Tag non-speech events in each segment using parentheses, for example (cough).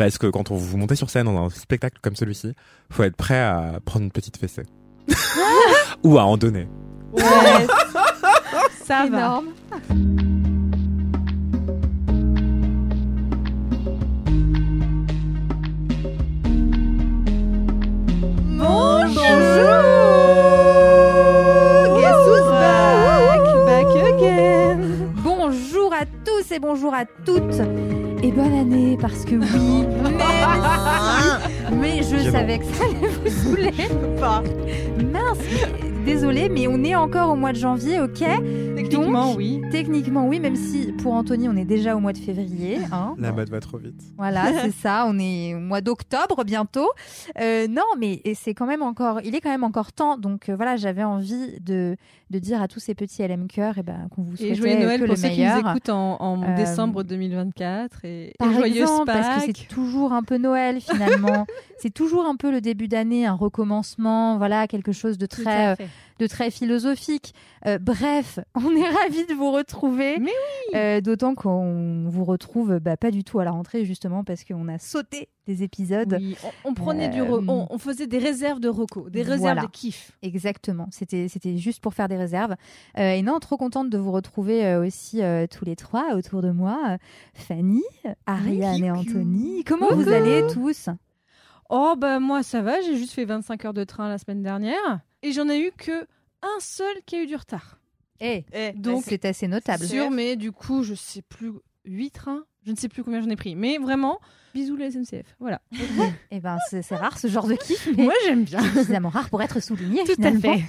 Parce que quand on vous montez sur scène dans un spectacle comme celui-ci, faut être prêt à prendre une petite fessée. (laughs) Ou à en donner. Ouais, (laughs) ça va. Énorme. Bonjour et bonjour à toutes. Et bonne année parce que oui, (laughs) mais, mais je savais que ça allait vous saouler. Pas. Mince, mais- désolée, mais on est encore au mois de janvier, ok? Techniquement, Donc, oui. Techniquement, oui, même si pour Anthony, on est déjà au mois de février. hein. La mode va trop vite. Voilà, (laughs) c'est ça. On est au mois d'octobre bientôt. Euh, non, mais c'est quand même encore, il est quand même encore temps. Donc euh, voilà, j'avais envie de, de dire à tous ces petits LM cœurs eh ben, qu'on vous Et souhaitait joyeux Noël pour ceux qui meilleur. nous écoutent en, en Euh, décembre 2024. Et, Par et joyeuse exemple, parce que c'est toujours un peu Noël finalement. (laughs) c'est toujours un peu le début d'année, un recommencement, voilà, quelque chose de Tout très, euh. De très philosophique. Euh, bref, (laughs) on est ravis de vous retrouver. Mais Euh, D'autant qu'on vous retrouve bah, pas du tout à la rentrée justement parce qu'on a sauté des épisodes. Oui, on, on prenait du re- Euh, on, on faisait des réserves de reco, des réserves Voilà. de kiff. Exactement, c'était c'était juste pour faire des réserves. Euh, et non, trop contente de vous retrouver euh, aussi euh, tous les trois autour de moi. Fanny, Ariane et Anthony. Comment vous allez tous? Oh bah moi ça va, j'ai juste fait 25 heures de train la semaine dernière et j'en ai eu que un seul qui a eu du retard. Eh, donc c'est assez notable. Sur mais du coup je sais plus 8 trains, je ne sais plus combien j'en ai pris, mais vraiment bisous la SNCF. Voilà. (laughs) Eh ben, c'est c'est rare ce genre de kiff, Moi j'aime bien. suffisamment rare pour être souligné. (laughs) Tout à finalement. fait.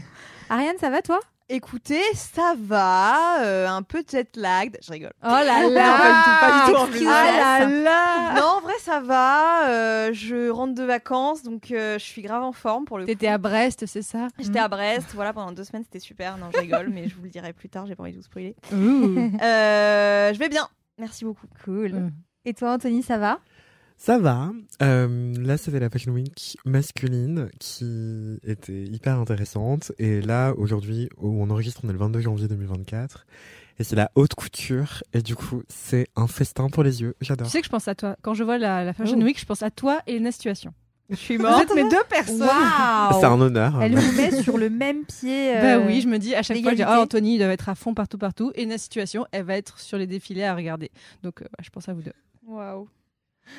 Ariane, ça va toi? Écoutez, ça va, euh, un peu jet lagged, je rigole. Oh là (laughs) là pas du tout, pas du tout, en plus. Ah là là Non, en vrai, ça va. euh, je rentre de vacances, donc euh, je suis grave en forme pour le T'étais coup. à Brest, c'est ça? J'étais à Brest, voilà, pendant deux semaines, c'était super. Non, je rigole, mais je vous le dirai plus tard, j'ai pas envie de vous spoiler. Euh, je vais bien, merci beaucoup. Cool. Mm. Et toi, Anthony, ça va? Ça va. Euh, là, c'était la Fashion Week masculine qui était hyper intéressante. Et là, aujourd'hui, où on enregistre, on est le 22 janvier 2024. Et c'est la haute couture. Et du coup, c'est un festin pour les yeux. J'adore. Tu sais que je pense à toi. Quand je vois la, la Fashion Oh. Week, je pense à toi et la situation. Je suis Vous morte. êtes mes deux personnes. C'est un honneur. Elle vous met sur le même pied. Bah euh, oui, je me dis à chaque fois, je dis, oh, Anthony, il doit être à fond partout, partout. Et la situation, elle va être sur les défilés à regarder. Donc, euh, ouais, je pense à vous deux. Waouh.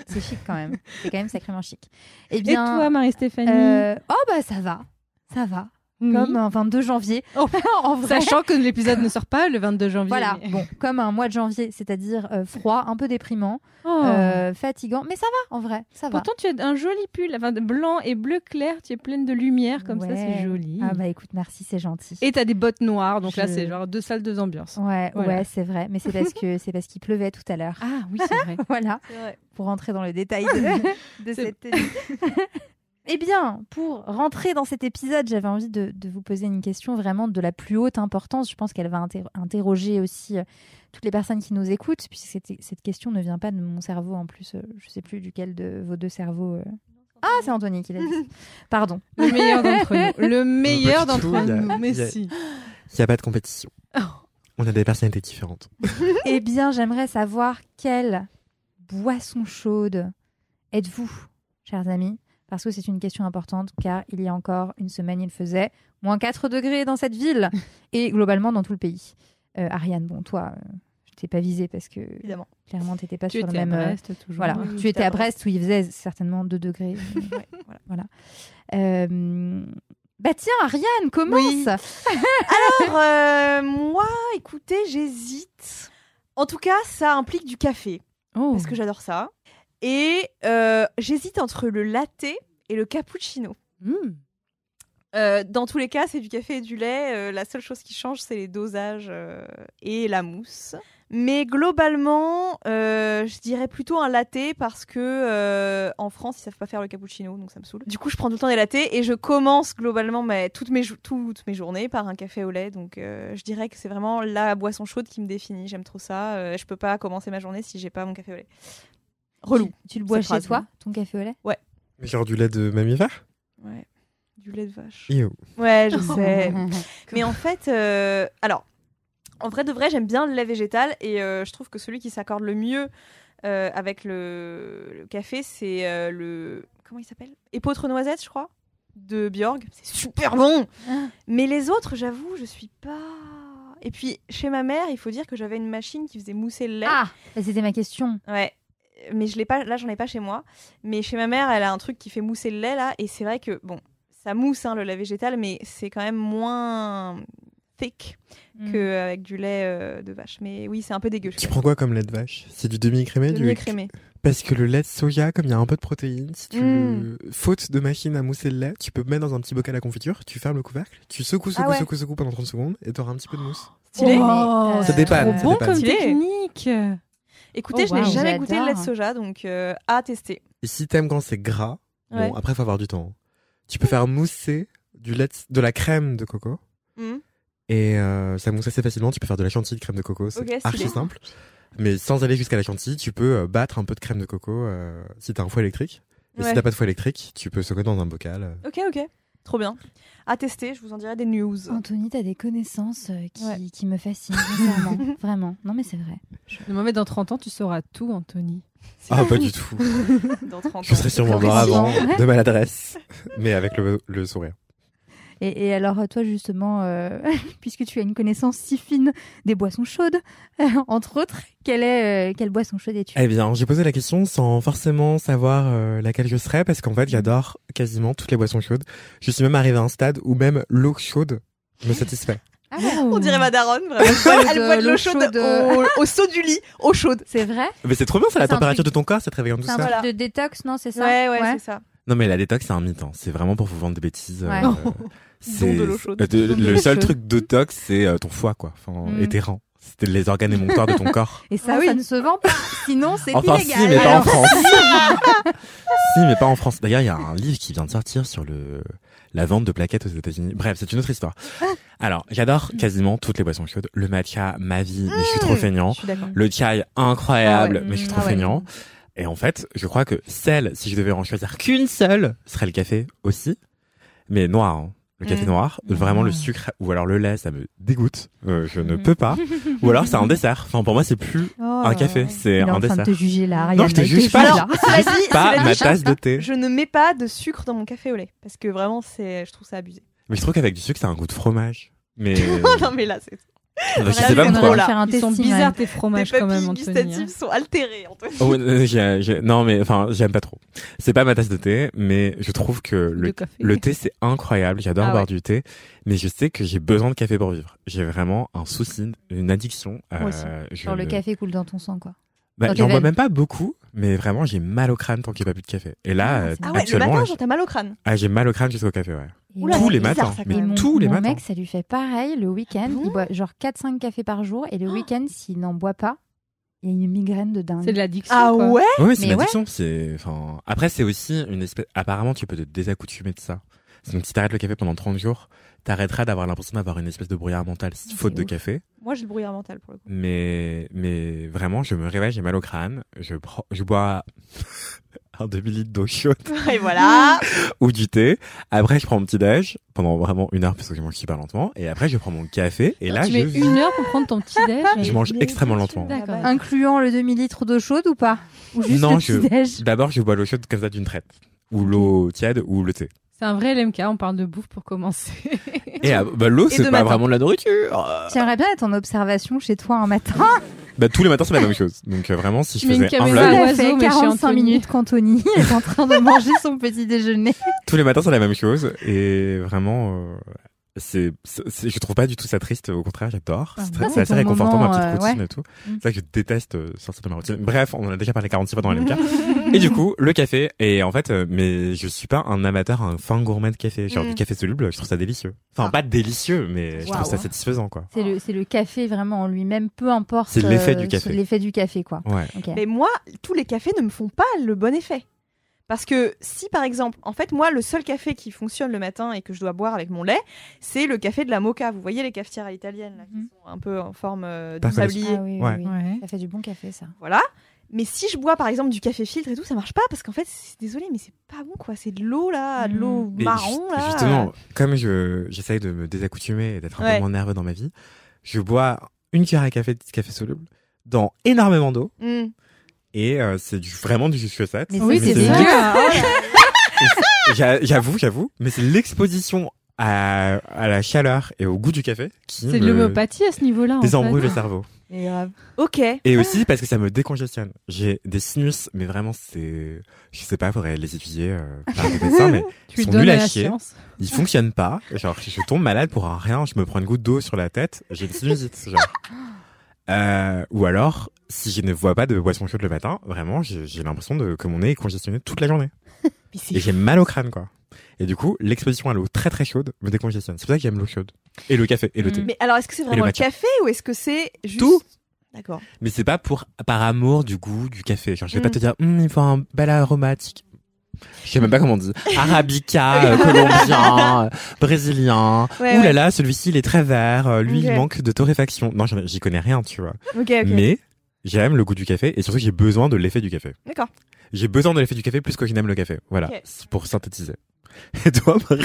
C'est chic quand même. C'est quand même sacrément chic. Eh Et toi, Marie-Stéphanie? euh, oh bah ça va, ça va. Oui. Comme un 22 janvier. (laughs) Oh, en vrai. Sachant que l'épisode ne sort pas le 22 janvier. Voilà, mais- bon, comme un mois de janvier, c'est-à-dire euh, froid, un peu déprimant, Oh. euh, fatigant, mais ça va en vrai, ça va. Pourtant, tu as un joli pull, enfin, de blanc et bleu clair. Tu es pleine de lumière, comme ça, c'est joli. Ah bah écoute, merci, c'est gentil. Et t'as des bottes noires, donc là, c'est genre deux salles, deux ambiances. Ouais, Voilà. ouais, c'est vrai, mais c'est parce que (laughs) c'est parce qu'il pleuvait tout à l'heure. Ah oui, c'est vrai. (laughs) Voilà, vrai. pour rentrer dans le détail de, cette tenue. Eh bien, pour rentrer dans cet épisode, j'avais envie de, de vous poser une question vraiment de la plus haute importance. Je pense qu'elle va inter- interroger aussi euh, toutes les personnes qui nous écoutent, puisque cette, cette question ne vient pas de mon cerveau en plus. euh, je sais plus duquel de vos deux cerveaux. euh. Ah, c'est Anthony qui l'a dit. (laughs) Pardon. Le meilleur d'entre nous. Le meilleur d'entre nous. Mais a-. Il n'y a pas de compétition. Oh. On a des personnalités différentes. (laughs) Eh bien, j'aimerais savoir quelle boisson chaude êtes-vous, chers amis? Parce que c'est une question importante, car il y a encore une semaine, il faisait moins 4 degrés dans cette ville (laughs) et globalement dans tout le pays. Euh, Ariane, bon, toi, euh, je t'ai pas visé parce que Évidemment. clairement, tu n'étais pas Tu sur le étais à même. euh, Brest, toujours. voilà, Oui, tu étais à Brest où il faisait certainement 2 degrés. Ouais, (laughs) voilà. voilà. Euh, Bah tiens, Ariane, commence Oui. (laughs) Alors, moi, écoutez, j'hésite. En tout cas, ça implique du café, Oh. parce que j'adore ça. Et euh, j'hésite entre le latte et le cappuccino. Mm. Euh, dans tous les cas, c'est du café et du lait. Euh, la seule chose qui change, c'est les dosages euh, et la mousse. Mais globalement, je dirais plutôt un latte parce que en France, ils savent pas faire le cappuccino, donc ça me saoule. Du coup, je prends tout le temps des lattés et je commence globalement mais, toutes, mes toutes mes journées par un café au lait. Donc, je dirais que c'est vraiment la boisson chaude qui me définit. J'aime trop ça. Je peux pas commencer ma journée si j'ai pas mon café au lait. Relou. Tu, tu le bois chez toi, ton café au lait? Mais genre du lait de mammifère Ouais. Du lait de vache. Ouais, je (laughs) sais. (laughs) Mais en fait, euh, alors, en vrai de vrai, j'aime bien le lait végétal et euh, je trouve que celui qui s'accorde le mieux euh, avec le, le café, c'est euh, le. Comment il s'appelle? Épeautre noisette, je crois, de Bjorg. C'est super bon Ah. Mais les autres, j'avoue, je suis pas. Et puis, chez ma mère, il faut dire que j'avais une machine qui faisait mousser le lait. Ah, bah, c'était ma question. Ouais. Mais je l'ai pas, là, j'en ai pas chez moi. Mais chez ma mère, elle a un truc qui fait mousser le lait, là. Et c'est vrai que, bon, ça mousse, hein, le lait végétal, mais c'est quand même moins thick Mm. qu'avec du lait euh, de vache. Mais oui, c'est un peu dégueu. Tu prends quoi comme lait de vache? C'est du demi-écrémé du... Demi-écrémé. Parce que le lait de soja, comme il y a un peu de protéines, si tu Mm. faute de machine à mousser le lait, tu peux mettre dans un petit bocal à confiture, tu fermes le couvercle, tu secoues, secoues, Ah ouais. secoues, secoues pendant 30 secondes et t'auras un petit peu de mousse. Stylé. Oh, Ça c'est dépanne, trop ça bon dépanne. comme technique. Écoutez, Oh, je n'ai wow. jamais goûté le lait de soja, donc euh, à tester. Et si t'aimes quand c'est gras, Ouais. bon, après faut avoir du temps. Tu peux faire mousser du lait, de la crème de coco. Mm. Et euh, ça mousse assez facilement. Tu peux faire de la chantilly de crème de coco, c'est archi simple. Mais sans aller jusqu'à la chantilly, tu peux euh, battre un peu de crème de coco euh, si t'as un foie électrique. Et Ouais. si t'as pas de foie électrique, tu peux secouer dans un bocal. euh. Ok, ok. Trop bien. À tester, je vous en dirai des news. Anthony, t'as des connaissances euh, qui, Ouais. qui me fascinent, sincèrement. (laughs) Vraiment. Non, mais c'est vrai. Non, mais dans 30 ans, tu sauras tout, Anthony. Ah, pas du tout. Dans 30 Je ans. serais sûrement Précision. mort avant de maladresse, mais avec le, le sourire. Et, et alors, toi, justement, euh, (laughs) puisque tu as une connaissance si fine des boissons chaudes, euh, entre autres, quelle, est, euh, quelle boisson chaude es-tu? Eh bien, j'ai posé la question sans forcément savoir euh, laquelle je serais, parce qu'en fait, j'adore quasiment toutes les boissons chaudes. Je suis même arrivé à un stade où même l'eau chaude me satisfait. Ah ouais, (laughs) On dirait ma daronne, vraiment. Elle boit de l'eau chaude, chaude, au, au saut du lit, eau chaude. C'est vrai? Mais c'est trop bien, c'est la température truc- de ton corps, ça te réveille en C'est un douceur. Voilà. truc de détox, non C'est ça? Ouais, ouais, c'est ça. Non, mais la détox, c'est un mythe. hein. C'est vraiment pour vous vendre des bêtises. Ouais. euh, (laughs) c'est de l'eau chaude. euh, le seul truc détox, c'est euh, ton foie, quoi. Enfin, Mm. et tes reins. C'était les organes émonctoires de ton corps. Et ça, Ah oui. ça ne se vend pas. Sinon, c'est Enfin, illégal. si, mais pas en France. si, mais pas en France. D'ailleurs, il y a un livre qui vient de sortir sur le la vente de plaquettes aux États-Unis. Bref, c'est une autre histoire. Alors, j'adore quasiment toutes les boissons chaudes. Le matcha, ma vie, mais je suis trop feignant. Je suis d'accord. Le chai, incroyable, Ah ouais. mais je suis trop ah ouais. feignant. Et en fait, je crois que celle, si je devais en choisir qu'une seule, serait le café aussi. Mais noir, hein. Le café Mm. noir, vraiment le Mm. sucre ou alors le lait, ça me dégoûte. Euh, je ne Mm. peux pas. Ou alors c'est un (laughs) dessert. Enfin, pour moi, c'est plus Oh. un café, c'est un en train de dessert. te juger là, Ariane. Non, je te juge pas. juge, Alors, dit, Pas ma tasse de thé. je ne mets pas de sucre dans mon café au lait parce que vraiment, c'est, je trouve ça abusé. Mais je trouve qu'avec du sucre, ça a un goût de fromage. Mais (laughs) non, mais là, c'est. Bah, je sais c'est pas pourquoi. là. faire un Ils sont bizarres tes Tes fromages quand même, Anthony. hein. sont altérées, Anthony. Oh, euh, j'ai- j'ai- non mais enfin j'aime pas trop. C'est pas ma tasse de thé, mais je trouve que Le le, le thé c'est incroyable. J'adore Ah boire ouais. du thé, mais je sais que j'ai besoin de café pour vivre. J'ai vraiment un souci, une addiction. Genre le café coule dans ton sang, quoi. Bah, J'en bois même pas beaucoup, mais vraiment j'ai mal au crâne tant qu'il n'y a pas plus de café. Et là, Ah, euh, Ah ouais, le actuellement, matin, t'as mal au crâne. ah, j'ai mal au crâne jusqu'au café, ouais. Oula, tous les bizarre, matins, ça, mais mon, tous les mon matins. mec, ça lui fait pareil le week-end. bon il boit genre 4-5 cafés par jour. Et le week-end, s'il n'en boit pas, il y a une migraine de dingue. C'est de l'addiction. Ah quoi. ouais Ouais, c'est Mais une addiction. C'est, enfin, après, c'est aussi une espèce, apparemment, tu peux te désaccoutumer de ça. Donc, si t'arrêtes le café pendant 30 jours, t'arrêteras d'avoir l'impression d'avoir une espèce de brouillard mental, faute de café? Moi, j'ai le brouillard mental pour le coup. Mais, mais vraiment, je me réveille, j'ai mal au crâne, je prends, je bois (laughs) un demi-litre d'eau chaude (laughs) Et voilà. (laughs) ou du thé. Après, je prends mon petit déj pendant vraiment une heure parce que je mange super lentement. Et après, je prends mon café et là, tu je, mets une heure pour prendre ton petit déj. je mange extrêmement lentement. D'accord. Incluant le demi-litre d'eau chaude ou pas? Ou juste Non, je- petit-déj D'abord, je bois l'eau chaude comme ça d'une traite. Ou l'eau tiède ou le thé. C'est un vrai LMK, on parle de bouffe pour commencer. (laughs) Et euh, bah, l'eau, c'est pas matin. vraiment de la nourriture. J'aimerais bien être en observation chez toi un matin. (laughs) Bah, tous les matins, c'est la même chose. Donc, euh, vraiment, si je une faisais un vlog, Ça fait l'oiseau, mais chez 45 Anthony. minutes qu'Anthony (laughs) est en train de manger son petit déjeuner. tous les matins, c'est la même chose. Et vraiment, euh, c'est, je trouve pas du tout ça triste. Au contraire, j'adore. Ah, C'est, ça, très- c'est c'est assez réconfortant, ma petite euh, routine ouais. et tout. Mm. C'est vrai que je déteste euh, sortir de ma routine. Bref, on en a déjà parlé 46 fois dans LMK. (laughs) et du coup, le café. Et en fait, euh, mais je suis pas un amateur, un fin gourmet de café. Genre Mm. du café soluble, je trouve ça délicieux. Enfin, Ah. pas délicieux, mais je trouve ça satisfaisant, quoi. C'est le, c'est le café vraiment en lui-même, peu importe. C'est l'effet du café. c'est L'effet du café, quoi. Ouais. Mais moi, tous les cafés ne me font pas le bon effet. Parce que si par exemple, en fait moi le seul café qui fonctionne le matin et que je dois boire avec mon lait, c'est le café de la mocha. Vous voyez les cafetières à l'italienne là, Mhm. qui sont un peu en forme euh, de sablier. Ah oui, oui, Ouais. oui. Ouais. Ça fait du bon café, ça. Voilà. Mais si je bois par exemple du café filtre et tout, ça marche pas parce qu'en fait, c'est désolé, mais c'est pas bon quoi. C'est de l'eau là, de l'eau Mais marron là. Justement, comme je j'essaye de me désaccoutumer et d'être un Ouais. peu moins nerveux dans ma vie, je bois une cuillère à café de café soluble dans énormément d'eau Mm. Et euh, c'est du, vraiment du jus chaussette. Mais Oui, c'est mieux. (laughs) J'a- J'avoue, j'avoue, mais c'est l'exposition à, à la chaleur et au goût du café qui C'est de me l'homéopathie à ce niveau-là. en désembrouille fait. le cerveau. Et grave. Ok. Et aussi parce que ça me décongestionne. J'ai des sinus, mais vraiment c'est, je sais pas, faudrait les étudier euh, par des médecins, mais (laughs) Tu lui sont nuls à chier. science. ils fonctionnent pas. Genre, je tombe malade pour un rien, je me prends une goutte d'eau sur la tête, j'ai une sinusite, genre. (laughs) Euh, ou alors, si je ne vois pas de boisson chaude le matin, vraiment, j'ai l'impression de que mon nez est congestionné toute la journée. (laughs) Et j'ai mal au crâne, quoi. Et du coup, l'exposition à l'eau très très chaude me décongestionne. C'est pour ça que j'aime l'eau chaude. Et le café, et le Mm. thé. Mais alors, est-ce que c'est vraiment le, café ou est-ce que c'est juste Tout. D'accord. Mais c'est pas pour, par amour du goût du café. Genre, je vais Mm. pas te dire, Hum, il faut un bel aromatique. Je sais même pas comment on dit. Arabica, euh, (laughs) colombien, euh, brésilien. Ouais, Ouh là ouais. là, celui-ci il est très vert. euh, lui il manque de torréfaction. Non, j'y connais rien, tu vois. Mais j'aime le goût du café et surtout j'ai besoin de l'effet du café. D'accord. J'ai besoin de l'effet du café plus que je n'aime le café. Voilà, pour synthétiser. Et toi, Marie,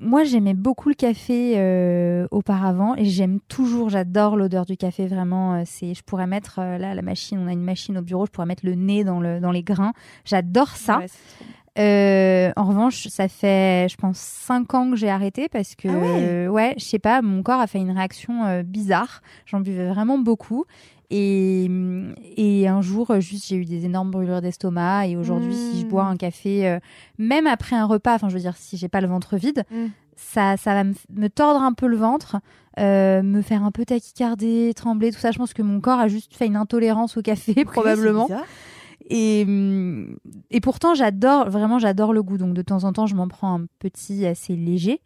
Moi, j'aimais beaucoup le café euh, auparavant et j'aime toujours, j'adore l'odeur du café vraiment. euh, C'est, je pourrais mettre euh, là la machine, on a une machine au bureau, je pourrais mettre le nez dans le dans les grains. J'adore ça. Ouais. Euh, en revanche, ça fait, je pense, cinq ans que j'ai arrêté parce que, Ah ouais? euh, ouais, je sais pas, mon corps a fait une réaction euh, bizarre. J'en buvais vraiment beaucoup. Et, et un jour, euh, juste, j'ai eu des énormes brûlures d'estomac. Et aujourd'hui, si je Mm. bois un café, euh, même après un repas, enfin, je veux dire, si j'ai pas le ventre vide, Mm. ça, ça va me, me tordre un peu le ventre, euh, me faire un peu tachycarder, trembler, tout ça. Je pense que mon corps a juste fait une intolérance au café, probablement. Et, hum, et pourtant, j'adore, vraiment, j'adore le goût. Donc, de temps en temps, je m'en prends un petit assez léger.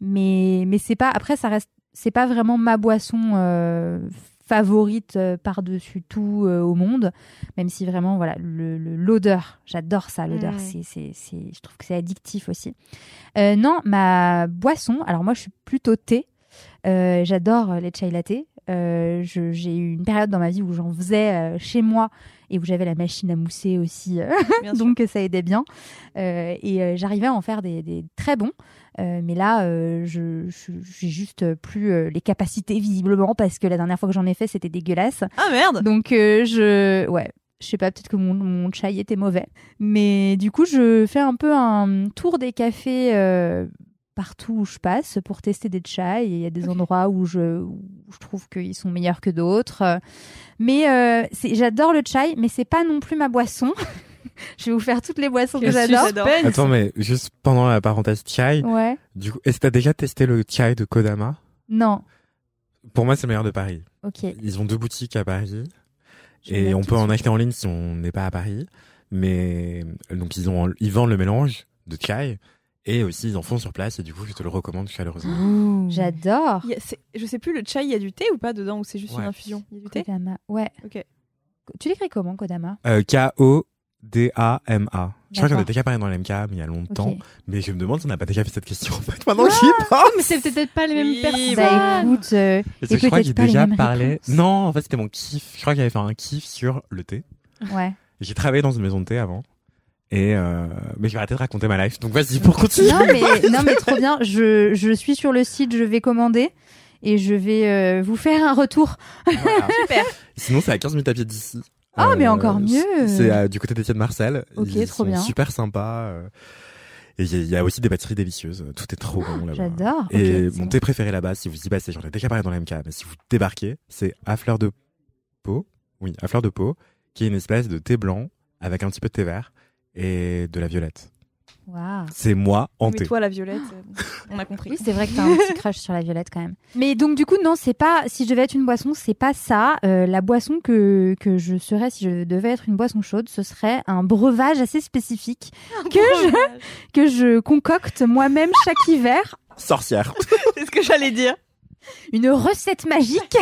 Mais, mais c'est pas, après, ça reste, c'est pas vraiment ma boisson euh, favorite euh, par-dessus tout euh, au monde. Même si vraiment, voilà, l'odeur, j'adore ça, l'odeur. Mm. C'est, c'est, c'est, je trouve que c'est addictif aussi. Euh, non, ma boisson, alors moi, je suis plutôt thé. Euh, j'adore les chai latte. J'ai eu une période dans ma vie où j'en faisais chez moi et où j'avais la machine à mousser aussi, (laughs) donc ça aidait bien. Et j'arrivais à en faire des, des très bons. Euh, mais là, euh, je je- j'ai juste plus euh, les capacités visiblement parce que la dernière fois que j'en ai fait, c'était dégueulasse. Ah merde. Donc euh, je ouais, je sais pas, peut-être que mon, mon chai était mauvais. Mais du coup, je fais un peu un tour des cafés euh, partout où je passe pour tester des chais. Et il y a des endroits où je, où je trouve qu'ils sont meilleurs que d'autres. Mais euh, j'adore le chai, mais c'est pas non plus ma boisson. (laughs) (laughs) je vais vous faire toutes les boissons que j'adore. Attends, mais juste pendant la parenthèse chai, Ouais. du coup, est-ce que t'as déjà testé le chai de Kodama? Non. Pour moi, c'est le meilleur de Paris. Ok. Ils ont deux boutiques à Paris. Je Et on peut en acheter en ligne si on n'est pas à Paris. Mais donc ils ont ils vendent le mélange de chai et aussi ils en font sur place et du coup je te le recommande chaleureusement. J'adore. Je sais plus, le chai, il y a du thé ou pas dedans ou c'est juste Ouais. une infusion? Il y a du thé? Kodama. Ouais. Ok. Tu l'écris comment, Kodama? Euh, K O D A M A. Je crois que j'en ai D'accord. déjà parlé dans l'MK mais il y a longtemps. Mais je me demande si on n'a pas déjà fait cette question en fait. Maintenant que j'y pense. Mais c'est peut-être pas les mêmes Oui, personnes. Bah écoute, euh, Parce que je crois les déjà parlé. réponses. Non, en fait c'était mon kiff. Je crois que j'avais fait un kiff sur le thé. ouais. J'ai travaillé dans une maison de thé avant. Et euh... mais je vais arrêter de raconter ma life. Donc vas-y pour continuer. Non mais, (laughs) non mais trop bien. Je, je suis sur le site, je vais commander et je vais euh, vous faire un retour. Voilà. (laughs) Super. Sinon, c'est à 15 minutes à pied d'ici. Ah, mais encore mieux. C'est euh, du côté d'Étienne Marcel. Ok, Ils trop sont bien. super sympas. euh, Et il y, a- il y a aussi des pâtisseries délicieuses. Tout est trop bon là-bas. J'adore. Et mon thé préféré là-bas, si vous y passez, j'en ai déjà parlé dans l'MK, mais si vous débarquez, c'est à fleur de peau. Oui, à fleur de peau, qui est une espèce de thé blanc avec un petit peu de thé vert et de la violette. C'est moi Mais hanté. toi, la violette, euh, (laughs) on a compris. Oui, c'est vrai que t'as un petit crush sur la violette quand même. Mais donc du coup, non, c'est pas. Si je devais être une boisson, c'est pas ça. Euh, la boisson que que je serais si je devais être une boisson chaude, ce serait un breuvage assez spécifique que je que je concocte moi-même chaque hiver. Sorcière. (laughs) C'est ce que j'allais dire. Une recette magique.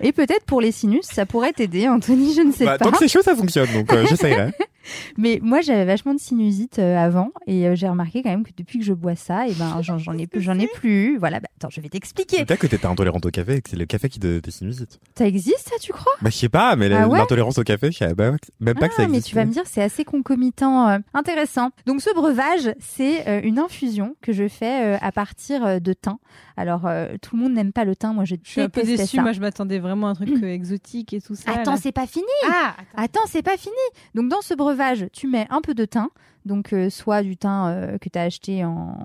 Et peut-être pour les sinus, ça pourrait t'aider, Anthony. Je ne sais Bah, pas. tant que c'est chaud, ça fonctionne, donc euh, j'essayerai. (laughs) (laughs) Mais moi, j'avais vachement de sinusite euh, avant, et euh, j'ai remarqué quand même que depuis que je bois ça, et ben j'en j'en (laughs) ai j'en ai plus. Voilà. Bah, attends, je vais t'expliquer. Peut-être que t'étais intolérante au café et que c'est le café qui donne des sinusites. Ça existe, ça, tu crois? Bah, je sais pas, mais la- Ah ouais? l'intolérance au café, je savais pas- même pas que ça Ah, mais existait. tu vas me dire, c'est assez concomitant, euh, intéressant. Donc ce breuvage, c'est euh, une infusion que je fais euh, à partir euh, de thym. Alors euh, tout le monde n'aime pas le thym, moi je Je suis un peu déçue. ça. Moi, je m'attendais vraiment à un truc (clears throat) exotique et tout ça. Attends, là. c'est pas fini. Ah, Attends, c'est pas fini. Donc dans ce breuvage, tu mets un peu de thym, donc euh, soit du thym euh, que tu as acheté en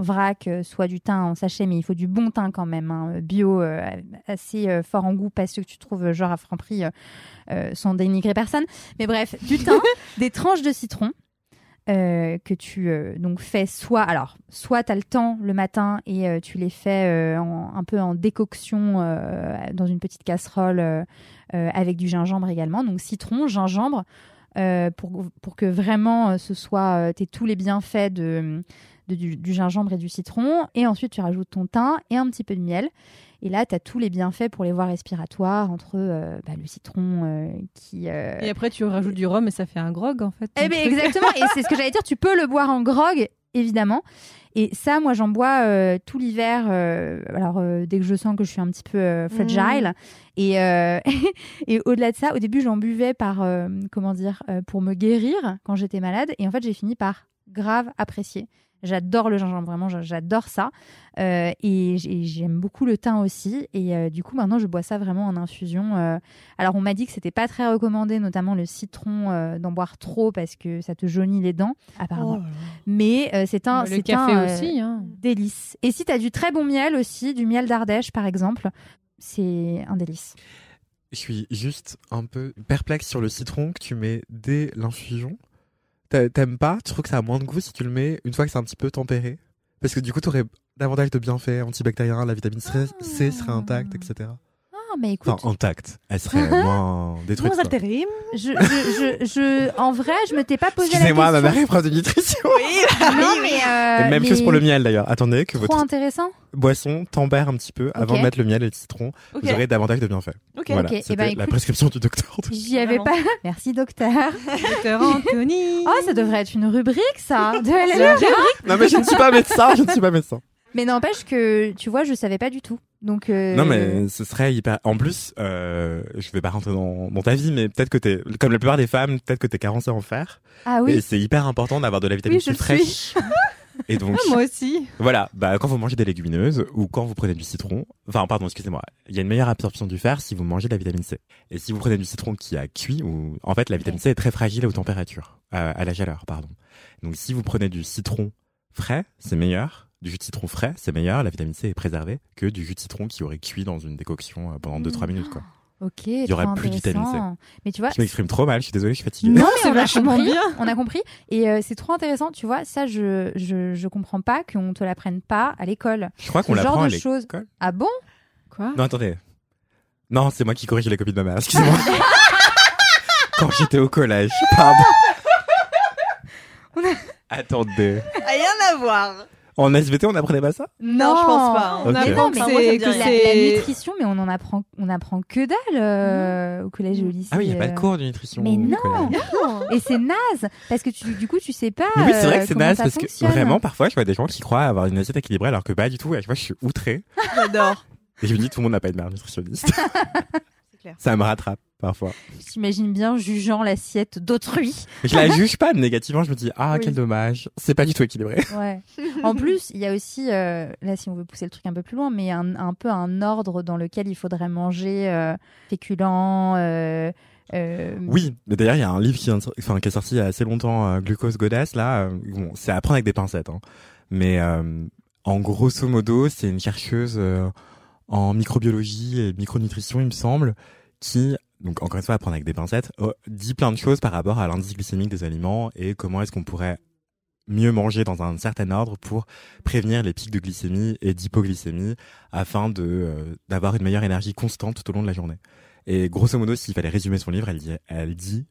vrac, euh, soit du thym en sachet, mais il faut du bon thym quand même, hein, bio, assez fort en goût, pas ceux que tu trouves genre à Franprix, sans dénigrer personne. Mais bref, du thym, (laughs) des tranches de citron. que tu donc fais soit alors soit tu as le temps le matin et tu les fais en- un peu en décoction dans une petite casserole avec du gingembre également. Donc citron, gingembre, euh, pour, pour que vraiment euh, ce soit, tu tous les bienfaits de, de- du, du gingembre et du citron. Et ensuite, tu rajoutes ton thym et un petit peu de miel. Et là, tu as tous les bienfaits pour les voies respiratoires entre euh, bah, le citron euh, qui... euh, Et après, tu rajoutes du rhum et ça fait un grog en fait. eh ben exactement, et c'est ce que j'allais dire, tu peux le boire en grog, évidemment. Et ça, moi, j'en bois euh, tout l'hiver. euh, alors, euh, dès que je sens que je suis un petit peu euh, fragile. Et, (laughs) et au-delà de ça, au début, j'en buvais par, comment dire, pour me guérir quand j'étais malade. Et en fait, j'ai fini par grave apprécier. J'adore le gingembre, vraiment, j'a- j'adore ça. Euh, et j'ai- j'aime beaucoup le thym aussi. Et euh, du coup, maintenant, je bois ça vraiment en infusion. euh. Alors, on m'a dit que c'était pas très recommandé, notamment le citron, euh, d'en boire trop parce que ça te jaunit les dents, apparemment. Mais euh, c'est un, le café un, euh, aussi. Hein. délice. Et si tu as du très bon miel aussi, du miel d'Ardèche par exemple, c'est un délice. Je suis juste un peu perplexe sur le citron que tu mets dès l'infusion. T'a- T'aimes pas Tu trouves que ça a moins de goût si tu le mets une fois que c'est un petit peu tempéré? Parce que du coup, t'aurais davantage de bienfaits antibactériens, la vitamine C serait intacte, etc. Mais écoute, Enfin, intacte. Elle serait (laughs) moins détruite. Moins quoi. altéré. je, je, je, je- en vrai, je me t'ai pas posé la question. Excusez-moi, ma mère est prof de nutrition. Oui, Non, mais, euh, Et même mais chose pour le miel d'ailleurs. Attendez que Trop votre intéressant. boisson tempère un petit peu avant de mettre le miel et le citron. Vous aurez davantage de bienfaits. Ok. Voilà, Ok, eh c'était ben, la prescription du docteur. (laughs) J'y avais pas. Merci docteur. (laughs) Docteur Anthony. Oh, ça devrait être une rubrique ça. De LLE. un non mais je ne suis pas médecin, je ne suis pas médecin. Mais n'empêche que tu vois, je savais pas du tout. Donc euh, Non mais ce serait hyper. En plus, euh, je vais pas rentrer dans, dans ta vie, mais peut-être que t'es, comme la plupart des femmes, peut-être que t'es carencée en fer. ah Et oui. c'est hyper important d'avoir de la vitamine Oui, je C fraîche. Et donc, Ah, (laughs) moi aussi. voilà, bah, quand vous mangez des légumineuses ou quand vous prenez du citron, enfin, pardon, excusez-moi, il y a une meilleure absorption du fer si vous mangez de la vitamine C. Et si vous prenez du citron qui a cuit, ou, en fait, la vitamine C est très fragile aux températures, euh, à la chaleur, pardon. Donc, si vous prenez du citron frais, c'est meilleur. Du jus de citron frais, c'est meilleur. La vitamine C est préservée que du jus de citron qui aurait cuit dans une décoction euh, pendant 2-3 minutes, quoi. Ok. y aura trop plus de vitamine C. Mais tu vois, Je m'exprime trop mal, je suis désolée, je suis fatiguée. Non, mais c'est on a vachement compris. bien. On a compris. Et euh, c'est trop intéressant. Tu vois, ça, je, je, je comprends pas qu'on te l'apprenne pas à l'école. Je crois qu'on l'apprend à l'école. Ah bon? Quoi? Non, attendez. Non, c'est moi qui corrige les copies de ma mère, excusez-moi. (laughs) Quand j'étais au collège, pardon. Attendez. Rien à voir. En SVT, on apprenait pas ça? Non, je pense pas. On Ok. apprend Non, que mais moi, ça me c'est. La, c'est- la nutrition, mais on en apprend, on apprend que dalle euh, au collège et au lycée. Ah oui, il n'y a pas euh. de cours de nutrition. Mais non. (laughs) Et c'est naze parce que tu, du coup, tu sais pas. Mais oui, c'est vrai euh, que c'est naze parce que vraiment, parfois, je vois des gens qui croient avoir une assiette équilibrée alors que pas du tout. Et à chaque fois, je suis outré. (laughs) J'adore. Et je me dis, tout le monde n'a pas une mère nutritionniste. (laughs) C'est clair. ça me rattrape parfois. Je t'imagine bien jugeant l'assiette d'autrui. Je la juge pas négativement, je me dis, ah, Oui. quel dommage. C'est pas du tout équilibré. (laughs) Ouais. en plus, il y a aussi, euh, là, si on veut pousser le truc un peu plus loin, mais un, un peu un ordre dans lequel il faudrait manger euh, féculents. euh, Oui, mais d'ailleurs, il y a un livre qui, enfin, qui est sorti il y a assez longtemps, Glucose Goddess, là. bon, c'est à prendre avec des pincettes. Hein. Mais en grosso modo, c'est une chercheuse en microbiologie et micronutrition, il me semble, qui, donc encore une fois, à prendre avec des pincettes, euh, dit plein de choses par rapport à l'indice glycémique des aliments et comment est-ce qu'on pourrait mieux manger dans un certain ordre pour prévenir les pics de glycémie et d'hypoglycémie afin de euh, d'avoir une meilleure énergie constante tout au long de la journée. Et grosso modo, s'il fallait résumer son livre, elle dit, elle dit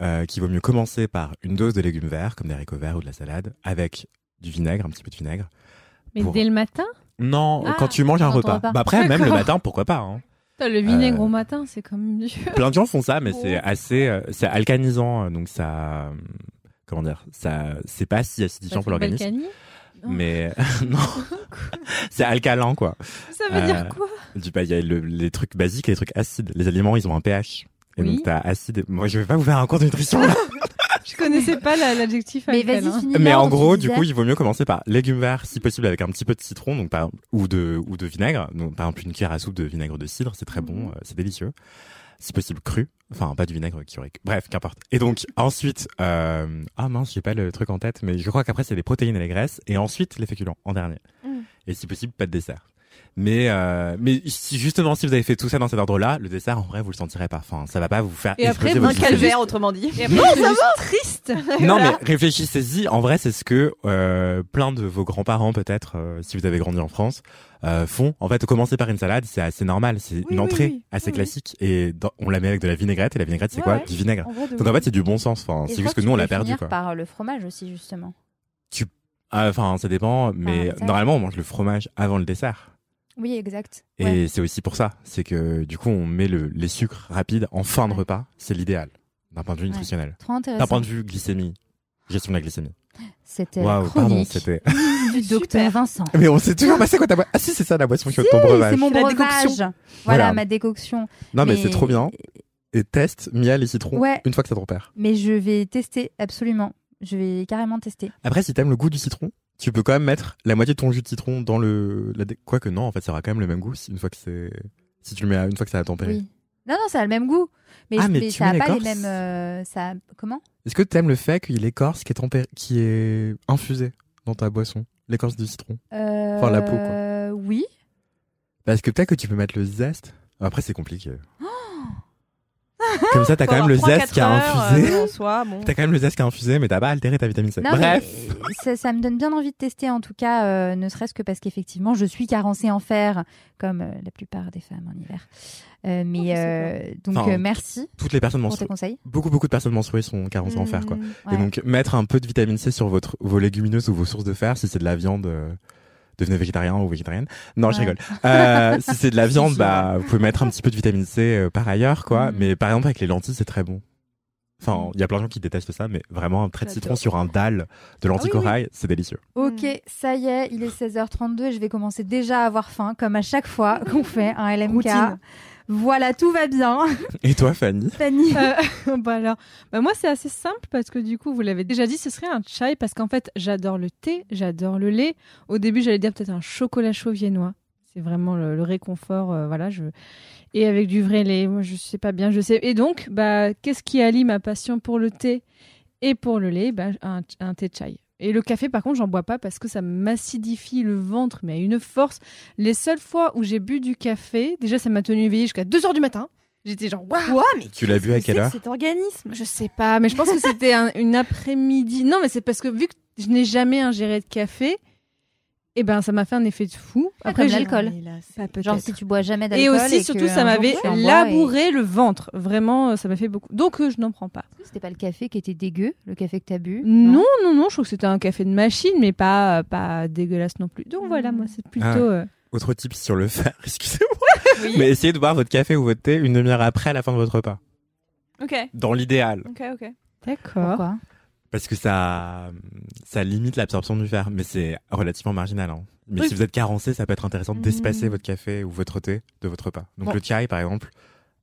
euh, qu'il vaut mieux commencer par une dose de légumes verts, comme des haricots verts ou de la salade, avec du vinaigre, un petit peu de vinaigre. Mais Pour- dès le matin? Non, Ah, quand tu manges un repas. repas. Bah après, même le matin, pourquoi pas. Hein. Le vinaigre Euh, au matin, c'est quand même dur. Plein de gens font ça, mais Oh. c'est assez, euh, c'est alcanisant, euh, donc ça, euh, comment dire, ça, c'est pas si acidifiant pour l'organisme. Non. Mais (laughs) non, (laughs) c'est alcalin quoi. Ça veut Euh, dire quoi? Du bah il y a le- les trucs basiques et les trucs acides. Les aliments ils ont un pH. Et Oui. donc t'as acide. Moi je vais pas vous faire un cours de nutrition là. (laughs) Je connaissais pas la- l'adjectif Mais vas-y, finis Mais en gros du coup il vaut mieux commencer par légumes verts si possible avec un petit peu de citron donc par ou de ou de vinaigre. Donc par exemple une cuillère à soupe de vinaigre de cidre c'est très Mhm. bon, euh, c'est délicieux. Si possible cru. Enfin pas du vinaigre qui aurait. Bref qu'importe. Et donc ensuite euh... ah mince j'ai pas le truc en tête mais je crois qu'après c'est les protéines et les graisses et ensuite les féculents en dernier. Mm. Et si possible pas de dessert. Mais euh, mais si justement si vous avez fait tout ça dans cet ordre-là, le dessert en vrai vous le sentirez pas. Enfin, ça va pas vous faire Et après, Un calvaire, autrement dit. Et après, c'est juste triste. (laughs) Non Voilà. mais réfléchissez-y. En vrai, c'est ce que euh, plein de vos grands-parents peut-être, euh, si vous avez grandi en France, euh, font. En fait, commencer par une salade, c'est assez normal. C'est Oui, une entrée oui. assez Oui, classique et dans- on la met avec de la vinaigrette. Et la vinaigrette, c'est Ouais, quoi? Ouais. Du vinaigre. En vrai, Donc en fait, c'est du bon sens. Enfin, c'est juste que nous on tu l'a perdu quoi. par le fromage aussi, justement. Ah, Enfin, ça dépend. Mais dessert. normalement, on mange le fromage avant le dessert. Oui, exact. Et Ouais. c'est aussi pour ça. C'est que du coup, on met le, les sucres rapides en fin de Ouais. repas. C'est l'idéal d'un point de vue Ouais. nutritionnel. Trop D'un point de vue glycémie, gestion de la glycémie. C'était Waouh, pardon, c'était. (laughs) du docteur Vincent. Mais on sait toujours pas c'est quoi ta boisson. Ah si, c'est ça la boisson qui est Si, ton breuvage. C'est mon breuvage. décoction. Voilà, Voilà. ma décoction. Non mais, c'est trop bien. Et teste miel et citron Ouais. une fois que ça te repère. Mais je vais tester, absolument. Je vais carrément tester. Après, si t'aimes le goût du citron, tu peux quand même mettre la moitié de ton jus de citron dans le. La dé- Quoique non, en fait, ça aura quand même le même goût si- une fois que c'est. Si tu le mets à- une fois que ça a tempéré. Oui. Non, non, ça a le même goût. Mais, Ah, mais mais ça a mets pas les mêmes. euh, ça... Comment? Est-ce que t'aimes le fait qu'il y ait l'écorce qui est tempéré, qui est infusée dans ta boisson, l'écorce du citron? Euh... la peau, quoi. Oui. Parce que peut-être que tu peux mettre le zeste. Après, c'est compliqué. (laughs) Comme ça, t'as quand même le zeste qui a infusé. euh, en soi, bon. T'as quand même le zeste qui a infusé, mais t'as pas altéré ta vitamine C. Non, Bref. (laughs) ça, ça me donne bien envie de tester, en tout cas, euh, ne serait-ce que parce qu'effectivement, je suis carencée en fer, comme euh, la plupart des femmes en hiver. Euh, Oh, mais euh, donc, Enfin, euh, merci Toutes les personnes pour tes conseils. Beaucoup, beaucoup de personnes menstruées sont carencées en fer, quoi. Mm. Et donc, mettre un peu de vitamine C sur votre, vos légumineuses ou vos sources de fer, si c'est de la viande, euh, devenez végétarien ou végétarienne. Non, je rigole. Euh, si c'est de la (laughs) viande, bah, vous pouvez mettre un petit peu de vitamine C euh, par ailleurs, quoi. Mm. Mais par exemple, avec les lentilles, c'est très bon. Enfin, Mm. il y a plein de gens qui détestent ça, mais vraiment, un trait de citron sur un dalle de lentilles Ah oui, oui. corail, c'est délicieux. Ok, Mm. ça y est, il est 16h32 et je vais commencer déjà à avoir faim, comme à chaque fois qu'on (laughs) fait un LMK. Routine. Voilà, tout va bien. (laughs) Et toi, Fanny? Fanny Euh, (laughs) bah alors, bah moi c'est assez simple parce que du coup vous l'avez déjà dit, ce serait un chai parce qu'en fait j'adore le thé, j'adore le lait. Au début j'allais dire peut-être un chocolat chaud viennois. C'est vraiment le, le réconfort, euh, voilà. Je et avec du vrai lait, moi je sais pas bien, je sais. Et donc bah qu'est-ce qui allie ma passion pour le thé et pour le lait? Bah un, un thé chai. Et le café, par contre, j'en bois pas parce que ça m'acidifie le ventre, mais à une force. Les seules fois où j'ai bu du café, déjà, ça m'a tenu éveillée jusqu'à 2 heures du matin. J'étais genre, waouh Quoi Mais Tu l'as bu à quelle heure Cet organisme? je sais pas, mais je pense que c'était un- une après-midi. Non, mais c'est parce que vu que je n'ai jamais ingéré de café, eh ben ça m'a fait un effet de fou. Ah, comme j'ai- l'alcool. Peut-être. Genre si tu bois jamais d'alcool. Et aussi, surtout, ça m'avait et- labouré le ventre. Vraiment, ça m'a fait beaucoup. Donc, euh, je n'en prends pas. C'était pas le café qui était dégueu, le café que t'as bu? Non, non, non, je trouve que c'était un café de machine, mais pas, pas dégueulasse non plus. Donc voilà, moi, c'est plutôt. Ah. euh, Autre type sur le fer, (laughs) excusez-moi. Mais essayez de boire votre café ou votre thé une demi-heure après la fin de votre repas. Ok, Dans l'idéal. ok, ok. D'accord. Parce que ça, ça limite l'absorption du fer, mais c'est relativement marginal. Hein. Mais Oui. si vous êtes carencé, ça peut être intéressant d'espacer votre café ou votre thé de votre repas. Donc Bon. le chai, par exemple,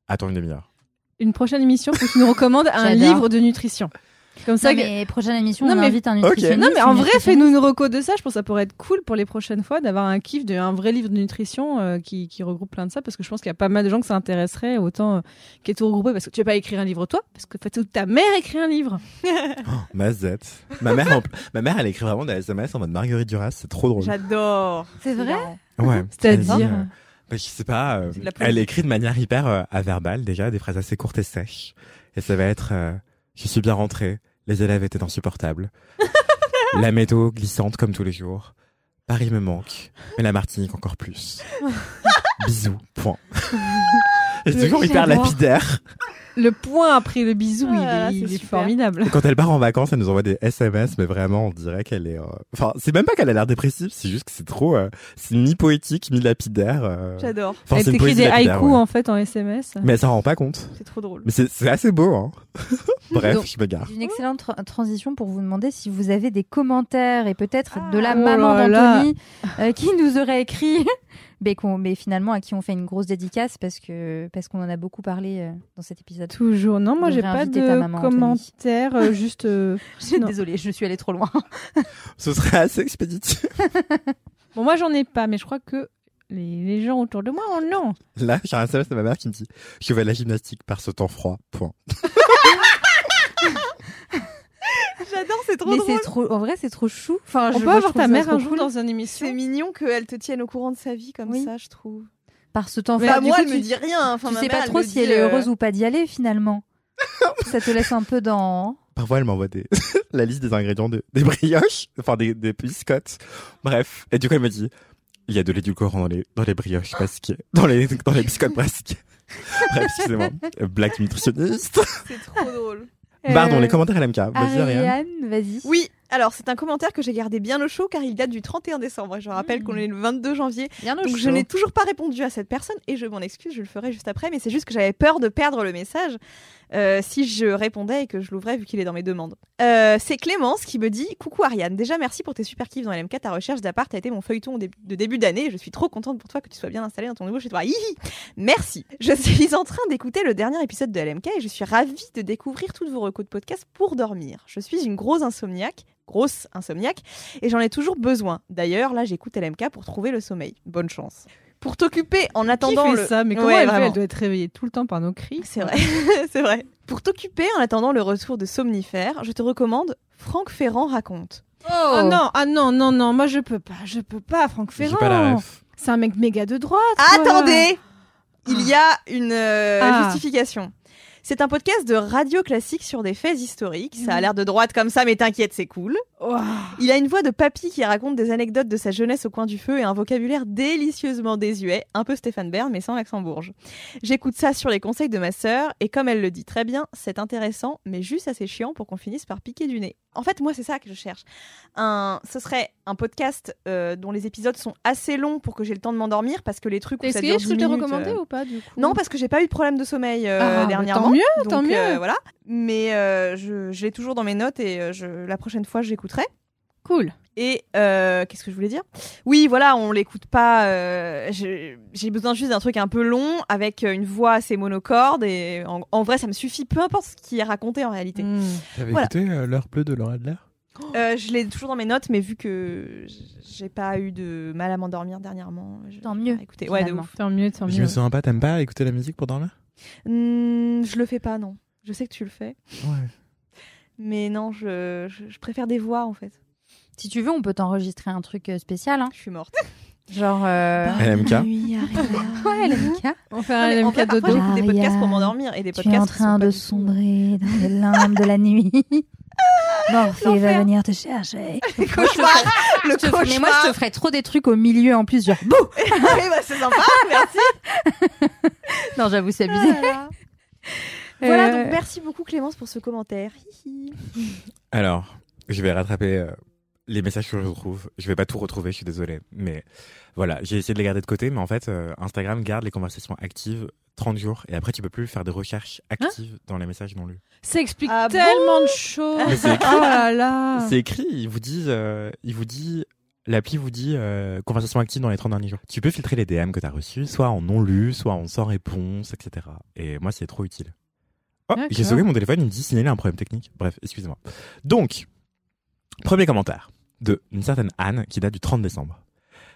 attends une demi-heure. Une prochaine émission, faut que tu nous recommandes un livre de nutrition. Comme ça, Non, que- mais prochaine émission, Non, on mais- invite un nutritionniste. Non, mais en vrai, fais-nous une reco de ça. Je pense que ça pourrait être cool pour les prochaines fois d'avoir un kiff d'un vrai livre de nutrition euh, qui, qui regroupe plein de ça. Parce que je pense qu'il y a pas mal de gens que ça intéresserait, autant euh, qui est tout regroupé. Parce que tu vas pas écrire un livre toi, parce que fait, ta mère écrit un livre. (laughs) Oh, Mazette. ma mère, en- ma mère, elle écrit vraiment des SMS en mode Marguerite Duras, c'est trop drôle. J'adore. C'est vrai? Ouais. C'est-à-dire? Euh, bah, je sais pas. euh, elle écrit de manière hyper euh, averbale déjà, des phrases assez courtes et sèches. Et ça va être euh, Je suis bien rentrée, les élèves étaient insupportables. (laughs) La météo glissante comme tous les jours. Paris me manque, mais la Martinique encore plus. (laughs) Bisous, point. (laughs) C'est toujours hyper lapidaire. Le point après le bisou, Ah il est, il formidable. Quand elle part en vacances, elle nous envoie des SMS, mais vraiment, on dirait qu'elle est. euh, Enfin, c'est même pas qu'elle a l'air dépressive, c'est juste que c'est trop. euh, C'est Ah. mi-poétique, mi-lapidaire. euh. J'adore. Enfin, elle t'écrit des lapidaire, haïkus ouais. en fait en SMS. Mais elle s'en rend pas compte. C'est trop drôle. Mais c'est assez beau, hein. (laughs) Bref, Donc, je me gare. Une excellente tra- transition pour vous demander si vous avez des commentaires et peut-être de la Ah, oh maman d'Anthony euh, qui nous aurait écrit, mais, finalement à qui on fait une grosse dédicace parce que parce qu'on en a beaucoup parlé euh, dans cet épisode. Toujours. Non, moi j'ai pas de commentaires, euh, (laughs) juste. euh. Désolée, je suis allée trop loin. (laughs) Ce serait assez expéditif. (laughs) Bon, moi j'en ai pas, mais je crois que les, les gens autour de moi en ont. Là, j'ai un SMS de ma mère qui me dit Je vais à la gymnastique par ce temps froid. Point. J'adore, c'est trop mais drôle. c'est trop, en vrai, c'est trop chou. Enfin, On je- peut moi, avoir ta mère un jour cool. dans une émission. C'est mignon qu'elle te tienne au courant de sa vie comme Oui. ça, je trouve. par ce temps Mais froid. Bah, Du moi, coup, elle tu, me dit rien. Enfin, tu ma sais mère, pas trop si elle est euh, heureuse ou pas d'y aller finalement. (laughs) ça te laisse un peu dans. Parfois, elle m'envoie des... (laughs) la liste des ingrédients de... des brioches, enfin des, des biscottes. Bref. Et du coup, elle me dit Il y a de l'édulcorant dans les, dans les brioches presque. Dans les, dans les biscottes presque. (laughs) Bref, excusez-moi. Blague nutritionniste. C'est trop drôle. Pardon, Euh, les commentaires LMK. Vas-y, Ariane. Ariane, vas-y. Oui, alors c'est un commentaire que j'ai gardé bien au chaud car il date du 31 décembre. Je rappelle Mm. qu'on est le 22 janvier. Bien au Donc je chaud. n'ai toujours pas répondu à cette personne et je m'en excuse, je le ferai juste après. Mais c'est juste que j'avais peur de perdre le message euh, si je répondais et que je l'ouvrais vu qu'il est dans mes demandes. Euh, c'est Clémence qui me dit Coucou Ariane, déjà merci pour tes super kiffs dans LMK. Ta recherche d'appart a été mon feuilleton de début d'année. Je suis trop contente pour toi que tu sois bien installée dans ton nouveau chez toi. Hihi Merci. Je suis en train d'écouter le dernier épisode de LMK et je suis ravie de découvrir toutes vos recos de podcast pour dormir. Je suis une grosse insomniaque. Grosse insomniaque, et j'en ai toujours besoin. D'ailleurs, là, j'écoute LMK pour trouver le sommeil. Bonne chance. Pour t'occuper en Qui attendant fait le... ça? Mais comment Ouais, elle fait? Elle doit être réveillée tout le temps par nos cris. C'est vrai, (laughs) c'est vrai. Pour t'occuper en attendant le retour de Somnifère, je te recommande Franck Ferrand raconte. Oh, non, ah non, non, non, moi je peux pas, je peux pas, Franck Ferrand. pas la ref. C'est un mec méga de droite. quoi. Attendez Il y a une euh, Ah. justification. C'est un podcast de radio classique sur des faits historiques. Ça a l'air de droite comme ça, mais t'inquiète, c'est cool. Ouah. Il a une voix de papy qui raconte des anecdotes de sa jeunesse au coin du feu et un vocabulaire délicieusement désuet, un peu Stéphane Bern mais sans l'accent bourge. J'écoute ça sur les conseils de ma sœur et comme elle le dit très bien, c'est intéressant mais juste assez chiant pour qu'on finisse par piquer du nez. En fait, moi c'est ça que je cherche. Un, ce serait un podcast euh, dont les épisodes sont assez longs pour que j'ai le temps de m'endormir parce que les trucs où Est-ce que je 10 peux te minutes, recommander euh, ou pas du coup? Non, parce que j'ai pas eu de problème de sommeil euh, Ah, dernièrement. tant mieux, Donc, tant mieux. voilà. Mais euh, je, je l'ai toujours dans mes notes et euh, je, la prochaine fois, j'écouterai. Cool. Et euh, qu'est-ce que je voulais dire? Oui, voilà, on l'écoute pas. euh, J'ai besoin juste d'un truc un peu long avec une voix assez monocorde et en, en vrai, ça me suffit. Peu importe ce qui est raconté en réalité. Hmm. T'avais Voilà. écouté euh, l'heure bleue de Laura Adler Euh, je l'ai toujours dans mes notes, mais vu que j'ai pas eu de mal à m'endormir dernièrement, je- Tant mieux, Écoutez, ouais, de finalement. ouf. Tant mieux, tant Je mieux. me souviens pas, t'aimes pas écouter la musique pour dormir? Hmm, je le fais pas, non. Je sais que tu le fais, Ouais. mais non, je, je, je préfère des voix en fait. Si tu veux, on peut t'enregistrer un truc euh, spécial, hein. Je suis morte. genre. euh, LMK (laughs) Ouais, LMK. On fait un en LMK dodo. j'écoute des podcasts pour m'endormir et des Tu podcasts es en train de sombrer (laughs) dans les limbes de la nuit. Morphée va L'enfer. venir te chercher. (laughs) Le cauchemar, le Je te- cauchemar. Mais moi, je te ferais trop des trucs au milieu en plus, genre. Bouh Oui, bah, c'est sympa, merci. non, j'avoue, c'est abusé. Voilà, Euh, donc merci beaucoup Clémence pour ce commentaire. Hihi. Alors, je vais rattraper euh, les messages que je retrouve. Je vais pas tout retrouver, je suis désolé. Mais voilà, j'ai essayé de les garder de côté. Mais en fait, euh, Instagram garde les conversations actives 30 jours. Et après, tu peux plus faire des recherches actives dans les messages non lus. Ça explique Ah tellement de choses. Mais c'est écrit. Oh là là. C'est écrit, ils vous disent, euh, ils vous dit, l'appli vous dit euh, conversation active dans les 30 derniers jours. Tu peux filtrer les DM que tu as reçus, soit en non lu, soit en sans réponse, etc. Et moi, c'est trop utile. Oh, j'ai sauvé mon téléphone, il me dit signaler un problème technique. Bref, excusez-moi. Donc, premier commentaire de une certaine Anne qui date du 30 décembre.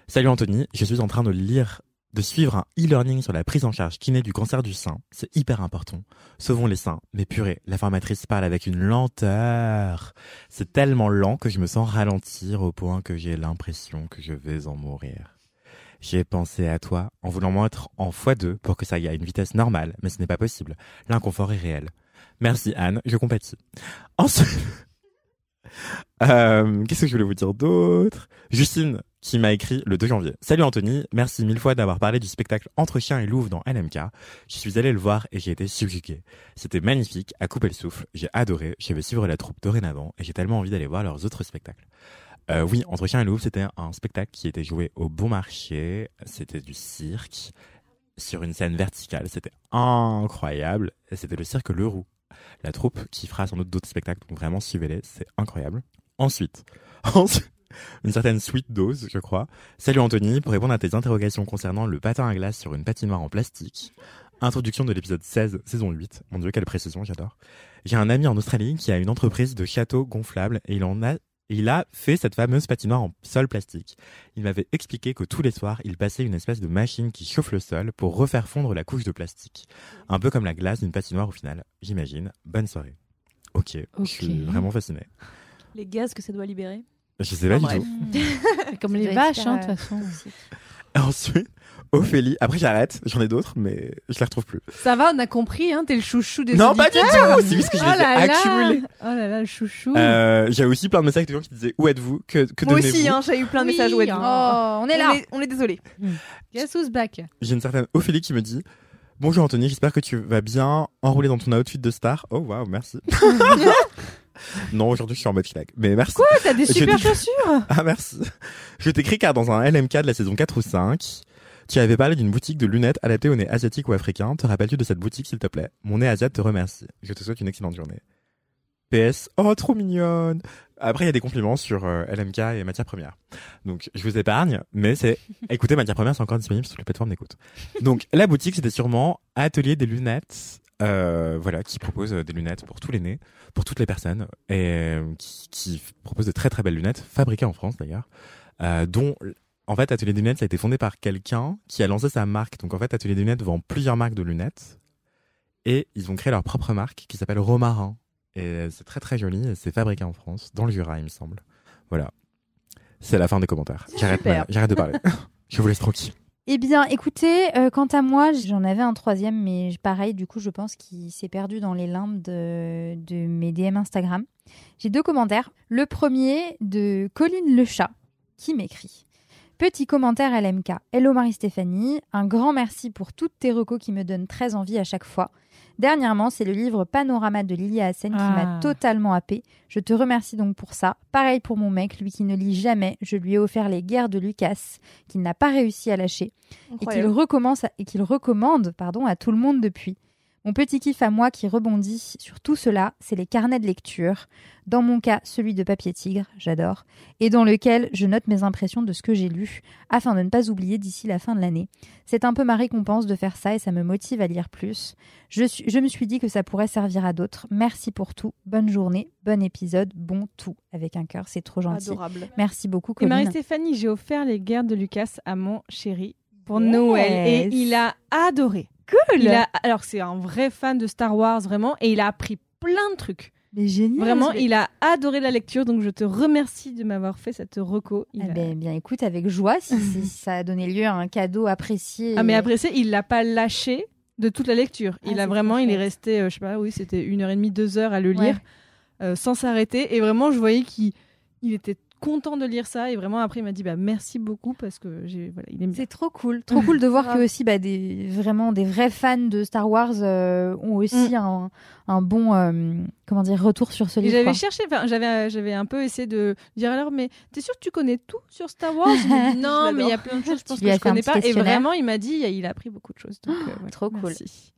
Salut Anthony, je suis en train de lire, de suivre un e-learning sur la prise en charge kiné du cancer du sein. C'est hyper important. Sauvons les seins. Mais purée, la formatrice parle avec une lenteur. C'est tellement lent que je me sens ralentir au point que j'ai l'impression que je vais en mourir. J'ai pensé à toi en voulant mettre en x2 pour que ça aille à une vitesse normale, mais ce n'est pas possible. L'inconfort est réel. Merci Anne, je compatis. Ensuite, (laughs) Euh, Qu'est-ce que je voulais vous dire d'autre? Justine qui m'a écrit le 2 janvier. Salut Anthony, merci mille fois d'avoir parlé du spectacle Entre chiens et louve dans LMK. Je suis allé le voir et j'ai été subjugué. C'était magnifique, à couper le souffle, j'ai adoré, je vais suivre la troupe dorénavant et j'ai tellement envie d'aller voir leurs autres spectacles. Euh, oui, Entre chiens et louve, c'était un spectacle qui était joué au Bon Marché, c'était du cirque, sur une scène verticale, c'était incroyable, c'était le cirque Le Roux. La troupe qui fera sans doute d'autres spectacles, donc vraiment suivez-les, c'est incroyable. Ensuite, (laughs) une certaine sweet dose, je crois. Salut Anthony, pour répondre à tes interrogations concernant le patin à glace sur une patinoire en plastique. Introduction de l'épisode 16, saison 8. Mon dieu, quelle précision, j'adore. J'ai un ami en Australie qui a une entreprise de châteaux gonflables et il en a il a fait cette fameuse patinoire en sol plastique. Il m'avait expliqué que tous les soirs, il passait une espèce de machine qui chauffe le sol pour refaire fondre la couche de plastique. Un peu comme la glace d'une patinoire au final, j'imagine. Bonne soirée. Ok, je suis vraiment fasciné. Les gaz que ça doit libérer? Je sais pas du bref. tout. (laughs) Comme Ça les vaches, hein, de toute façon. (laughs) Ensuite, Ophélie. Après, j'arrête. J'en ai d'autres, mais je les retrouve plus. Ça va, on a compris, hein, t'es le chouchou des non, pas du tout. C'est juste que je Oh les ai là là. accumulés. Oh là là, le chouchou. Euh, J'ai aussi plein de messages de gens qui disaient où êtes-vous? Que, que Moi aussi, hein, j'ai eu plein de Oui, messages. où êtes-vous? Hein. Oh, on est là. On est, on est désolé. Guess who's back? J'ai une certaine Ophélie qui me dit Bonjour Anthony, j'espère que tu vas bien enroulé dans ton outfit de star. Oh waouh, merci. (laughs) non, aujourd'hui je suis en mode schlag, mais merci. Quoi T'as des (laughs) super chaussures (laughs) ah merci. Je t'écris car dans un LMK de la saison 4 ou 5, tu avais parlé d'une boutique de lunettes adaptée au nez asiatique ou africain. Te rappelles-tu de cette boutique s'il te plaît? Mon nez asiate te remercie. Je te souhaite une excellente journée. PS, oh trop mignonne. Après il y a des compliments sur euh, LMK et matières premières. Donc je vous épargne, mais c'est écoutez matières premières c'est encore disponible sur les plateformes d'écoute. Donc la boutique c'était sûrement Atelier des lunettes. Euh, voilà, qui propose euh, des lunettes pour tous les nez, pour toutes les personnes, et euh, qui, qui propose de très très belles lunettes, fabriquées en France d'ailleurs, euh, dont en fait Atelier des lunettes ça a été fondé par quelqu'un qui a lancé sa marque. Donc en fait Atelier des lunettes vend plusieurs marques de lunettes, et ils ont créé leur propre marque qui s'appelle Romarin. Et c'est très très joli, et c'est fabriqué en France, dans le Jura il me semble. Voilà. C'est la fin des commentaires. J'arrête de parler. (laughs) Je vous laisse tranquille. Eh bien, écoutez, euh, quant à moi, j'en avais un troisième, mais pareil, du coup, je pense qu'il s'est perdu dans les limbes de, mes DM Instagram. J'ai deux commentaires. Le premier de Colline Le Chat, qui m'écrit. Petit commentaire LMK. Hello Marie-Stéphanie, un grand merci pour toutes tes recos qui me donnent très envie à chaque fois. Dernièrement, c'est le livre Panorama de Lilia Hassen qui Ah. m'a totalement happé. Je te remercie donc pour ça. Pareil pour mon mec, lui qui ne lit jamais. Je lui ai offert les guerres de Lucas, qu'il n'a pas réussi à lâcher et qu'il recommence à- et qu'il recommande pardon à tout le monde depuis. Mon petit kiff à moi qui rebondit sur tout cela, c'est les carnets de lecture. Dans mon cas, celui de papier tigre, j'adore, et dans lequel je note mes impressions de ce que j'ai lu, afin de ne pas oublier d'ici la fin de l'année. C'est un peu ma récompense de faire ça et ça me motive à lire plus. Je, suis- je me suis dit que ça pourrait servir à d'autres. Merci pour tout. Bonne journée, bon épisode, bon tout. Avec un cœur, c'est trop gentil. Adorable. Merci beaucoup, Et Colline. Marie-Stéphanie, j'ai offert les guerres de Lucas à mon chéri pour Yes. Noël et il a adoré. Cool. Il a, alors c'est un vrai fan de Star Wars vraiment et il a appris plein de trucs. Mais génial. Vraiment, il a adoré la lecture donc je te remercie de m'avoir fait cette reco. Il Eh a- ben, bien, écoute, avec joie, si, si (laughs) ça a donné lieu à un cadeau apprécié. Ah mais ça, il l'a pas lâché de toute la lecture. Ah, Il a vraiment, il est resté, euh, je sais pas, oui, c'était une heure et demie, deux heures à le Ouais. lire euh, sans s'arrêter. Et vraiment, je voyais qu'il il était content de lire ça. Et vraiment, après, il m'a dit bah merci beaucoup parce que j'ai, voilà, il aime. C'est trop cool, trop (laughs) cool de voir que aussi bah, des vraiment des vrais fans de Star Wars euh, ont aussi un, un bon euh, comment dire retour sur ce livre. J'avais cherché, enfin, j'avais, j'avais un peu essayé de dire alors, mais t'es sûr que tu connais tout sur Star Wars? Dit, (laughs) Non, mais il y a plein de choses, je pense que je connais pas. Et vraiment, il m'a dit, il a appris beaucoup de choses. Donc, euh, ouais, (gasps) trop cool. merci.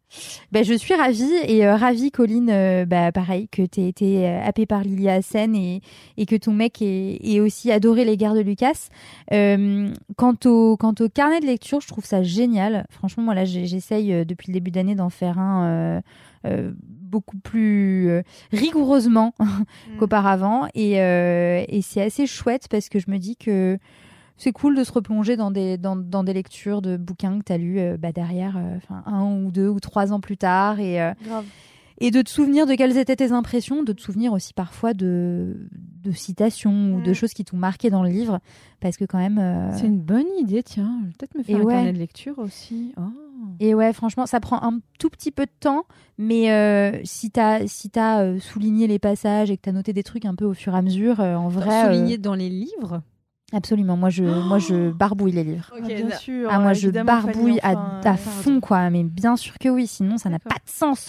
Ben, je suis ravie et euh, ravie Colline, euh, bah, pareil que tu aies été euh, happée par Lilia Hassen et, et que ton mec ait, ait aussi adoré les guerres de Lucas. Euh, quant, au, quant au carnet de lecture, je trouve ça génial. Franchement, moi là, j'essaye depuis le début d'année d'en faire un euh, beaucoup plus euh, rigoureusement (laughs) qu'auparavant et, euh, et c'est assez chouette parce que je me dis que c'est cool de se replonger dans des, dans, dans des lectures de bouquins que tu as lus euh, bah, derrière, euh, un ou deux ou trois ans plus tard, et, euh, et de te souvenir de quelles étaient tes impressions, de te souvenir aussi parfois de, de citations ou de choses qui t'ont marqué dans le livre, parce que quand même... C'est une bonne idée, tiens. Je vais Peut-être me faire Et un ouais. carnet de lecture aussi. Oh. Et ouais, franchement, ça prend un tout petit peu de temps, mais euh, si t'as si euh, souligné les passages et que t'as noté des trucs un peu au fur et à mesure, euh, en vrai, Souligné dans les livres? Absolument. Moi, je moi je barbouille les livres. Ok, bien na- sûr. Ah, moi, je barbouille à, à euh, fond, quoi. Mais bien sûr que oui, sinon ça n'a pas de sens.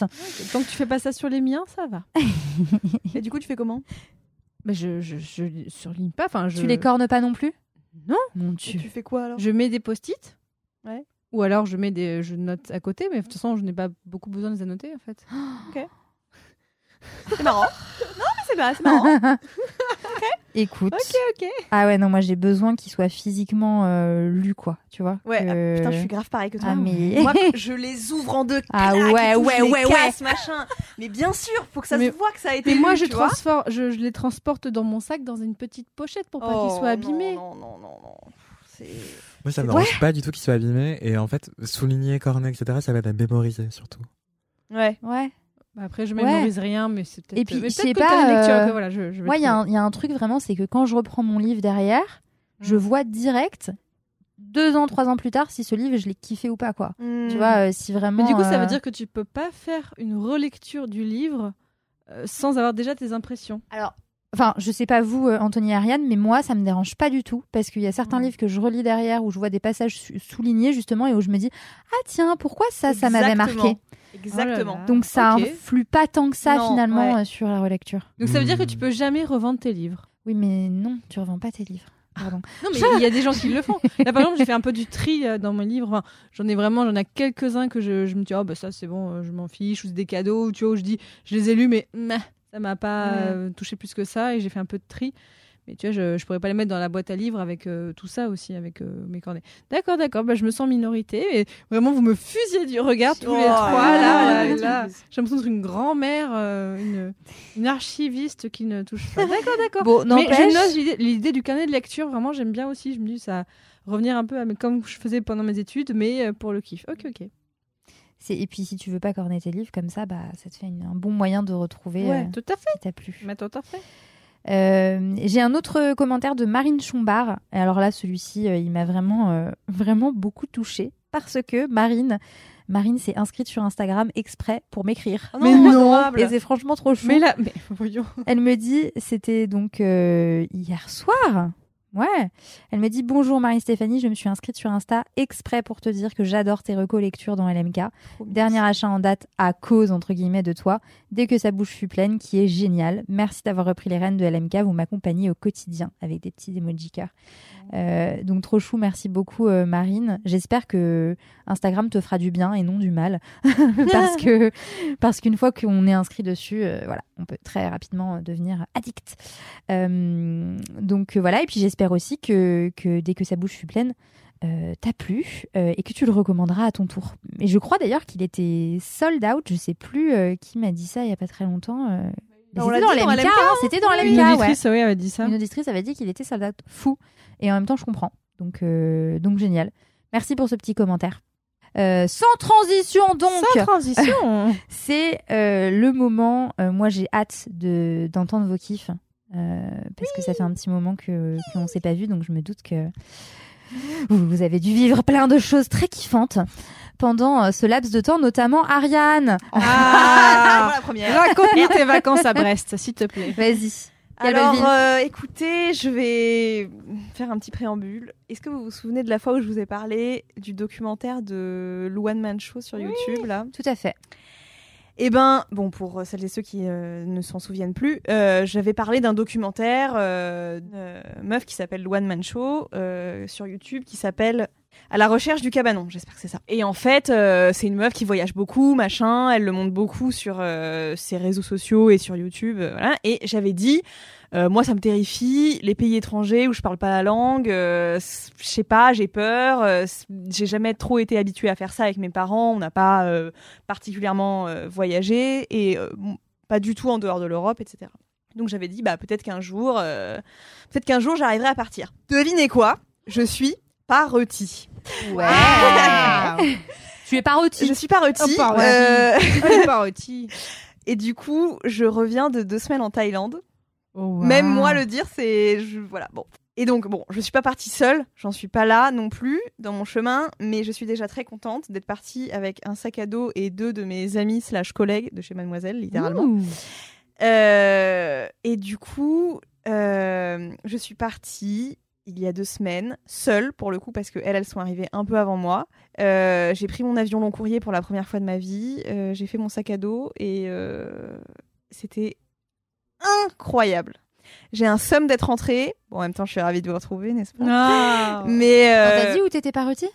Tant que tu fais pas ça sur les miens, ça va. (laughs) Et du coup, tu fais comment? Mais je, je, je surligne pas. Enfin, je... Tu les cornes pas non plus? Non. Mon Et dieu. tu fais quoi alors? Je mets des post-it. Ouais. Ou alors je mets des, je note à côté, mais de toute façon, je n'ai pas beaucoup besoin de les annoter en fait. (gasps) C'est marrant. (laughs) non, mais c'est pas, c'est marrant. (laughs) Écoute. Ok, ok. Ah ouais, non, moi j'ai besoin qu'il soit physiquement euh, lu, quoi. Tu vois Ouais, que- ah, putain, je suis grave pareil que toi. Ah, mais. (laughs) Moi, je les ouvre en deux. Ah ouais, ouais, les ouais, casse, machin. Mais bien sûr, faut que ça Mais- se voit que ça a été. Mais moi, je, tu vois. transfor- je, je les transporte dans mon sac dans une petite pochette pour pas Oh, qu'ils soient abîmés. Non, non, non, non. C'est. Moi, ça me Ouais. dérange pas du tout qu'il soit abîmé. Et en fait, souligner, corner, etc., ça va être à mémoriser surtout. Ouais. Ouais. Après, je Ouais. mémorise rien, mais c'est peut-être. Et puis, mais je sais que pas, t'as la lecture, euh, voilà, je, je Moi, il y, a un- il y a un truc vraiment, c'est que quand je reprends mon livre derrière, je Mm. vois direct, deux ans, trois ans plus tard, si ce livre, je l'ai kiffé ou pas, quoi. Hmm. Tu vois, euh, si vraiment. Mais du coup, ça euh, veut dire que tu peux pas faire une relecture du livre euh, sans avoir déjà tes impressions. Alors, enfin, je sais pas vous, euh, Anthony et Ariane, mais moi, ça me dérange pas du tout parce qu'il y a certains Mm. livres que je relis derrière où je vois des passages soulignés justement et où je me dis ah tiens pourquoi ça ça m'avait marqué? Exactement. Oh là là. Donc ça Ok. influe pas tant que ça Non, finalement ouais. euh, sur la relecture. Donc ça veut dire que Hmm. tu peux jamais revendre tes livres. Oui, mais non, tu revends pas tes livres. Pardon. (laughs) Non, mais il y a des gens qui le font. Là, par exemple, j'ai fait un peu du tri euh, dans mon livre. Enfin, j'en ai vraiment, j'en ai quelques-uns que je, je me dis, oh, bah ça, c'est bon, euh, je m'en fiche, ou c'est des cadeaux, ou tu vois, où je dis, je les ai lus, mais meh, ça m'a pas euh, touché plus que ça, et j'ai fait un peu de tri. Mais tu vois, je, je pourrais pas les mettre dans la boîte à livres avec euh, tout ça aussi, avec euh, mes cornets. D'accord, d'accord, bah, je me sens minorité, et vraiment, vous me fusiez du regard tous les Oh trois, là là, là. J'ai l'impression d'être une grand-mère, euh, une, une archiviste qui ne touche pas. D'accord, d'accord. Bon, Mais je l'idée- l'idée du carnet de lecture, vraiment, j'aime bien aussi. Je me dis, ça revenir un peu à, mais comme je faisais pendant mes études, mais pour le kiff. Ok, ok. c'est- Et puis si tu veux pas corner tes livres comme ça, bah ça te fait une- un bon moyen de retrouver Ouais, euh, tout à fait. qui t'a plu. Mais tout à fait. Euh, J'ai un autre commentaire de Marine Chombar. Et alors là, celui-ci, euh, il m'a vraiment, euh, (laughs) vraiment beaucoup touchée parce que Marine, Marine s'est inscrite sur Instagram exprès pour m'écrire. Oh non, Mais non. Et c'est franchement trop chou. Mais là, mais (laughs) voyons. Elle me dit, c'était donc euh, hier soir. Ouais. Elle me dit bonjour Marie-Stéphanie, je me suis inscrite sur Insta exprès pour te dire que j'adore tes recos lectures dans LMK. Dernier achat en date à cause, entre guillemets, de toi, dès que sa bouche fut pleine, qui est génial. Merci d'avoir repris les rênes de LMK, vous m'accompagnez au quotidien avec des petits emojis cœur. Euh, donc trop chou, merci beaucoup euh, Marine. J'espère que Instagram te fera du bien et non du mal, (laughs) parce que parce qu'une fois qu'on est inscrit dessus, euh, voilà, on peut très rapidement devenir addict. Donc voilà, et puis j'espère aussi que, dès que sa bouche fut pleine, euh, t'a plu et que tu le recommanderas à ton tour. Et je crois d'ailleurs qu'il était sold out. Je sais plus qui m'a dit ça il y a pas très longtemps. Mais On l'a C'était dans dans l'MK, hein, c'était dans Une l'MK, ouais. auditrice, ouais, avait dit ça. Une auditrice avait dit qu'il était sold out fou. Et en même temps, je comprends. Donc, euh, donc génial. Merci pour ce petit commentaire. Euh, sans transition donc, Sans transition. (laughs) c'est euh, le moment. moi, j'ai hâte de d'entendre vos kiffs parce que ça fait un petit moment que qu'on s'est pas vu, donc je me doute que vous, vous avez dû vivre plein de choses très kiffantes pendant euh, ce laps de temps, notamment Ariane. Ah. Voilà la première. Raconte-nous tes vacances à (laughs) Brest, s'il te plaît. Vas-y. Alors, euh, écoutez, je vais faire un petit préambule. Est-ce que vous vous souvenez de la fois où je vous ai parlé du documentaire de Luan Man Show sur YouTube là? Tout à fait. Eh ben, bon, pour celles et ceux qui euh, ne s'en souviennent plus, euh, j'avais parlé d'un documentaire euh, d'une meuf qui s'appelle Luan Man Show euh, sur YouTube qui s'appelle À la recherche du cabanon. J'espère que c'est ça. Et en fait, euh, c'est une meuf qui voyage beaucoup, machin. Elle le montre beaucoup sur euh, ses réseaux sociaux et sur YouTube, euh. Et j'avais dit. moi, ça me terrifie. Les pays étrangers où je parle pas la langue, je sais pas, j'ai peur. j'ai jamais trop été habituée à faire ça avec mes parents. On n'a pas particulièrement voyagé et pas du tout en dehors de l'Europe, etc. Donc j'avais dit bah peut-être qu'un jour, peut-être qu'un jour j'arriverai à partir. Devinez quoi? Je suis pas rôtie. Ouais. Ah. (laughs) tu es pas rôti. Je suis pas rôtie. Oh, euh, (laughs) rôti. et du coup, je reviens de deux semaines en Thaïlande. Oh, wow. Même moi le dire, c'est je- voilà bon. Et donc, bon, je suis pas partie seule, j'en suis pas là non plus dans mon chemin, mais je suis déjà très contente d'être partie avec un sac à dos et deux de mes amis slash collègues de chez Mademoiselle, littéralement. Euh, et du coup, euh, je suis partie il y a deux semaines, seule pour le coup, parce que elles, sont arrivées un peu avant moi. Euh, j'ai pris mon avion long courrier pour la première fois de ma vie. Euh, j'ai fait mon sac à dos et euh, c'était incroyable. J'ai un somme d'être rentrée. Bon, en même temps, je suis ravie de vous retrouver, n'est-ce pas? Ah. Mais On euh, t'a dit où t'étais parti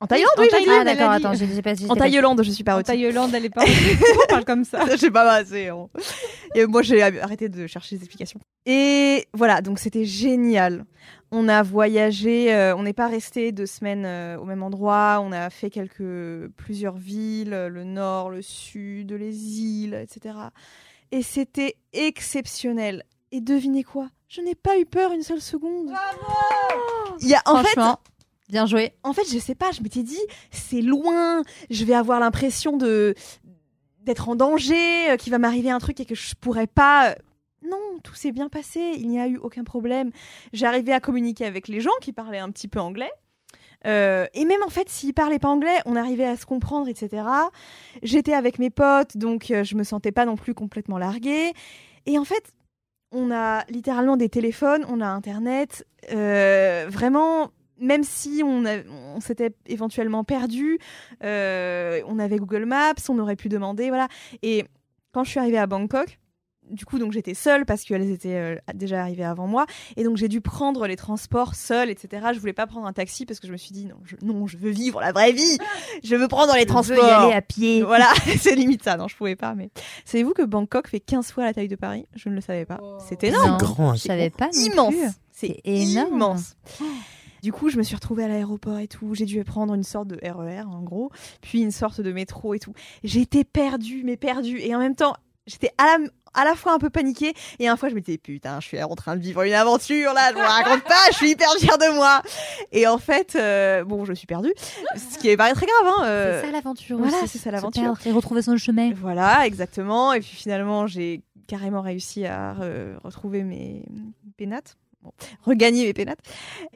en Thaïlande, en oui, j'ai Ah d'accord, attends, j'ai j'ai pas En pas- Thaïlande, je suis pas En. Thaïlande, elle est pas. (laughs) On parle comme ça? Je sais pas assez. hein. Et moi, j'ai arrêté de chercher des explications. Et voilà, donc c'était génial. On a voyagé, euh, on n'est pas resté deux semaines euh, au même endroit. On a fait quelques plusieurs villes, euh, le nord, le sud, les îles, etc. Et c'était exceptionnel. Et devinez quoi? Je n'ai pas eu peur une seule seconde. Il y a, en fait, Franchement, bien joué. en fait, je sais pas, je m'étais dit, c'est loin, je vais avoir l'impression de d'être en danger, euh, qu'il va m'arriver un truc et que je pourrais pas. Non, tout s'est bien passé, il n'y a eu aucun problème. Arrivé à communiquer avec les gens qui parlaient un petit peu anglais. Euh, et même en fait, s'ils parlaient pas anglais, on arrivait à se comprendre, etc. J'étais avec mes potes, donc euh, je me sentais pas non plus complètement larguée. Et en fait, on a littéralement des téléphones, on a Internet. euh, vraiment, même si on, on s'était éventuellement perdu, euh, on avait Google Maps, on aurait pu demander, voilà. Et quand je suis arrivée à Bangkok, du coup, donc j'étais seule parce qu'elles étaient euh, déjà arrivées avant moi, et donc j'ai dû prendre les transports seule, etc. Je voulais pas prendre un taxi parce que je me suis dit non, je, non, je veux vivre la vraie vie, je veux prendre les Je veux transports. y aller à pied. Voilà, (laughs) c'est limite ça. Non, je pouvais pas. Mais savez-vous que Bangkok fait 15 fois la taille de Paris? Je ne le savais pas. Oh. C'est énorme. Non, grand, hein. je savais pas non immense. plus. C'est C'est énorme. immense. Du coup, je me suis retrouvée à l'aéroport et tout. J'ai dû prendre une sorte de RER, en gros, puis une sorte de métro et tout. J'étais perdue, mais perdue. Et en même temps, j'étais à la, à la fois un peu paniquée. Et à la fois, je me disais, putain, je suis en train de vivre une aventure, là, je me raconte pas, je suis hyper fière de moi. Et en fait, euh, bon, je suis perdue. Ce qui est pas très grave, hein. euh, C'est ça l'aventure voilà, c'est ça l'aventure. Et retrouver son chemin. Voilà, exactement. Et puis finalement, j'ai carrément réussi à re- retrouver mes pénates. Bon, regagner mes pénates.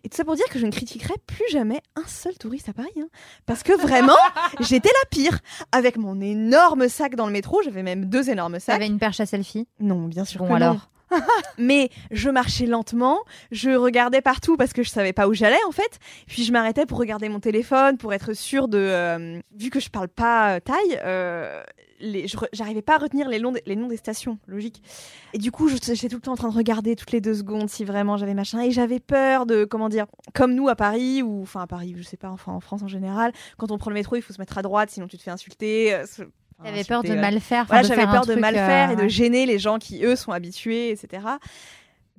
Et tout ça pour dire que je ne critiquerai plus jamais un seul touriste à Paris. hein. Parce que vraiment, (laughs) j'étais la pire. Avec mon énorme sac dans le métro, j'avais même deux énormes sacs. T'avais une perche à selfie? Non, bien sûr Bon que non. (laughs) Mais je marchais lentement, je regardais partout parce que je savais pas où j'allais en fait. Puis je m'arrêtais pour regarder mon téléphone pour être sûre de, euh, vu que je parle pas euh, thaï, euh, j'arrivais pas à retenir les, noms des- stations, logique. Et du coup, j'étais tout le temps en train de regarder toutes les deux secondes si vraiment j'avais machin. Et j'avais peur de, comment dire, comme nous à Paris ou enfin à Paris, je sais pas, enfin en France en général, quand on prend le métro, il faut se mettre à droite, sinon tu te fais insulter. T'avais peur de euh, mal faire. enfin, voilà, j'avais peur de mal euh, faire et de ouais. gêner les gens qui, eux, sont habitués, etc.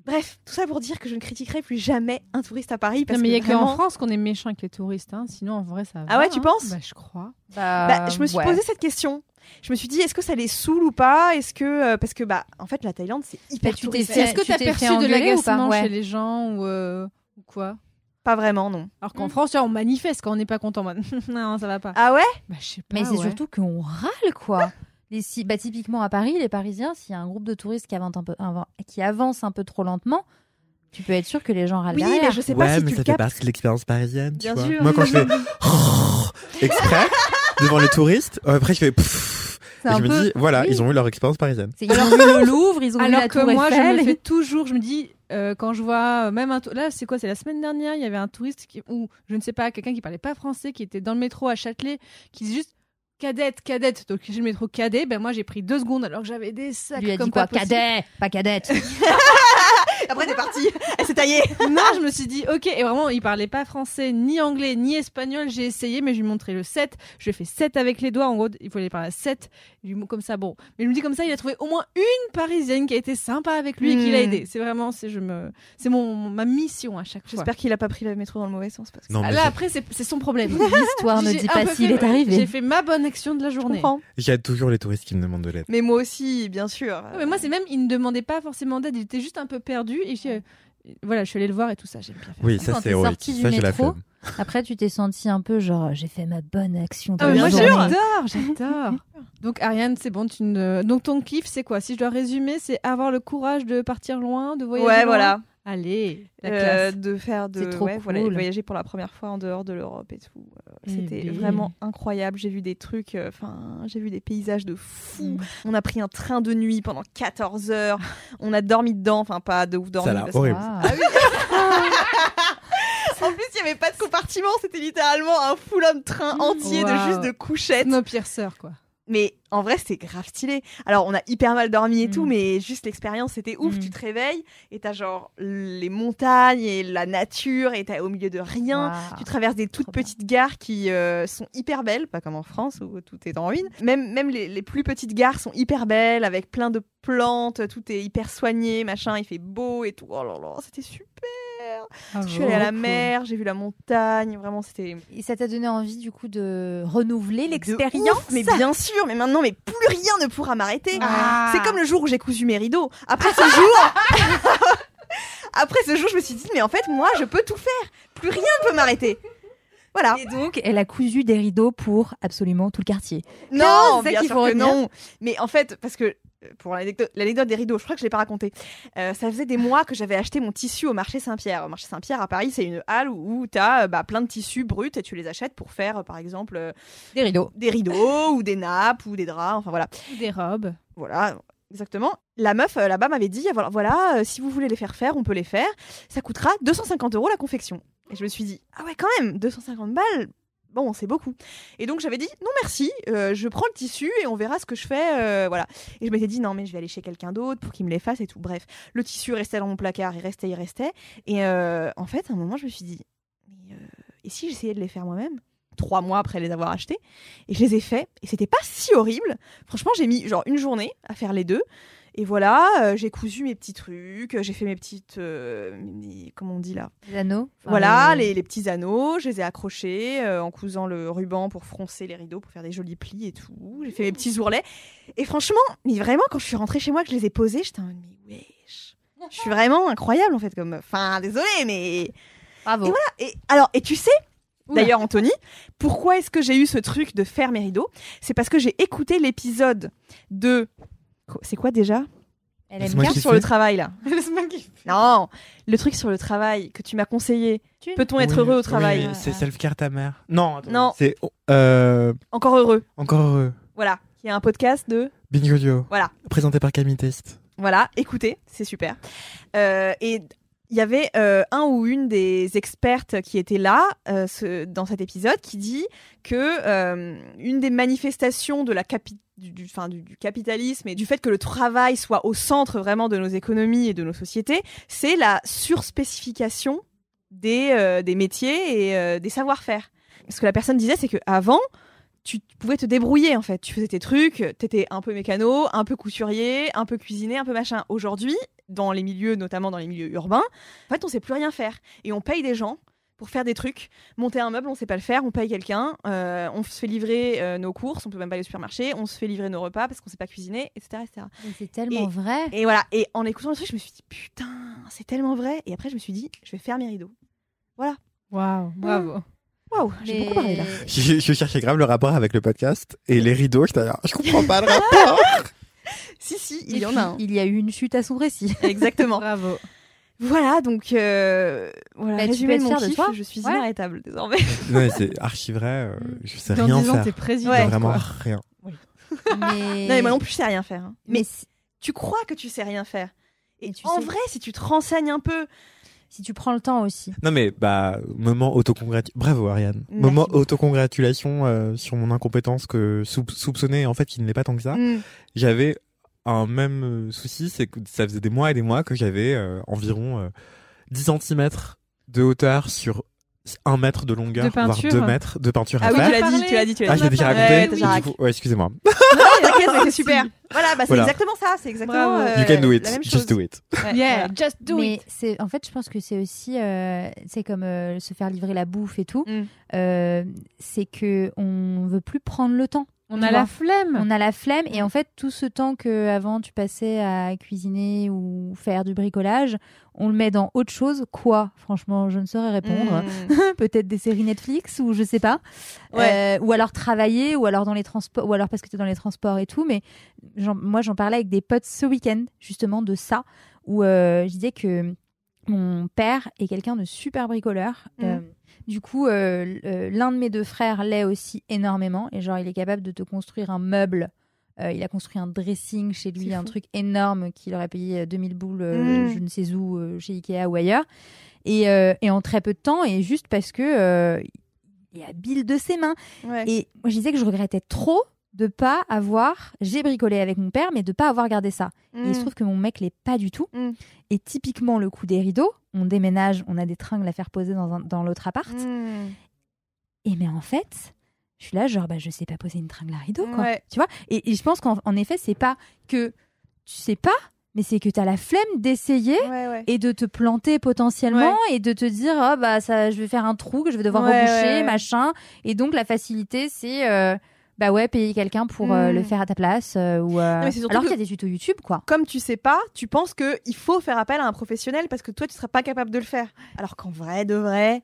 Bref, tout ça pour dire que je ne critiquerai plus jamais un touriste à Paris. Parce Non, mais il y a que qu'en vraiment... France qu'on est méchant avec les touristes. hein. Sinon, en vrai, ça va. Ah ouais, tu hein. penses Bah, je crois. Bah, je me suis ouais. posé cette question. Je me suis dit, est-ce que ça les saoule ou pas? Est-ce que euh, parce que bah, en fait, la Thaïlande, c'est hyper Bah, touristique. Est-ce que tu fait perçu de l'agacement Ouais. chez les gens ou, euh, ou quoi? Pas vraiment, non. Alors qu'en Mm. France, on manifeste quand on n'est pas content. Moi. (laughs) non, ça va pas. Ah ouais? Bah, je sais pas. Mais c'est ouais. surtout qu'on râle, quoi. Les, si, bah, typiquement à Paris, les Parisiens, s'il y a un groupe de touristes qui avance un peu, un- qui avance un peu trop lentement, tu peux être sûr que les gens râlent Oui, derrière. mais je sais pas ouais, si mais tu ça le fait partie de l'expérience parisienne, tu Bien vois. sûr. Moi, quand je fais (laughs) (laughs) exprès devant les touristes, après je fais pfff, et je me dis, voilà, oui. ils ont eu leur expérience parisienne. C'est- Ils ont vu le Louvre, ils ont vu Alors la que Tour moi, je Eiffel. me fais toujours, je me dis, euh, quand je vois euh, même un là, c'est quoi, c'est la semaine dernière, il y avait un touriste qui, ou je ne sais pas, quelqu'un qui parlait pas français, qui était dans le métro à Châtelet, qui disait juste cadette, cadette. Donc j'ai le métro cadet, ben moi j'ai pris deux secondes alors que j'avais des sacs lui a comme dit quoi. Cadet, pas cadette. (laughs) Après, t'es parti. Elle s'est taillée. (laughs) Non, je me suis dit, ok, et vraiment, il parlait pas français, ni anglais, ni espagnol. J'ai essayé, mais je lui ai montré le 7. Je lui ai fait 7 avec les doigts. En gros, il fallait parler à 7. Je lui ai- Comme ça, bon. Mais je me dis comme ça, il a trouvé au moins une parisienne qui a été sympa avec lui et qui l'a Hmm. aidé. C'est vraiment, c'est, je me, c'est mon, ma mission à chaque fois. J'espère qu'il a pas pris le métro dans le mauvais sens. Parce que Non, Là, après, c'est, son problème. (laughs) L'histoire ne dit pas s'il est arrivé. J'ai fait ma bonne action de la journée. comprends. J'aide toujours les touristes qui me demandent de l'aide. Mais moi aussi, bien sûr. Ouais, mais moi, c'est même, il ne demandait pas forcément d'aide. Il était juste un peu perdu. Et je, voilà, je suis allée le voir et tout ça. J'aime bien faire Oui, ça. c'est héroïque. sorti du Ça, j'ai la métro, flemme. Après, tu t'es senti un peu genre, j'ai fait ma bonne action de Ah, moi j'adore, (laughs) j'adore. Donc Ariane, c'est bon, tu ne... donc ton kiff c'est quoi? Si je dois résumer, c'est avoir le courage de partir loin, de voyager Ouais, loin? voilà. Allez, la Euh, classe. de faire de C'est trop ouais, cool. voyager pour la première fois en dehors de l'Europe et tout. Euh, Eh C'était bien. vraiment incroyable. J'ai vu des trucs, euh, enfin, j'ai vu des paysages de fou. Mm. On a pris un train de nuit pendant 14 heures. On a dormi dedans, enfin pas de ouf dormi. Ça a l'air parce horrible. Ah. (laughs) En plus, il n'y avait pas de compartiment, c'était littéralement un full on train entier de juste de couchettes. Snowpiercer, quoi. Mais en vrai, c'était grave stylé. Alors, on a hyper mal dormi et Mm. tout, mais juste l'expérience, c'était ouf. Mm. Tu te réveilles et t'as genre les montagnes et la nature et t'es au milieu de rien. Tu traverses des toutes Trop bien. petites gares qui euh, sont hyper belles, pas comme en France où tout est en ruine. Même, même les, les plus petites gares sont hyper belles, avec plein de plantes, tout est hyper soigné, machin, il fait beau et tout. Oh là là, c'était super. Ah, Je suis allée à la mer, j'ai vu la montagne, vraiment c'était Et ça t'a donné envie du coup de renouveler l'expérience Mais bien sûr, mais maintenant, mais plus rien ne pourra m'arrêter. Ah. C'est comme le jour où j'ai cousu mes rideaux. Après ce jour, (laughs) après ce jour, je me suis dit, mais en fait, moi, je peux tout faire. Plus rien ne peut m'arrêter. Voilà. Et donc, elle a cousu des rideaux pour absolument tout le quartier. Non, bien qu'il sûr faut que non. Mais en fait, parce que pour l'anecdote des rideaux, je crois que je l'ai pas raconté. Euh, ça faisait des mois que j'avais acheté mon tissu au marché Saint-Pierre. Au marché Saint-Pierre à Paris, c'est une halle où, tu as plein de tissus bruts et tu les achètes pour faire, euh, par exemple, euh, Des rideaux. des rideaux (laughs) ou des nappes ou des draps. Enfin voilà. Des robes. Voilà, exactement. La meuf euh, là-bas m'avait dit voilà, voilà euh, si vous voulez les faire faire, on peut les faire. Ça coûtera 250 euros la confection. Et je me suis dit ah ouais, quand même, 250 balles. Bon, c'est beaucoup. Et donc j'avais dit non merci, euh, je prends le tissu et on verra ce que je fais. euh, voilà. Et je m'étais dit non mais je vais aller chez quelqu'un d'autre pour qu'il me les fasse et tout. Bref, le tissu restait dans mon placard, il restait, il restait. Et euh, en fait, à un moment, je me suis dit mais, et si j'essayais de les faire moi-même? Trois mois après les avoir achetés, et je les ai faits. Et c'était pas si horrible. Franchement, j'ai mis genre une journée à faire les deux. Et voilà, euh, j'ai cousu mes petits trucs, j'ai fait mes petites. euh, mes- comment on dit là? Des anneaux. Enfin, Voilà, les, les petits anneaux, je les ai accrochés euh, en cousant le ruban pour froncer les rideaux, pour faire des jolis plis et tout. J'ai fait mes petits ourlets. Et franchement, mais vraiment, quand je suis rentrée chez moi, que je les ai posés, j'étais en mode, mais wesh. Je suis vraiment incroyable en fait, comme. Enfin, désolée, mais. Bravo. Et voilà. Et alors, et tu sais, d'ailleurs, Anthony, pourquoi est-ce que j'ai eu ce truc de faire mes rideaux? C'est parce que j'ai écouté l'épisode de. C'est quoi déjà? Elle aime bien. Sur le travail là. (laughs) Non, le truc sur le travail que tu m'as conseillé. Peut-on être Oui, heureux au travail? oui, c'est self-care ta mère. Non, attends, Non. C'est euh, Encore heureux. encore heureux. Voilà. Il y a un podcast de. Binge Audio. Voilà. Présenté par Camille Test. Voilà, écoutez, c'est super. Euh, et il y avait euh, un ou une des expertes qui était là euh, dans cet épisode qui dit que euh, une des manifestations du, enfin, du- capitalisme et du fait que le travail soit au centre vraiment de nos économies et de nos sociétés, c'est la surspécification des, des métiers et des savoir-faire. Ce que la personne disait, c'est que avant tu pouvais te débrouiller en fait. Tu faisais tes trucs, t'étais un peu mécano, un peu couturier, un peu cuisinier, un peu machin. Aujourd'hui, dans les milieux, notamment dans les milieux urbains, en fait, on sait plus rien faire. Et on paye des gens pour faire des trucs. Monter un meuble, on sait pas le faire, on paye quelqu'un, euh, on se fait livrer euh, nos courses, on peut même pas aller au supermarché, on se fait livrer nos repas parce qu'on sait pas cuisiner, etc. etc. Mais C'est tellement Et- vrai. Et voilà, et en écoutant le truc, je me suis dit, putain, c'est tellement vrai. Et après, je me suis dit, je vais faire mes rideaux. Waouh, bravo. Waouh, j'ai Mais- beaucoup parlé là. Je, je cherchais grave le rapport avec le podcast et les rideaux. Là, je comprends pas le rapport. (laughs) Si, si, Et il y en a un. Il y a eu une chute à son récit. (laughs) (laughs) Exactement. Bravo. Voilà, donc euh, voilà, Bah, tu résumé de mon de kiff, toi. je suis Ouais. inarrêtable désormais. (laughs) non, mais c'est archi vrai. euh, je sais Dans rien 10 ans, faire. t'es président. Ouais, vraiment quoi. rien. mais... Non, mais moi non plus, je sais rien faire. hein. mais si, tu crois que tu sais rien faire. Et Et tu en sais. vrai, si tu te renseignes un peu, si tu prends le temps aussi. Non mais bah moment autocongratulation. Bravo Ariane. Merci moment beaucoup. autocongratulation euh, sur mon incompétence que soup- soupçonnée en fait qui ne l'est pas tant que ça. hmm, J'avais un même euh, souci, c'est que ça faisait des mois et des mois que j'avais euh, environ euh, 10 cm de hauteur sur 1 mètre de longueur, De voire peinture. 2 mètres de peinture ah à oui, tu faire. l'as dit, tu l'as dit, tu l'as Ah, dit. je l'ai déjà Ouais, raconté. coup- Ouais, excusez-moi. (laughs) T'inquiète, (laughs) c'est super. Voilà, bah c'est Voilà. exactement ça, c'est exactement. Euh, you can do it. Just do it. Ouais, Yeah, voilà. just do mais it. c'est en fait je pense que c'est aussi euh, c'est comme euh, se faire livrer la bouffe et tout Mm. Euh, c'est que on veut plus prendre le temps On a la flemme. on a la flemme et en fait tout ce temps que avant tu passais à cuisiner ou faire du bricolage on le met dans autre chose quoi? Franchement je ne saurais répondre Hmm. (laughs) peut-être des séries Netflix ou je sais pas Ouais. Euh, ou alors travailler ou alors dans les transports ou alors parce que tu es dans les transports et tout mais moi j'en parlais avec des potes ce week-end justement de ça où euh, je disais que Mon père est quelqu'un de super bricoleur. Mhm. Euh, du coup, euh, l'un de mes deux frères l'est aussi énormément. Et genre, il est capable de te construire un meuble. Euh, il a construit un dressing chez lui, un fou. truc énorme qu'il aurait payé euh, 2000 boules, euh, Mhm. je ne sais où, chez Ikea ou ailleurs. Et, et en très peu de temps, et juste parce que il est habile de ses mains. Ouais. Et moi, je disais que je regrettais trop de pas avoir. J'ai bricolé avec mon père, mais de pas avoir gardé ça. Et il se Mm. trouve que mon mec l'est pas du tout. Mm. Et typiquement, le coup des rideaux, on déménage, on a des tringles à faire poser dans, un- dans l'autre appart. Mm. Et mais en fait, je suis là, genre, bah, je sais pas poser une tringle à rideau, quoi. Ouais. Tu vois? Et, et je pense qu'en en effet, c'est pas que tu sais pas, mais c'est que tu as la flemme d'essayer Ouais, ouais. et de te planter potentiellement et de te dire oh bah ça je vais faire un trou que je vais devoir reboucher machin et donc la facilité c'est euh, bah ouais payer quelqu'un pour euh, le faire à ta place euh, ou euh, Non, alors qu'il y a des tutos YouTube quoi Comme tu sais pas, tu penses que il faut faire appel à un professionnel parce que toi tu serais pas capable de le faire. Alors qu'en vrai, de vrai.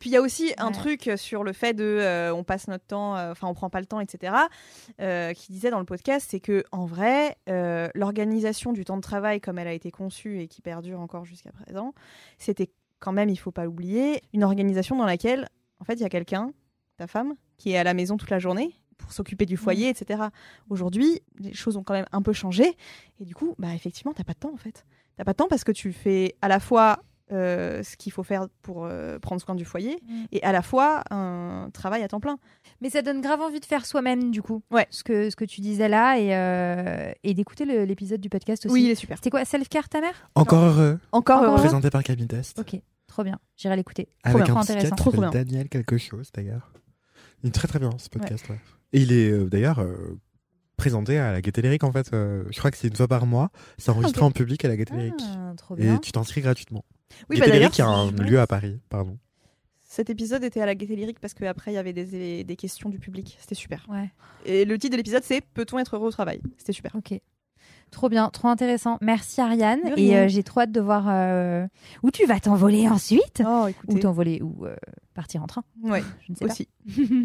Puis il y a aussi un truc sur le fait de euh, on passe notre temps, euh, enfin on prend pas le temps, etc. qui disait dans le podcast, c'est que en vrai, l'organisation du temps de travail comme elle a été conçue et qui perdure encore jusqu'à présent, c'était quand même, il faut pas l'oublier, une organisation dans laquelle en fait il y a quelqu'un, ta femme, qui est à la maison toute la journée pour s'occuper du foyer, etc. Aujourd'hui, les choses ont quand même un peu changé et du coup, bah effectivement, t'as pas de temps en fait. T'as pas de temps parce que tu fais à la fois euh, ce qu'il faut faire pour euh, prendre soin du foyer Mm. et à la fois un travail à temps plein. mais ça donne grave envie de faire soi-même du coup Ouais. ce que ce que tu disais là et euh, et d'écouter l'épisode du podcast aussi Oui, il est super. c'était quoi self care ta mère? Encore heureux. Encore Encore heureux. Présenté par Cabine Test. ok trop bien j'irai l'écouter Avec trop un intéressant Trop, trop s'appelle Daniel quelque chose d'ailleurs. Il est très très bien ce podcast. ouais. Et il est euh, d'ailleurs euh, présenté à la Gaieté Lyrique en fait. euh, je crois que c'est une fois par mois. C'est enregistré ok. en public à la Gaieté Lyrique. ah, Et tu t'inscris gratuitement. Oui, Gaieté bah, Lyrique, il y a un lieu à Paris. Pardon. Cet épisode était à la Gaieté Lyrique parce qu'après il y avait des, des questions du public. C'était super. ouais Et le titre de l'épisode c'est Peut-on être heureux au travail? C'était super. Ok. Trop bien, trop intéressant. Merci Ariane. Et euh, j'ai trop hâte de voir euh, où tu vas t'envoler ensuite. Oh, Ou t'envoler ou euh, partir en train. Ouais, Je ne sais pas. (laughs)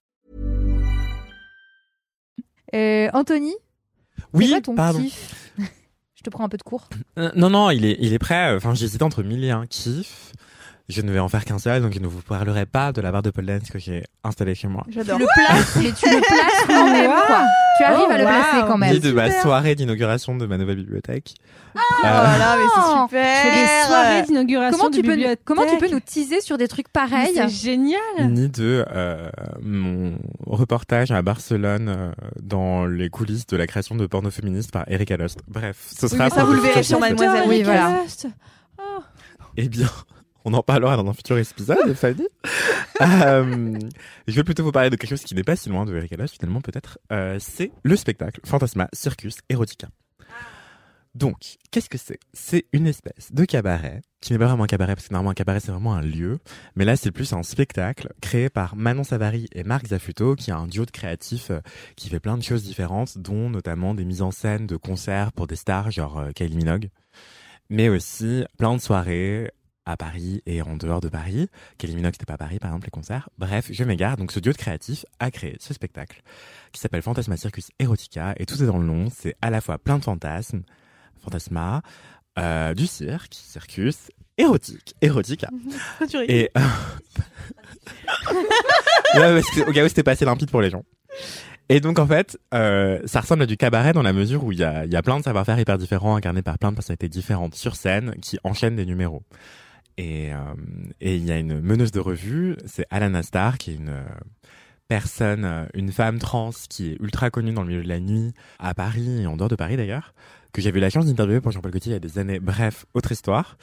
Euh, Anthony, Oui, quoi ton pardon. kiff (laughs) Je te prends un peu de cours. Euh, non, non, il est, il est prêt. Enfin, j'hésitais entre mille et un kiff. Je ne vais en faire qu'un seul, donc je ne vous parlerai pas de la barre de pole dance que j'ai installée chez moi. Tu J'adore. le places, mais tu le places quand même, Wow. quoi. Tu arrives Oh, à le wow. placer quand même. Ni de ma soirée d'inauguration de ma nouvelle bibliothèque. Oh là, mais c'est Oh, super. Tu fais des soirées d'inauguration Comment de tu, peux, nous- bibliothèque. comment tu peux nous teaser sur des trucs pareils C'est génial. ni de euh, mon reportage à Barcelone euh, dans les coulisses de la création de porno féministe par Erika Lost. Bref, ce Oui, sera ça, pour vous le verrez sur. Mademoiselle. Oui, voilà. Oh. Eh bien, on en parlera dans un futur épisode, (laughs) Fanny. euh, je vais plutôt vous parler de quelque chose qui n'est pas si loin de Lost, finalement, peut-être. Euh, c'est le spectacle Fantasma Circus Erotica. Donc, qu'est-ce que c'est? C'est une espèce de cabaret, qui n'est pas vraiment un cabaret, parce que normalement un cabaret c'est vraiment un lieu, mais là c'est plus un spectacle créé par Manon Savary et Marc Zafuto, qui est un duo de créatifs euh, qui fait plein de choses différentes, dont notamment des mises en scène de concerts pour des stars, genre euh, Kylie Minogue, mais aussi plein de soirées à Paris et en dehors de Paris. Kylie Minogue c'était pas à Paris par exemple les concerts. Bref, je m'égare. Donc ce duo de créatifs a créé ce spectacle qui s'appelle Fantasma Circus Erotica et tout est dans le nom. C'est à la fois plein de fantasmes, fantasma, euh, du cirque, circus, érotique, (laughs) rigoles. Et euh, (laughs) ouais, au cas où c'était pas assez limpide pour les gens. Et donc en fait, euh, ça ressemble à du cabaret dans la mesure où il y a, il y a plein de savoir-faire hyper différents incarnés par plein de personnalités différentes sur scène qui enchaînent des numéros. Et euh, et il y a une meneuse de revue, c'est Alana Star, qui est une euh, personne, euh, une femme trans qui est ultra connue dans le milieu de la nuit à Paris et en dehors de Paris d'ailleurs, que j'avais eu la chance d'interviewer pour Jean-Paul Gaultier il y a des années. Bref, autre histoire.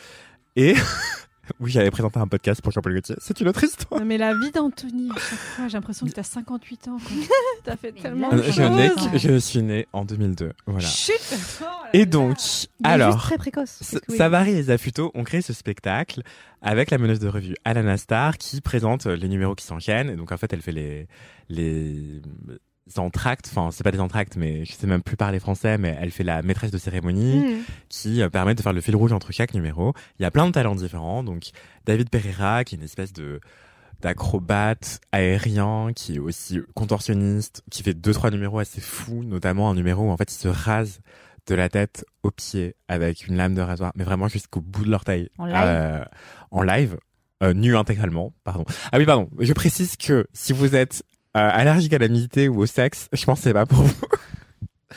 Et (laughs) (laughs) Oui, j'avais présenté un podcast pour Jean-Paul Gaultier. C'est une autre histoire. Non, mais la vie d'Anthony, à chaque fois, j'ai l'impression que t'as 58 ans. (laughs) T'as fait tellement de Je, choses. n'ai que- je suis né en 2002. Voilà. Chut Oh Et donc, juste alors, très précoce. Oui. Savary et Zafuto ont créé ce spectacle avec la meneuse de revue Alana Star qui présente euh, les numéros qui s'enchaînent. Et donc, en fait, elle fait les, les entractes. Enfin, c'est pas des entractes, mais je sais même plus parler français, mais elle fait la maîtresse de cérémonie Mmh. qui euh, permet de faire le fil rouge entre chaque numéro. Il y a plein de talents différents. Donc, David Pereira, qui est une espèce de d'acrobate aérien, qui est aussi contorsionniste, qui fait deux, trois numéros assez fous, notamment un numéro où en fait il se rase de la tête aux pieds avec une lame de rasoir, mais vraiment jusqu'au bout de l'orteil. En live? Euh, en live. Euh, nu intégralement, pardon. Ah oui, pardon. Je précise que si vous êtes allergique à la nudité ou au sexe, je pense que c'est pas pour vous.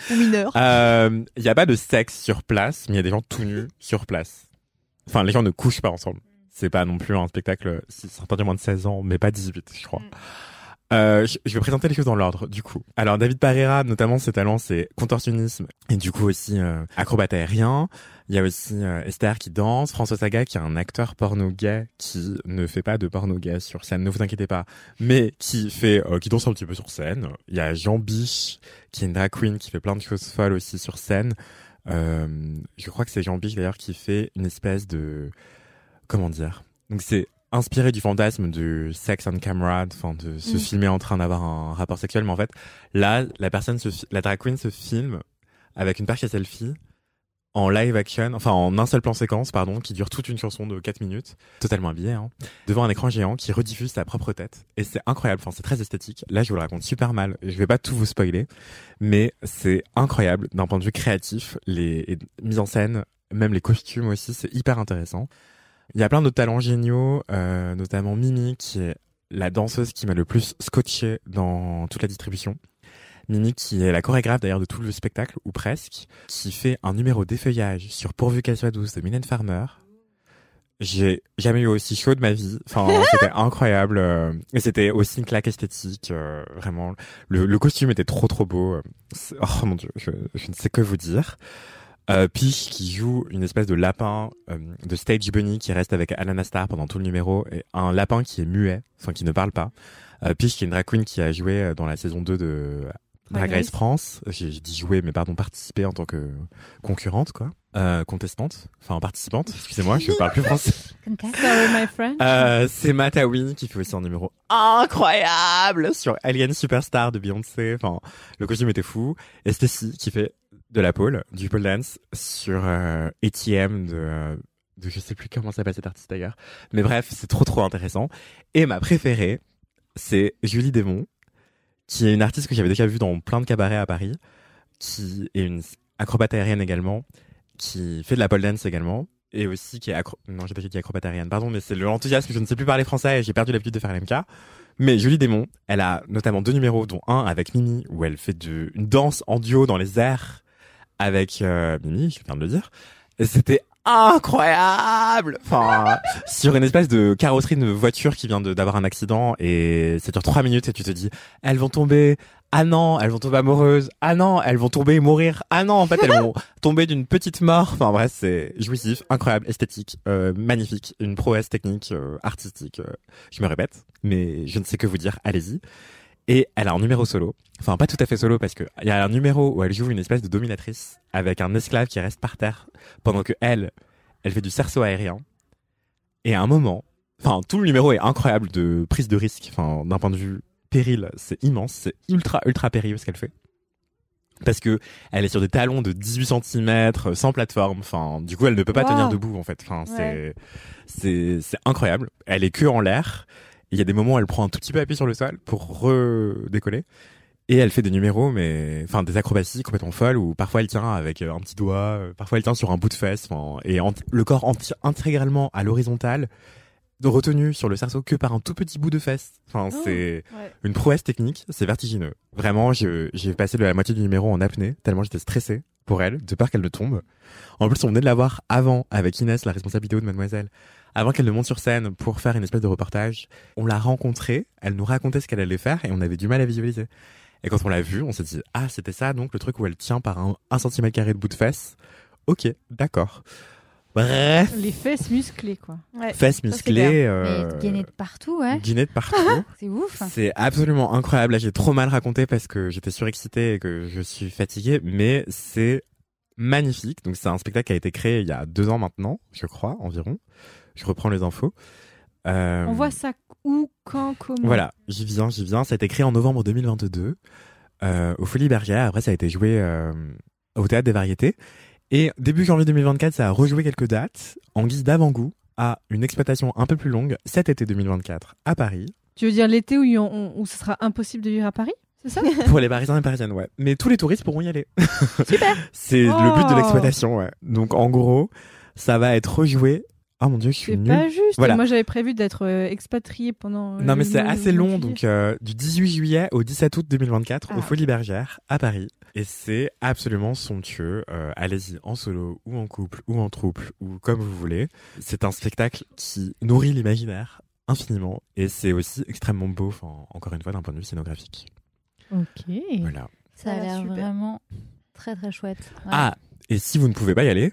Ou mineur. Euh, Il y a pas de sexe sur place, mais il y a des gens tout nus sur place. Enfin, les gens ne couchent pas ensemble. C'est pas non plus un spectacle, c'est interdit moins de 16 ans, mais pas 18, je crois. Mm. Euh, je, vais présenter les choses dans l'ordre, du coup. Alors, David Pereira, notamment, ses talents, c'est contorsionnisme et du coup aussi euh, acrobate aérien. Il y a aussi euh, Esther qui danse, François Saga qui est un acteur porno gay qui ne fait pas de porno gay sur scène, ne vous inquiétez pas, mais qui fait, euh, qui danse un petit peu sur scène. Il y a Jean Biche qui est une drag queen qui fait plein de choses folles aussi sur scène. Euh, je crois que c'est Jean Biche d'ailleurs qui fait une espèce de, comment dire, donc c'est inspiré du fantasme du sex on camera, enfin de se Mm. filmer en train d'avoir un rapport sexuel, mais en fait là la personne, se la drag queen se filme avec une perche à selfie en live action, enfin en un seul plan séquence, pardon, qui dure toute une chanson de 4 minutes, totalement habillée, hein, devant un écran géant qui rediffuse sa propre tête. Et c'est incroyable, enfin c'est très esthétique. Là je vous le raconte super mal, je vais pas tout vous spoiler, mais c'est incroyable d'un point de vue créatif, les et mise en scène, même les costumes aussi, c'est hyper intéressant. Il y a plein d'autres talents géniaux, euh, notamment Mimi qui est la danseuse qui m'a le plus scotché dans toute la distribution. Mimi qui est la chorégraphe d'ailleurs de tout le spectacle, ou presque, qui fait un numéro d'effeuillage sur Pourvu qu'elle soit douce de Mylène Farmer. J'ai jamais eu aussi chaud de ma vie. Enfin, (laughs) c'était incroyable. euh, Et c'était aussi une claque esthétique. euh, vraiment, le, le costume était trop trop beau. Oh mon dieu, je, je ne sais que vous dire. Euh, Peach qui joue une espèce de lapin euh, de stage bunny qui reste avec Alana Star pendant tout le numéro et un lapin qui est muet, enfin qui ne parle pas. Euh, Peach qui est une drag queen qui a joué dans la saison 2 de Drag Race. France. J'ai dit jouer, mais pardon, participer en tant que concurrente, quoi. Euh, contestante, enfin participante, excusez-moi, je parle plus français. (laughs) Euh, c'est Matawin qui fait aussi un numéro incroyable sur Alien Superstar de Beyoncé. Enfin, le costume était fou. Et Stacy qui fait de la pole, du pole dance sur euh, ATM de, euh, de je sais plus comment s'appelle cet artiste d'ailleurs. Mais bref, c'est trop trop intéressant. Et ma préférée, c'est Julie Démon, qui est une artiste que j'avais déjà vue dans plein de cabarets à Paris, qui est une acrobate aérienne également, qui fait de la pole dance également, et aussi qui est acro... non j'ai déjà dit acrobate aérienne, pardon, mais c'est l'enthousiasme, je ne sais plus parler français et j'ai perdu l'habitude de faire l'MK. Mais Julie Démon, elle a notamment deux numéros, dont un avec Mimi, où elle fait de, une danse en duo dans les airs avec euh, Mimi, je viens de le dire. C'était incroyable Enfin, sur une espèce de carrosserie de voiture qui vient d'avoir un accident et ça dure trois minutes et tu te dis, elles vont tomber, ah non, elles vont tomber amoureuses, ah non, elles vont tomber et mourir, ah non, en fait, elles vont (laughs) tomber d'une petite mort. Enfin bref, c'est jouissif, incroyable, esthétique, euh, magnifique, une prouesse technique, euh, artistique. euh, je me répète, mais je ne sais que vous dire, allez-y. Et elle a un numéro solo. Enfin, pas tout à fait solo parce que il y a un numéro où elle joue une espèce de dominatrice avec un esclave qui reste par terre pendant que elle, elle fait du cerceau aérien. Et à un moment, enfin, tout le numéro est incroyable de prise de risque. Enfin, d'un point de vue péril, c'est immense, c'est ultra, ultra périlleux ce qu'elle fait. Parce que elle est sur des talons de 18 cm, sans plateforme. Enfin, du coup, elle ne peut pas Wow. tenir debout, en fait. Enfin, Ouais. c'est, c'est, c'est incroyable. Elle est que en l'air. Il y a des moments où elle prend un tout petit peu appui sur le sol pour redécoller. Et elle fait des numéros, mais enfin des acrobaties complètement folles où parfois elle tient avec un petit doigt, euh, parfois elle tient sur un bout de fesse, enfin, et le corps enti- intégralement à l'horizontale, retenu sur le cerceau que par un tout petit bout de fesse. Enfin, Oh. c'est Ouais. une prouesse technique, c'est vertigineux. Vraiment, j'ai passé de la moitié du numéro en apnée, tellement j'étais stressé pour elle, de peur qu'elle ne tombe. En plus, on venait de la voir avant, avec Inès, la responsable vidéo de Mademoiselle, avant qu'elle ne monte sur scène pour faire une espèce de reportage. On l'a rencontrée, elle nous racontait ce qu'elle allait faire et on avait du mal à visualiser. Et quand on l'a vue, on s'est dit, ah, c'était ça, donc le truc où elle tient par un, un centimètre carré de bout de fesse. Ok, d'accord. Bref, Les fesses musclées, quoi. Ouais. fesses musclées, euh, Mais gainé de partout, ouais. guinées de partout. (laughs) C'est ouf. C'est absolument incroyable. Là, j'ai trop mal raconté parce que j'étais surexcité et que je suis fatigué, mais c'est magnifique. Donc, c'est un spectacle qui a été créé il y a deux ans maintenant, je crois, environ. Je reprends les infos. Euh, On voit ça où, quand, comment Voilà, j'y viens, j'y viens. Ça a été créé en novembre 2022 euh, au Folies Bergère. Après, ça a été joué euh, au Théâtre des Variétés. Et début janvier 2024, ça a rejoué quelques dates en guise d'avant-goût à une exploitation un peu plus longue cet été 2024 à Paris. Tu veux dire l'été où, on- où ce sera impossible de vivre à Paris C'est ça (laughs) pour les Parisiens et Parisiennes, ouais. Mais tous les touristes pourront y aller. Super (laughs) C'est Oh. le but de l'exploitation, ouais. Donc en gros, ça va être rejoué. Oh mon dieu, je suis C'est pas juste. Voilà. Moi, j'avais prévu d'être euh, expatrié pendant. euh, Non mais c'est assez long, donc euh, du 18 juillet au 17 août 2024 Ah. au Folies Bergère à Paris. Et c'est absolument somptueux. Euh, Allez-y en solo ou en couple ou en troupe ou comme vous voulez. C'est un spectacle qui nourrit l'imaginaire infiniment et c'est aussi extrêmement beau, enfin, encore une fois d'un point de vue scénographique. Ok. Voilà. Ça a l'air vraiment très très chouette. Ouais. Ah, et si vous ne pouvez pas y aller,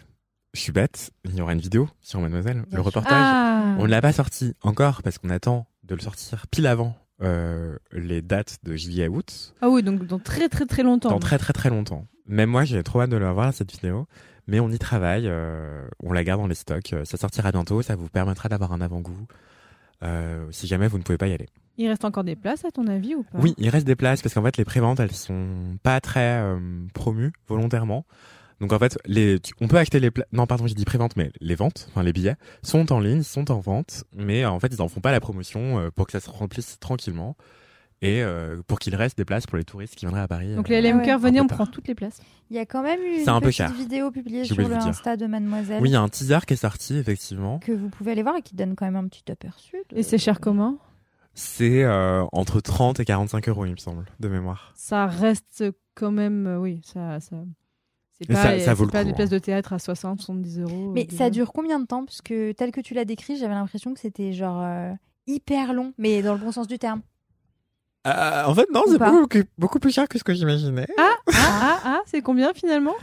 je suis bête, il y aura une vidéo sur Mademoiselle. Bien le sûr. reportage, Ah on ne l'a pas sorti encore parce qu'on attend de le sortir pile avant euh, les dates de juillet-août. Ah oui, donc dans très très très longtemps. dans très très très longtemps. Même moi, j'ai trop hâte de la voir cette vidéo, mais on y travaille, euh, on la garde dans les stocks. Euh, Ça sortira bientôt, ça vous permettra d'avoir un avant-goût. euh, si jamais vous ne pouvez pas y aller. Il reste encore des places à ton avis ou pas? Oui, il reste des places parce qu'en fait les préventes elles sont pas très euh, promues volontairement. Donc en fait, les, tu- on peut acheter les pla- non pardon j'ai dit prévente mais les ventes, enfin les billets sont en ligne, sont en vente, mais euh, en fait ils en font pas la promotion euh, pour que ça se remplisse tranquillement et euh, pour qu'il reste des places pour les touristes qui viendraient à Paris. Donc euh, les LM. Cœur, venez, on prend toutes les places. Il y a quand même eu un une petite vidéo publiée sur le. Insta de Mademoiselle Oui, il y a un teaser qui est sorti effectivement. que vous pouvez aller voir et qui donne quand même un petit aperçu. de- Et c'est cher comment? C'est euh, entre 30 et 45 euros il me semble de mémoire. Ça reste quand même, euh, oui, ça, ça. C'est pas, ça- ça vaut le pas coup, des hein. places de théâtre à 60, 70 euros. Mais euh, ça déjà. dure combien de temps? Parce que tel que tu l'as décrit, j'avais l'impression que c'était genre euh, hyper long, mais dans le bon sens du terme. Euh, en fait non, Ou c'est beaucoup, beaucoup plus cher que ce que j'imaginais. Ah, (laughs) ah, ah, ah, c'est combien finalement?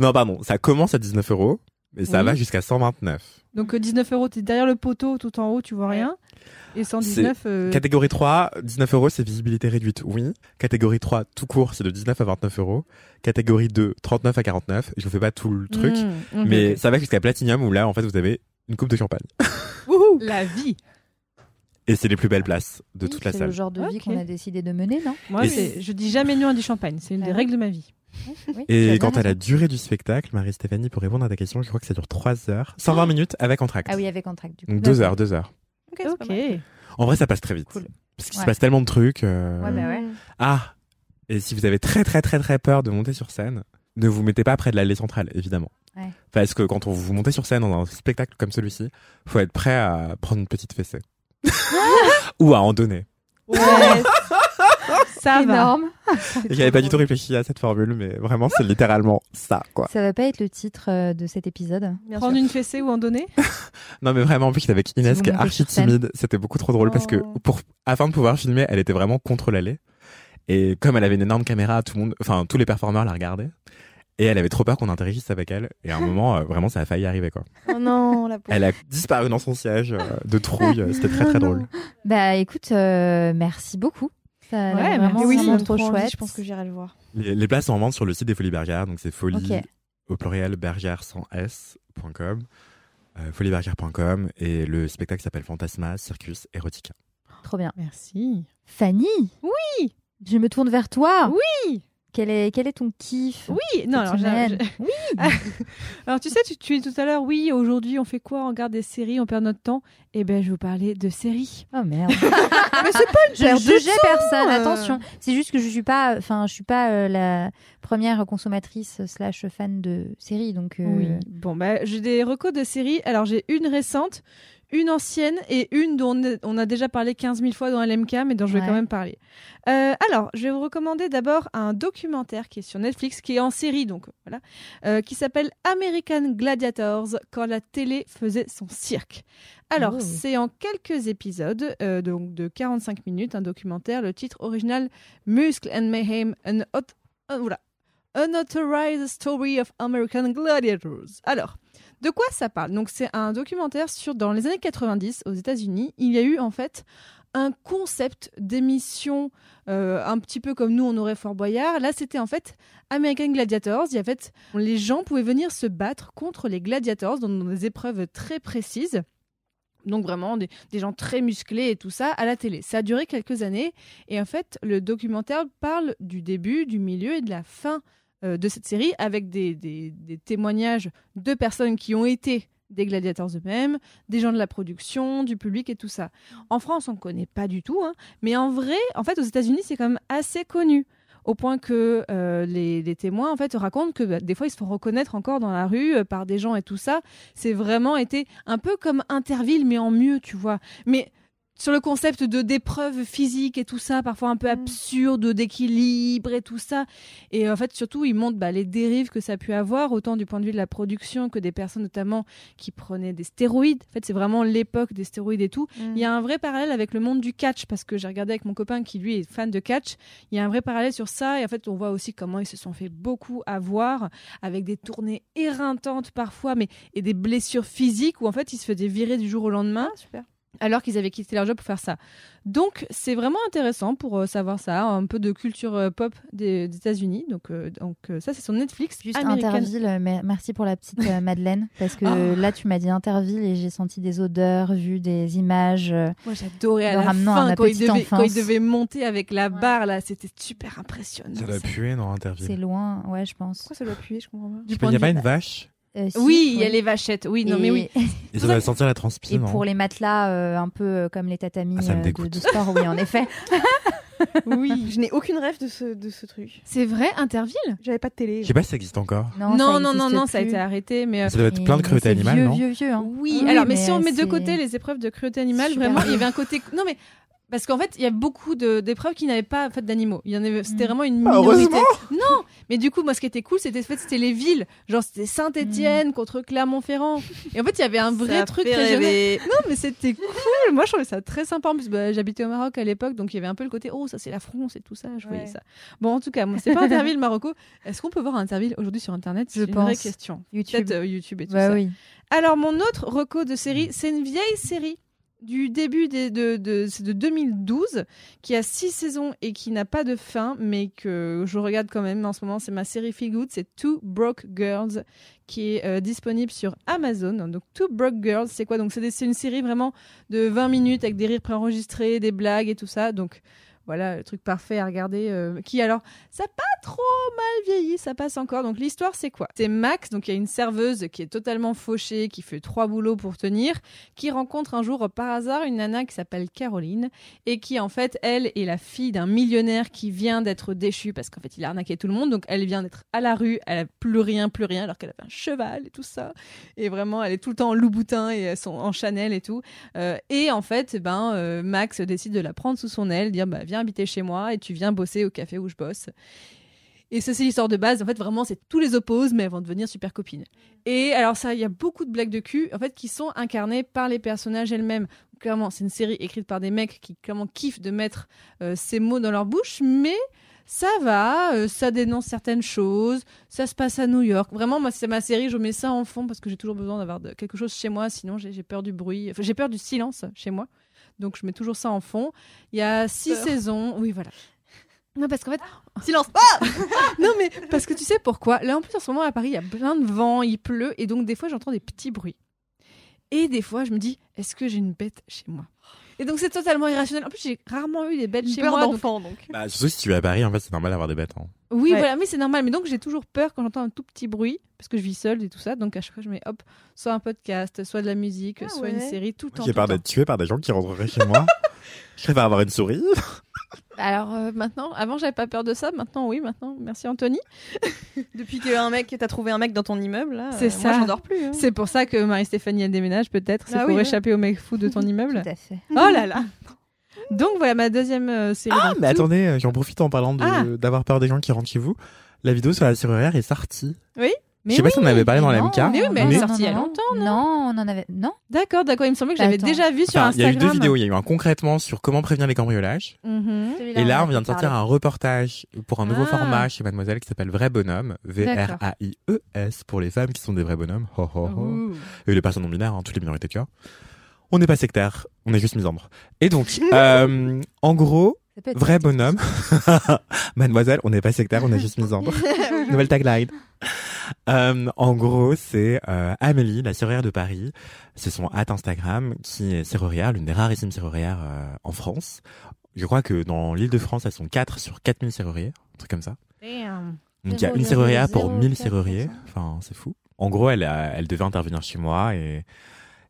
Non pardon, ça commence à 19 euros, mais ça Oui. va jusqu'à 129. Donc euh, 19 euros, t'es derrière le poteau, tout en haut, tu vois rien? Et 119. euh, Catégorie 3, 19 euros, c'est visibilité réduite, oui. Catégorie 3, tout court, c'est de 19 à 29 euros. Catégorie 2, 39 à 49. Je vous fais pas tout le truc, mmh, ok, mais ça va jusqu'à Platinum où là, en fait, vous avez une coupe de champagne. (laughs) Wouhou, la vie. Et c'est les plus belles places de Oui, toute la C'est salle. le genre de vie qu'on a décidé de mener, non Moi, c'est- je dis jamais non à du champagne. C'est une Ah des ouais. règles de ma vie. Oui, Et quant à la durée du spectacle, Marie-Stéphanie, pour répondre à ta question, je crois que ça dure 3 heures. 120 minutes avec entracte. Ah oui, avec entraque du coup. Donc 2 heures, 2 heures. Ok, c'est pas Ok. mal. En vrai, ça passe très vite. Cool. Parce qu'il Ouais. se passe tellement de trucs. euh, Ouais, bah ouais. Ah Et si vous avez très très très très peur de monter sur scène, ne vous mettez pas près de l'allée centrale, évidemment. Ouais. Parce que quand on vous montez sur scène dans un spectacle comme celui-ci, faut être prêt à prendre une petite fessée. (laughs) Ou à en donner. Ouais. (laughs) ça va. Énorme. (laughs) J'avais pas du tout réfléchi à cette formule, mais vraiment, c'est littéralement ça, quoi. Ça va pas être le titre euh, de cet épisode. Bien Prendre sûr. une fessée ou en donner (laughs) Non, mais vraiment, en plus, avec Inès qui est archi timide, c'était beaucoup trop drôle parce que Oh. pour, afin de pouvoir filmer, elle était vraiment contre l'allée. Et comme elle avait une énorme caméra, tout le monde, enfin, tous les performeurs la regardaient. Et elle avait trop peur qu'on interagisse avec elle. Et à un moment, euh, vraiment, ça a failli arriver, quoi. Oh non, la pauvre. Elle a disparu dans son siège euh, de trouille. C'était très, très drôle. Bah écoute, euh, merci beaucoup. Ça a Ouais, vraiment, oui, ça trop trop chouette. Je pense que j'irai le voir. Les, les places sont en vente sur le site des Folies Bergères. Donc, c'est folie, au pluriel, bergère sans s.com. Euh, foliebergère.com. Et le spectacle s'appelle Fantasma, Circus, Erotica. Trop bien. Merci. Fanny? Oui. Je me tourne vers toi. Oui. Quel est, quel est ton kiff Oui, non, alors, semaine j'ai- (laughs) alors tu sais, tu, tu dis tout à l'heure, oui, aujourd'hui on fait quoi? On regarde des séries, on perd notre temps? Eh ben, je vais vous parler de séries. Oh merde. (laughs) Mais c'est pas une Je perte de personne, euh. attention. C'est juste que je suis pas, enfin, je suis pas euh, la première consommatrice slash fan de séries, donc. euh, Oui. Bon, bah, j'ai des recos de séries. Alors, j'ai une récente, une ancienne et une dont on a- déjà parlé 15 000 fois dans LMK, mais dont je vais Ouais. quand même parler. Euh, alors, je vais vous recommander d'abord un documentaire qui est sur Netflix, qui est en série, donc voilà, euh, qui s'appelle American Gladiators, quand la télé faisait son cirque. Alors, Oh. c'est en quelques épisodes, euh, donc de 45 minutes, un documentaire. Le titre original, Muscle and Mayhem, an hot. Unauthorized Story of American Gladiators. Alors, de quoi ça parle? Donc, c'est un documentaire sur dans les années 90 aux États-Unis. Il y a eu en fait un concept d'émission euh, un petit peu comme nous on aurait Fort Boyard. Là, c'était en fait American Gladiators. Il y a en fait, les gens pouvaient venir se battre contre les gladiators dans des épreuves très précises. Donc vraiment des, des gens très musclés et tout ça à la télé. Ça a duré quelques années et en fait le documentaire parle du début, du milieu et de la fin euh, de cette série avec des, des- témoignages de personnes qui ont été des gladiateurs eux-mêmes, des gens de la production, du public et tout ça. En France, on ne connaît pas du tout, hein, mais en vrai, en fait, aux États-Unis, c'est quand même assez connu. Au point que euh, les, les témoins en fait racontent que bah, des fois ils se font reconnaître encore dans la rue euh, par des gens et tout ça. C'est vraiment été un peu comme Interville mais en mieux, tu vois. Mais sur le concept de d'épreuves physiques et tout ça, parfois un peu Mm. absurde, d'équilibre et tout ça. Et en fait, surtout, ils montrent bah, les dérives que ça a pu avoir, autant du point de vue de la production que des personnes notamment qui prenaient des stéroïdes. En fait, c'est vraiment l'époque des stéroïdes et tout. Mm. Il y a un vrai parallèle avec le monde du catch, parce que j'ai regardé avec mon copain qui, lui, est fan de catch. Il y a un vrai parallèle sur ça. Et en fait, on voit aussi comment ils se sont fait beaucoup avoir, avec des tournées éreintantes parfois, mais et des blessures physiques où en fait, ils se faisaient virer du jour au lendemain Ah, super. Alors qu'ils avaient quitté leur job pour faire ça. Donc c'est vraiment intéressant pour euh, savoir ça, un peu de culture euh, pop des, des États-Unis. Donc, euh, donc euh, ça c'est sur Netflix. Juste American- Interville, mer- merci pour la petite euh, (laughs) Madeleine, parce que Oh. là tu m'as dit Interville et j'ai senti des odeurs, vu des images. Moi j'adorais à la à fin ma quand il, devait, quand il enfance. devait monter avec la Ouais. barre là, c'était super impressionnant. Ça doit puer, non, C'est Interville. loin, ouais, je pense. Pourquoi ça doit puer Je comprends pas. Il n'y a pas une vache? Euh, si, Oui, il y a les vachettes. Oui, non et, mais oui. Et (laughs) ça doit sentir la transpi, Et pour les matelas, euh, un peu euh, comme les tatamis Ah, ça me euh, de, dégoûte. de sport, oui, en effet. (laughs) Oui, je n'ai aucune rêve de ce, de ce truc. C'est vrai, Interville? J'avais pas de télé. Je sais pas si ça existe encore. Non, non, non, non, ça a été arrêté. Mais euh, Ça doit être Et- plein de mais cruauté animale, vieux, non vieux, vieux, hein. Oui, Oui, alors mais, si on mais met de côté les épreuves de cruauté animale, vraiment, il y avait un côté. Non mais parce qu'en fait, il y a beaucoup de- d'épreuves qui n'avaient pas en fait d'animaux. Il y en avait, c'était Mm. vraiment une Ah, minorité. heureusement non, mais du coup, moi, ce qui était cool, c'était en fait, c'était les villes. Genre, c'était Saint-Étienne contre Clermont-Ferrand. Et en fait, il y avait un vrai Ça truc fait régional. rêver. Non, mais c'était cool. Moi, je trouvais ça très sympa. En plus, bah, j'habitais au Maroc à l'époque, donc il y avait un peu le côté oh, ça c'est la France et tout ça. Je voyais ça. Bon, en tout cas, moi, c'est pas (laughs) Interville Marocco. Est-ce qu'on peut voir Interville aujourd'hui sur Internet? Je C'est une vraie question. YouTube. Peut-être euh, YouTube et tout Bah ça. oui. Alors, mon autre reco de série, c'est une vieille série du début de, de, de 2012 qui a six saisons et qui n'a pas de fin, mais que je regarde quand même en ce moment. C'est ma série Feel Good, c'est Two Broke Girls qui est euh, disponible sur Amazon. Donc, Two Broke Girls, c'est quoi? Donc, c'est une série vraiment de 20 minutes avec des rires préenregistrés, des blagues et tout ça. Donc, voilà, le truc parfait à regarder. euh, qui alors, ça pas trop mal vieilli, ça passe encore. Donc l'histoire, c'est quoi? C'est Max, donc il y a une serveuse qui est totalement fauchée, qui fait trois boulots pour tenir, qui rencontre un jour par hasard une nana qui s'appelle Caroline et qui en fait, elle est la fille d'un millionnaire qui vient d'être déchu parce qu'en fait, il a arnaqué tout le monde. Donc elle vient d'être à la rue, elle a plus rien, plus rien, alors qu'elle avait un cheval et tout ça. Et vraiment, elle est tout le temps en louboutin et en Chanel et tout. Euh, et en fait, ben, euh, Max décide de la prendre sous son aile, dire bah, viens habiter chez moi et tu viens bosser au café où je bosse. Et ça, c'est l'histoire de base. En fait, vraiment, c'est tous les opposent, mais elles vont devenir super copines. Et alors, ça, il y a beaucoup de blagues de cul, en fait, qui sont incarnées par les personnages elles-mêmes. Clairement, c'est une série écrite par des mecs qui, clairement, kiffent de mettre euh, ces mots dans leur bouche, mais ça va, euh, ça dénonce certaines choses, ça se passe à New York. Vraiment, moi, c'est ma série, je mets ça en fond parce que j'ai toujours besoin d'avoir quelque chose chez moi, sinon j'ai j'ai peur du bruit, enfin, j'ai peur du silence chez moi. Donc, je mets toujours ça en fond. Il y a six Peur. saisons. Oui, voilà. Non, parce qu'en fait, (laughs) Silence. Ah (laughs) non, mais parce que tu sais pourquoi? Là, en plus, en ce moment, à Paris, il y a plein de vent, il pleut, et donc des fois, j'entends des petits bruits. Et des fois, je me dis, est-ce que j'ai une bête chez moi? Et donc, c'est totalement irrationnel. En plus, j'ai rarement eu des bêtes chez peur moi. donc- d'enfant, donc. Bah, surtout si tu es à Paris, en fait, c'est normal d'avoir des bêtes. hein. Oui, Ouais. voilà, mais c'est normal. Mais donc, j'ai toujours peur quand j'entends un tout petit bruit, parce que je vis seule et tout ça. Donc, à chaque fois, je mets hop, soit un podcast, soit de la musique, Ah soit une série, tout le temps. J'ai peur d'être tué par des gens qui rentreraient chez moi. (laughs) Je préfère avoir une souris. Alors, euh, maintenant, avant, j'avais pas peur de ça. Maintenant, oui, maintenant, merci Anthony. (laughs) Depuis que un mec, t'as trouvé un mec dans ton immeuble, là. C'est euh, ça. Moi, j'en dors plus. hein. C'est pour ça que Marie-Stéphanie, elle déménage, peut-être. C'est Ah pour oui, ouais. échapper au mec fou de ton (laughs) immeuble. Tout à fait. Oh là là (laughs) Donc voilà ma deuxième euh, série. Ah, mais tout- attendez, j'en profite en parlant de- Ah. d'avoir peur des gens qui rentrent chez vous. La vidéo sur la serrurière est sortie. Oui. Mais Je sais pas si on avait parlé dans la non, MK. Mais oui, mais elle est sortie il y a longtemps, non? On en avait non D'accord, d'accord. Il me semblait que j'avais déjà vu sur Enfin, il y a eu Instagram. deux vidéos. Il y a eu un concrètement sur comment prévenir les cambriolages. Mhm. Et là, on vient de sortir un reportage pour un nouveau Ah. format chez Mademoiselle qui s'appelle Vrai Bonhomme. V-R-A-I-E-S E pour les femmes qui sont des vrais bonhommes. Ho, ho, ho. Et les personnes non binaires, hein, toutes les minorités de cœur. On n'est pas sectaire, on est juste misandre. Et donc, (laughs) euh, en gros, vrai bonhomme, (laughs) mademoiselle, on n'est pas sectaire, on est juste misandre. (laughs) Nouvelle tagline. Euh, en gros, c'est euh, Amélie, la serrurière de Paris. C'est son hâte Instagram qui est serrurière, l'une des rarissimes serrurières euh, en France. Je crois que dans l'île de France, elles sont 4 sur 4000 serruriers, un truc comme ça. Damn. Donc il y a une serrurière pour zéro 1000 quatre serruriers. Enfin, c'est fou. En gros, elle, a- elle devait intervenir chez moi et,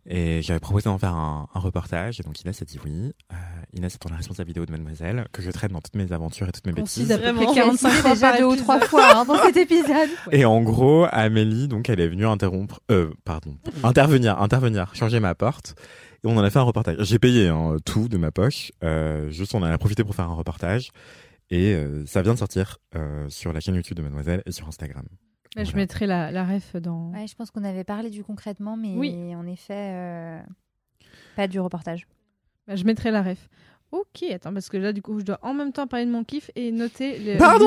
et j'avais proposé d'en faire un, un reportage. Et donc Inès a dit oui. Euh, Inès étant la responsable vidéo de Mademoiselle, que je traite dans toutes mes aventures et toutes mes bêtises. à peu Vraiment. près 45 fois déjà deux ou trois fois hein, dans cet épisode (laughs) Et en gros, Amélie, donc, elle est venue interrompre, euh, pardon, intervenir, intervenir, changer ma porte. Et on en a fait un reportage. J'ai payé hein, tout de ma poche. Euh, juste, on en a profité pour faire un reportage. Et euh, ça vient de sortir euh, sur la chaîne YouTube de Mademoiselle et sur Instagram. Je mettrai la, la ref dans. ouais je pense qu'on avait parlé du concrètement mais Oui. en effet euh, pas du reportage Bah, je mettrai la ref. Ok, attends, parce que là, du coup, je dois en même temps parler de mon kiff et noter (laughs) les. Pardon.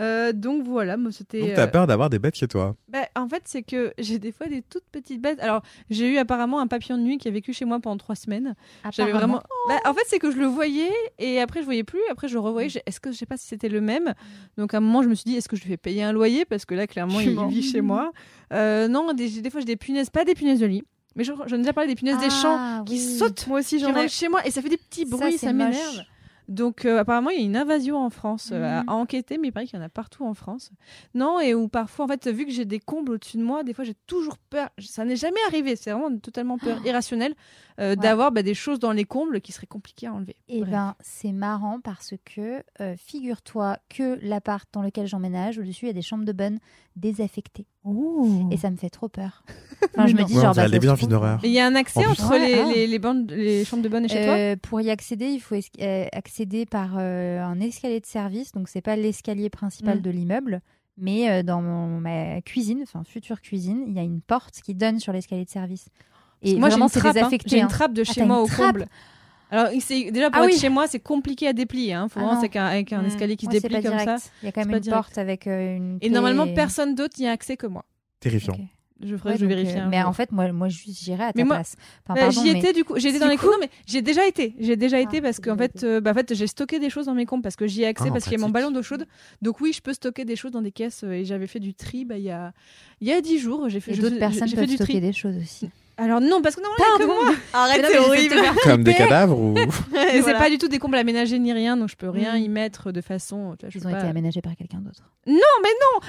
Euh, donc voilà, moi c'était. Donc, t'as euh, peur d'avoir des bêtes chez toi? bah, en fait, c'est que j'ai des fois des toutes petites bêtes. Alors, j'ai eu apparemment un papillon de nuit qui a vécu chez moi pendant trois semaines. J'avais vraiment. Bah, en fait, c'est que je le voyais et après je voyais plus. Après, je le revoyais. J'ai- Est-ce que je sais pas si c'était le même Donc, à un moment, je me suis dit, est-ce que je lui fais payer un loyer? Parce que là, clairement, il vit chez moi. Euh, non, des, des fois, j'ai des punaises, pas des punaises de lit, mais je- j'en ai déjà parlé des punaises des champs Ah, qui oui. sautent, Moi aussi, qui j'en ai. chez moi et ça fait des petits Ça, bruits, ça, moche. m'énerve. Donc euh, apparemment il y a une invasion en France euh, Mhm. à enquêter, mais il paraît qu'il y en a partout en France. Non et où parfois en fait vu que j'ai des combles au-dessus de moi, des fois j'ai toujours peur. Ça n'est jamais arrivé, c'est vraiment totalement peur (gasps) irrationnelle euh, d'avoir bah, des choses dans les combles qui seraient compliquées à enlever. Eh Bref. ben, c'est marrant parce que euh, figure-toi que l'appart dans lequel j'emménage, au-dessus, il y a des chambres de bonne désaffectées. Et ça me fait trop peur. (laughs) Enfin, je me dis, Ouais, genre, bah. Et il y a un accès En entre Ouais, les, ah. les, les, bandes- les chambres de bonne et chez toi? pour y accéder, il faut euh, accéder par euh, un escalier de service. Donc, c'est pas l'escalier principal Mm. de l'immeuble, mais euh, dans mon- ma cuisine, enfin future cuisine, il y a une porte qui donne sur l'escalier de service. Et Moi j'ai vraiment, une c'est trappe, hein. j'ai une hein. trappe de Ah, chez moi au comble. Alors déjà pour Ah être oui. chez moi c'est compliqué à déplier. Hein. Faut Ah c'est qu'un- avec un Mm. escalier qui se Moi, déplie comme ça. Il y a quand même une direct. porte avec euh, une. Et normalement personne d'autre n'y a accès que moi. Terrifiant. Je ferais, Ouais, je vérifie. euh, un mais jour. en fait, moi, moi, juste, j'irai à ta Mais moi- place. Enfin, Bah, j'y mais- étais du coup, j'étais dans les coup- comptes, mais j'ai déjà été, j'ai déjà été Ah, parce c'est qu'en fait, été. euh, bah, en fait, j'ai stocké des choses dans mes comptes parce que j'y ai accès Ah, parce qu'il y a mon ballon d'eau chaude. Donc oui, je peux stocker des choses dans des caisses euh, et j'avais fait du tri bah, il y a il y a dix jours, j'ai fait d'autres personnes j'ai fait du stocker tri. des choses aussi. Alors non, parce que non, il y a que moi. Arrête, Mais non, c'est mais horrible. Comme des cadavres ou. (laughs) Mais c'est Voilà. pas du tout des combles aménagés ni rien, donc je peux rien Mm. y mettre de façon. tu vois, je Ils ont pas- été aménagés par quelqu'un d'autre.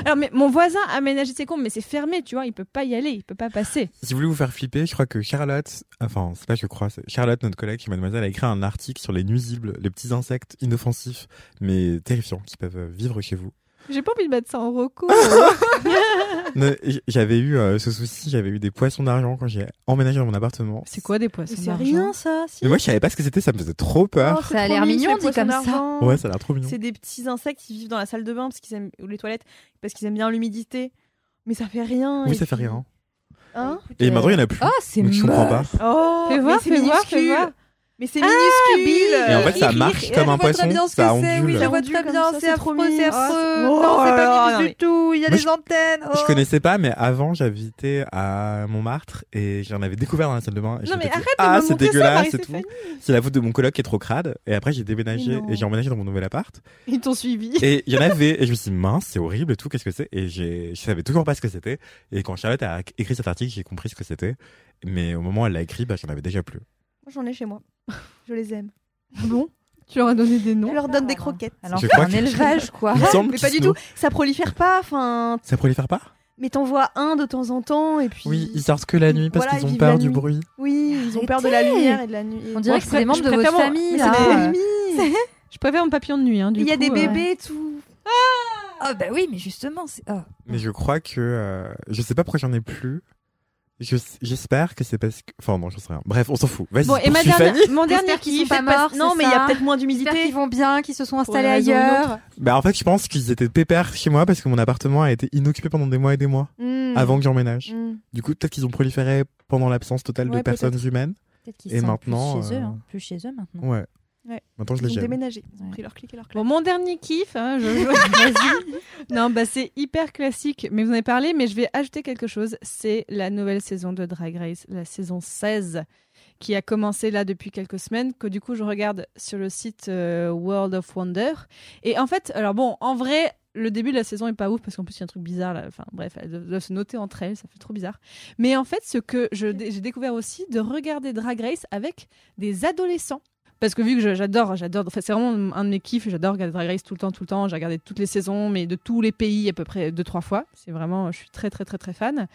Alors mais mon voisin a aménagé ses combles, mais c'est fermé, tu vois, il peut pas y aller, il peut pas passer. Si vous voulez vous faire flipper, je crois que Charlotte, enfin, c'est pas je crois, c'est Charlotte, notre collègue chez Mademoiselle, a écrit un article sur les nuisibles, les petits insectes inoffensifs, mais terrifiants, qui peuvent vivre chez vous. J'ai pas envie de mettre ça en recours. (laughs) J'avais eu euh, ce souci, j'avais eu des poissons d'argent quand j'ai emménagé dans mon appartement. c'est quoi des poissons C'est d'argent rien ça. Si. Mais moi, je savais pas ce que c'était, ça me faisait trop peur. Oh, c'est Ça a l'air mignon, dit poissons comme ça. d'argent. ouais, ça a l'air trop mignon. C'est des petits insectes qui vivent dans la salle de bain parce qu'ils aiment ou les toilettes parce qu'ils aiment bien l'humidité. Mais ça fait rien. Oui, et ça fait rien. Hein Et maintenant, il y en a plus. Oh, c'est Donc, je comprends pas. Oh, Fais voir, c'est fais voir, fais voir. Mais c'est Ah, minuscule. Et en fait, ça marche comme un poisson, ça ondule. je vois très bien, c'est affreux, c'est affreux. non, Oh c'est pas non, mignon mais- du tout. Il y a des antennes. Je oh. connaissais pas, mais avant, j'habitais à Montmartre et j'en avais découvert dans la salle de bain. Non mais arrête de ah, me c'est dégueulasse et tout. C'est la faute de mon coloc qui est trop crade. Et après, j'ai déménagé et j'ai emménagé dans mon nouvel appart. Ils t'ont suivi. Et il y en avait, et je me suis dit, mince, c'est horrible et tout, qu'est-ce que c'est? Et j'ai, je savais toujours pas ce que c'était. Et quand Charlotte a écrit cet article, j'ai compris ce que c'était. Mais au moment où elle l'a écrit, bah, j'en avais déjà plus. Moi, J'en ai chez moi. (laughs) Je les aime. Bon, tu leur as donné des noms? Je leur donne des croquettes. Alors, Je c'est un élevage, quoi. Il me semble Mais pas du tout. Ça prolifère pas. Enfin, Ça prolifère pas? mais t'en vois un de temps en temps et puis. Oui, ils sortent que la nuit parce Voilà, qu'ils ils ont peur du nuit. bruit. Oui, ils ont peur de la lumière et de la nuit. On dirait Moi, que c'est des membres de votre famille, là. des. Je préfère mon papillon de nuit. Hein, du Il y a coup, des euh, bébés et tout. Ah, bah oui, mais justement, c'est. oh. Mais je crois que, euh, je sais pas pourquoi j'en ai plus. Je- J'espère que c'est parce que. Enfin, non, j'en sais rien. Bref, on s'en fout. Vas-y, Bon, et ma dernière, mon dernier sont pas non, c'est mais il y a ça peut-être moins d'humidité. qu'ils vont bien, qu'ils se sont installés ailleurs. Bah, en fait, je pense qu'ils étaient pépères chez moi parce que mon appartement a été inoccupé pendant des mois et des mois Mm. avant que j'emménage. Mm. Du coup, peut-être qu'ils ont proliféré pendant l'absence totale de personnes humaines. Peut-être qu'ils Et sont maintenant, plus chez eux, euh, hein. plus chez eux maintenant. Ouais. Ouais. Maintenant, je les Ils ont déménagé. Ils ont Ouais. pris leur clic et leur claque. Bon, mon dernier kiff, hein, je, (laughs) non, bah c'est hyper classique, mais vous en avez parlé, mais je vais ajouter quelque chose. C'est la nouvelle saison de Drag Race, la saison 16, qui a commencé là depuis quelques semaines, que du coup je regarde sur le site euh, World of Wonder. Et en fait, alors bon, en vrai, le début de la saison est pas ouf parce qu'en plus il y a un truc bizarre là. Enfin bref, elles doivent se noter entre elles, ça fait trop bizarre. Mais en fait, ce que j'ai découvert aussi, de regarder Drag Race avec des adolescents. Parce que vu que j'adore, j'adore, enfin, c'est vraiment un de mes kiffs, j'adore regarder Drag Race tout le temps, tout le temps. J'ai regardé toutes les saisons, mais de tous les pays à peu près deux, trois fois. C'est vraiment, je suis très, très, très, très fan.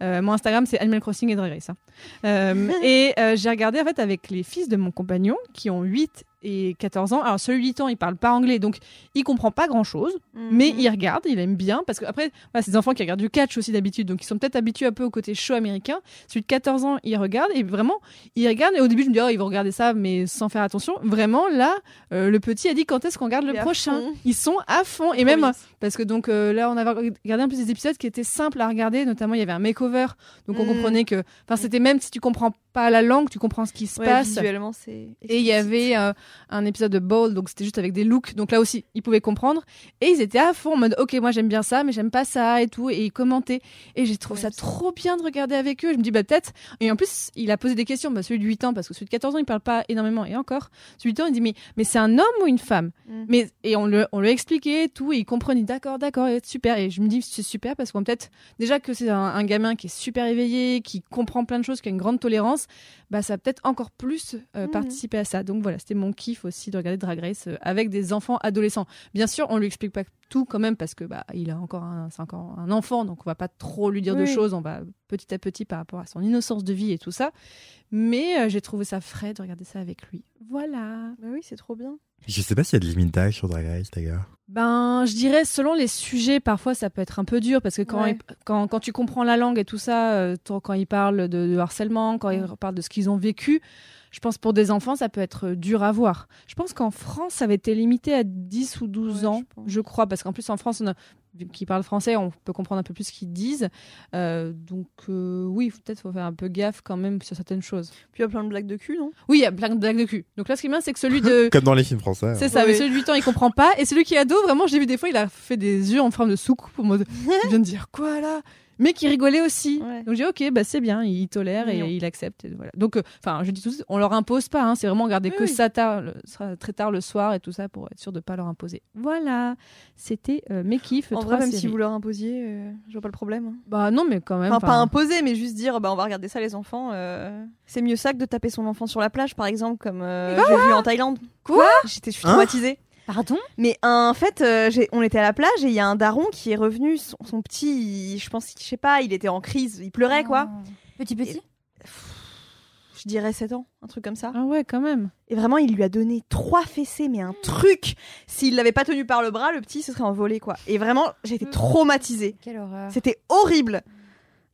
Euh, mon Instagram, c'est Animal Crossing et Drag Race. hein. Euh, (laughs) et euh, j'ai regardé en fait avec les fils de mon compagnon qui ont 8 et 14 ans. Alors celui de 8 ans, il parle pas anglais, donc il comprend pas grand chose. Mais Mhm. il regarde, il aime bien, parce que après, voilà, c'est des enfants qui regardent du catch aussi d'habitude, donc ils sont peut-être habitués un peu au côté show américain. Celui de 14 ans, il regarde, et vraiment, il regarde, et au début, je me dis, oh, ils vont regarder ça, mais sans faire attention. Vraiment, là, euh, le petit a dit, quand est-ce qu'on regarde le prochain. Ils sont à fond, et même, parce que donc euh, là, on avait regardé un peu des épisodes qui étaient simples à regarder, notamment, il y avait un makeover, donc on Mm. comprenait que, enfin, c'était même si tu comprends pas la langue, tu comprends ce qui se Ouais, passe. visuellement, c'est. Et il y avait euh, un épisode de Bold, donc c'était juste avec des looks. Donc là aussi, ils pouvaient comprendre. Et ils étaient à fond en mode, ok, moi j'aime bien ça, mais j'aime pas ça et tout. Et ils commentaient. Et j'ai trouvé Ouais, ça trop bien de regarder avec eux. Je me dis, bah peut-être. Et en plus, il a posé des questions. Bah, celui de 8 ans, parce que celui de 14 ans, il parle pas énormément. Et encore, celui de 8 ans, il dit, mais, mais c'est un homme ou une femme? Mm. mais, Et on le, on lui a expliqué tout. Et il comprenait, d'accord, d'accord, super. Et je me dis, c'est super parce qu'on peut-être, déjà que c'est un, un gamin qui est super éveillé, qui comprend plein de choses, qui a une grande tolérance, bah ça a peut-être encore plus euh, Mhm. participé à ça. Donc voilà, c'était mon kiff aussi de regarder Drag Race euh, avec des enfants adolescents. Bien sûr, on lui explique pas tout quand même parce que bah il a encore un, c'est encore un enfant, donc on va pas trop lui dire de choses. On va petit à petit par rapport à son innocence de vie et tout ça. Mais euh, j'ai trouvé ça frais de regarder ça avec lui. Voilà. Bah oui, c'est trop bien. Je sais pas s'il y a de limite d'âge sur Drag Race d'ailleurs. Ben, je dirais, selon les sujets, parfois ça peut être un peu dur parce que quand, Ouais. il- quand, quand tu comprends la langue et tout ça, euh, quand ils parlent de, de harcèlement, quand ils parlent de ce qu'ils ont vécu, je pense pour des enfants, ça peut être euh, dur à voir. Je pense qu'en France, ça avait été limité à 10 ou 12 Ouais, ans, je je, crois, parce qu'en plus en France, on a, qu'ils parlent français, on peut comprendre un peu plus ce qu'ils disent. Euh, donc euh, oui, peut-être faut faire un peu gaffe quand même sur certaines choses. Puis il y a plein de blagues de cul, non? Oui, il y a plein de blagues de cul. Donc là, ce qui est bien, c'est que celui de... (laughs) Comme dans les films français. C'est hein. ça, Oui, mais celui de 8 ans, il comprend pas. Et celui qui est ado, vraiment, j'ai vu des fois, il a fait des yeux en forme de soucoupe, en mode, (laughs) il vient de dire quoi là? Mais qui rigolait aussi. Ouais. Donc j'ai dit, ok, bah c'est bien, il tolère et il accepte. et voilà. Donc, enfin, je dis tout, on leur impose pas, hein, c'est vraiment regarder Oui, que oui. ça tard, le- sera très tard le soir et tout ça pour être sûr de pas leur imposer. Voilà, c'était euh, mes kiffs. En vrai, même si vous leur imposiez, euh, je vois pas le problème. hein. Bah non, mais quand même. Enfin, pas imposer, mais juste dire, bah, on va regarder ça, les enfants. euh, C'est mieux ça que de taper son enfant sur la plage, par exemple, comme euh, j'ai vu en Thaïlande. Quoi? J'étais, je suis Hein traumatisée. Pardon? Mais en fait, euh, on était à la plage et il y a un daron qui est revenu. Son, son petit, il- je pense, je sais pas, il était en crise, il pleurait quoi. Oh. Petit petit? Je dirais 7 ans, un truc comme ça. Ah ouais, quand même. Et vraiment, il lui a donné trois fessées, mais un (gasps) truc. S'il l'avait pas tenu par le bras, le petit se serait envolé quoi. Et vraiment, j'ai été traumatisée. Quelle horreur. C'était horrible.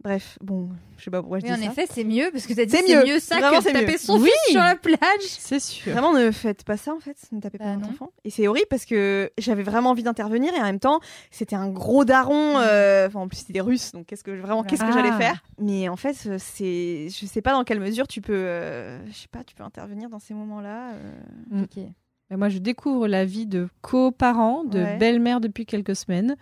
Bref, bon, je sais pas pourquoi je Mais dis en ça. effet, c'est mieux parce que t'as dit C'est mieux. mieux ça Vraiment, que de taper mieux. son Oui. fils sur la plage. C'est sûr. Vraiment, ne faites pas ça en fait. Ne tapez pas Bah votre enfant. Et c'est horrible parce que j'avais vraiment envie d'intervenir et en même temps, c'était un gros daron. euh, Enfin, en plus, c'était des Russes, donc qu'est-ce que vraiment, qu'est-ce que Ah. j'allais faire? Mais en fait, euh, c'est, je sais pas dans quelle mesure tu peux, euh, je sais pas, tu peux intervenir dans ces moments-là. euh. Ok. Et moi, je découvre la vie de coparents, de Ouais. belle-mère depuis quelques semaines.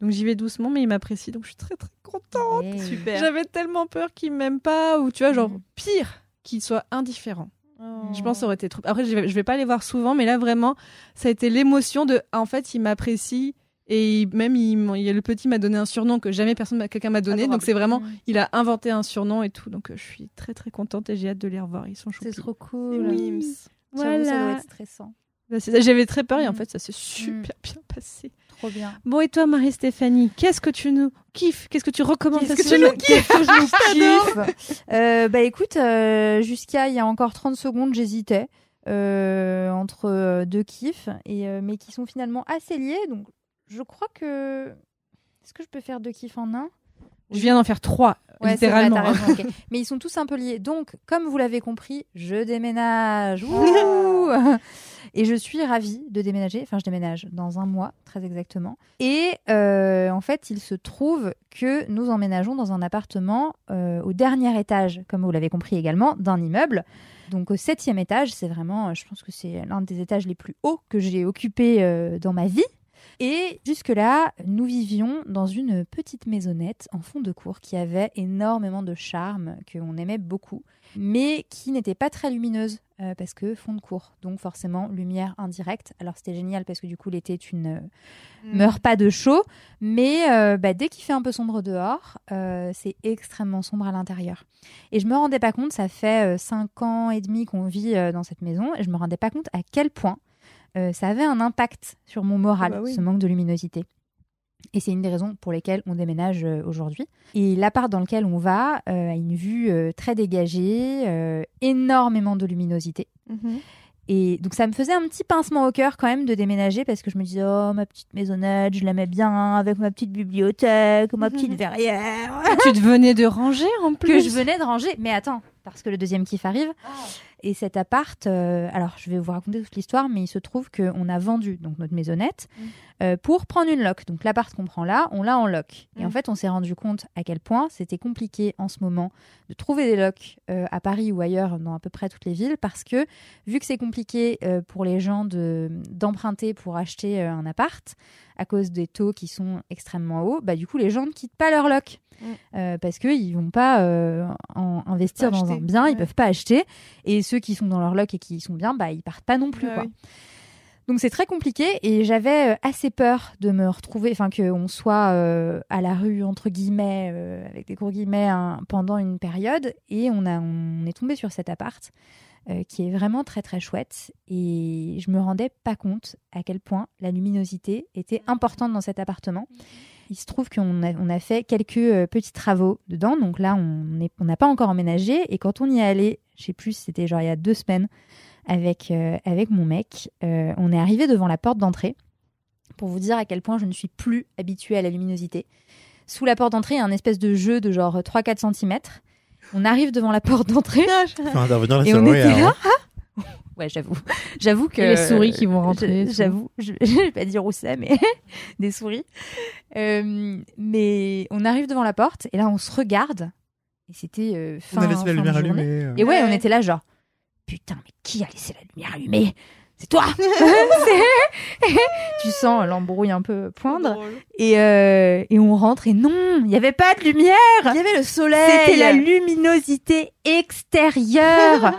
Donc j'y vais doucement, mais il m'apprécie, donc je suis très très contente. Hey. Super. J'avais tellement peur qu'il m'aime pas, ou tu vois, genre Mhm. pire, qu'il soit indifférent. Oh. Je pense que ça aurait été trop. Après, je vais, je vais pas les voir souvent, mais là vraiment, ça a été l'émotion de. En fait, il m'apprécie. Et il- même, il, il y a le petit m'a donné un surnom que jamais personne, quelqu'un m'a donné. Adorable. Donc c'est vraiment, Mm. il a inventé un surnom et tout. Donc euh, je suis très très contente et j'ai hâte de les revoir. Ils sont choupis. C'est trop cool. J'avoue, ça doit Voilà. être stressant. Bah, J'avais très peur et en Mm. fait, ça s'est super bien passé. Trop bien. Bon, et toi, Marie-Stéphanie, qu'est-ce que tu nous kiffes Qu'est-ce que tu recommandes Qu'est-ce que tu nous Qu'est-ce que je nous kiffe Euh, Bah écoute, euh, jusqu'à il y a encore 30 secondes, j'hésitais euh, entre deux kiffs, et, mais qui sont finalement assez liés. Donc je crois que. Est-ce que je peux faire deux kiffs en un? Je viens d'en faire trois. Ouais, vrai, littéralement. raison. (laughs) Mais ils sont tous un peu liés. Donc, comme vous l'avez compris, je déménage. (laughs) Wouh et je suis ravie de déménager. Enfin, je déménage dans un mois, très exactement. Et euh, en fait, il se trouve que nous emménageons dans un appartement euh, au dernier étage, comme vous l'avez compris également, d'un immeuble. Donc au septième étage, c'est vraiment, euh, je pense que c'est l'un des étages les plus hauts que j'ai occupé dans ma vie. Et jusque-là, nous vivions dans une petite maisonnette en fond de cour qui avait énormément de charme, qu'on aimait beaucoup, mais qui n'était pas très lumineuse euh, parce que fond de cour, donc forcément lumière indirecte. Alors c'était génial parce que du coup l'été tu ne meurs pas de chaud, mais euh, bah, dès qu'il fait un peu sombre dehors, euh, c'est extrêmement sombre à l'intérieur. Et je me rendais pas compte, ça fait cinq ans et demi qu'on vit dans cette maison, et je me rendais pas compte à quel point euh, ça avait un impact sur mon moral, Ah bah oui. ce manque de luminosité. Et c'est une des raisons pour lesquelles on déménage euh, aujourd'hui. Et l'appart dans lequel on va euh, a une vue euh, très dégagée, euh, énormément de luminosité. Mhm. Et donc ça me faisait un petit pincement au cœur quand même de déménager parce que je me disais oh ma petite maisonnette, je l'aimais bien avec ma petite bibliothèque, ma petite verrière tu te venais de ranger en plus. que je venais de ranger. Mais attends, parce que le deuxième kiff arrive. Et cet appart, euh, alors je vais vous raconter toute l'histoire, mais il se trouve qu'on a vendu donc notre maisonnette Mm. euh, pour prendre une loc. Donc l'appart qu'on prend là, on l'a en loc. Et Mm. en fait, on s'est rendu compte à quel point c'était compliqué en ce moment de trouver des locs euh, à Paris ou ailleurs dans à peu près toutes les villes, parce que vu que c'est compliqué euh, pour les gens de d'emprunter pour acheter un appart à cause des taux qui sont extrêmement hauts, bah du coup les gens ne quittent pas leur loc. Euh, parce qu'ils vont pas euh, en- investir Pas dans un bien, ils ouais. peuvent pas acheter. Et ceux qui sont dans leur loc et qui sont bien, bah ils partent pas non plus. Bah quoi. oui. Donc c'est très compliqué et j'avais euh, assez peur de me retrouver, enfin qu'on soit euh, à la rue entre guillemets, avec des gros guillemets, hein, pendant une période. Et on a, on est tombé sur cet appart qui est vraiment très très chouette. Et je me rendais pas compte à quel point la luminosité était importante dans cet appartement. Il se trouve qu'on a, on a fait quelques euh, petits travaux dedans. Donc là, on n'a pas encore emménagé. Et quand on y est allé, je sais plus, c'était genre il y a deux semaines, avec, euh, avec mon mec, euh, on est arrivé devant la porte d'entrée. Pour vous dire à quel point je ne suis plus habituée à la luminosité. Sous la porte d'entrée, il y a un espèce de jeu de genre 3-4 cm. On arrive devant la porte d'entrée. Et on était là. un- Ouais, j'avoue. (laughs) J'avoue que. Et les souris qui vont rentrer. J'avoue. Je, (laughs) je vais pas dire où c'est, mais (laughs) des souris. Euh, mais on arrive devant la porte et là, on se regarde. Et c'était euh, fin. On a laissé la lumière journée. allumée. euh. Et ouais, on était là, genre. Putain, mais qui a laissé la lumière allumée? C'est toi Tu sens l'embrouille un peu poindre. Et, euh, et on rentre et non, il n'y avait pas de lumière Il y avait le soleil. C'était la luminosité extérieure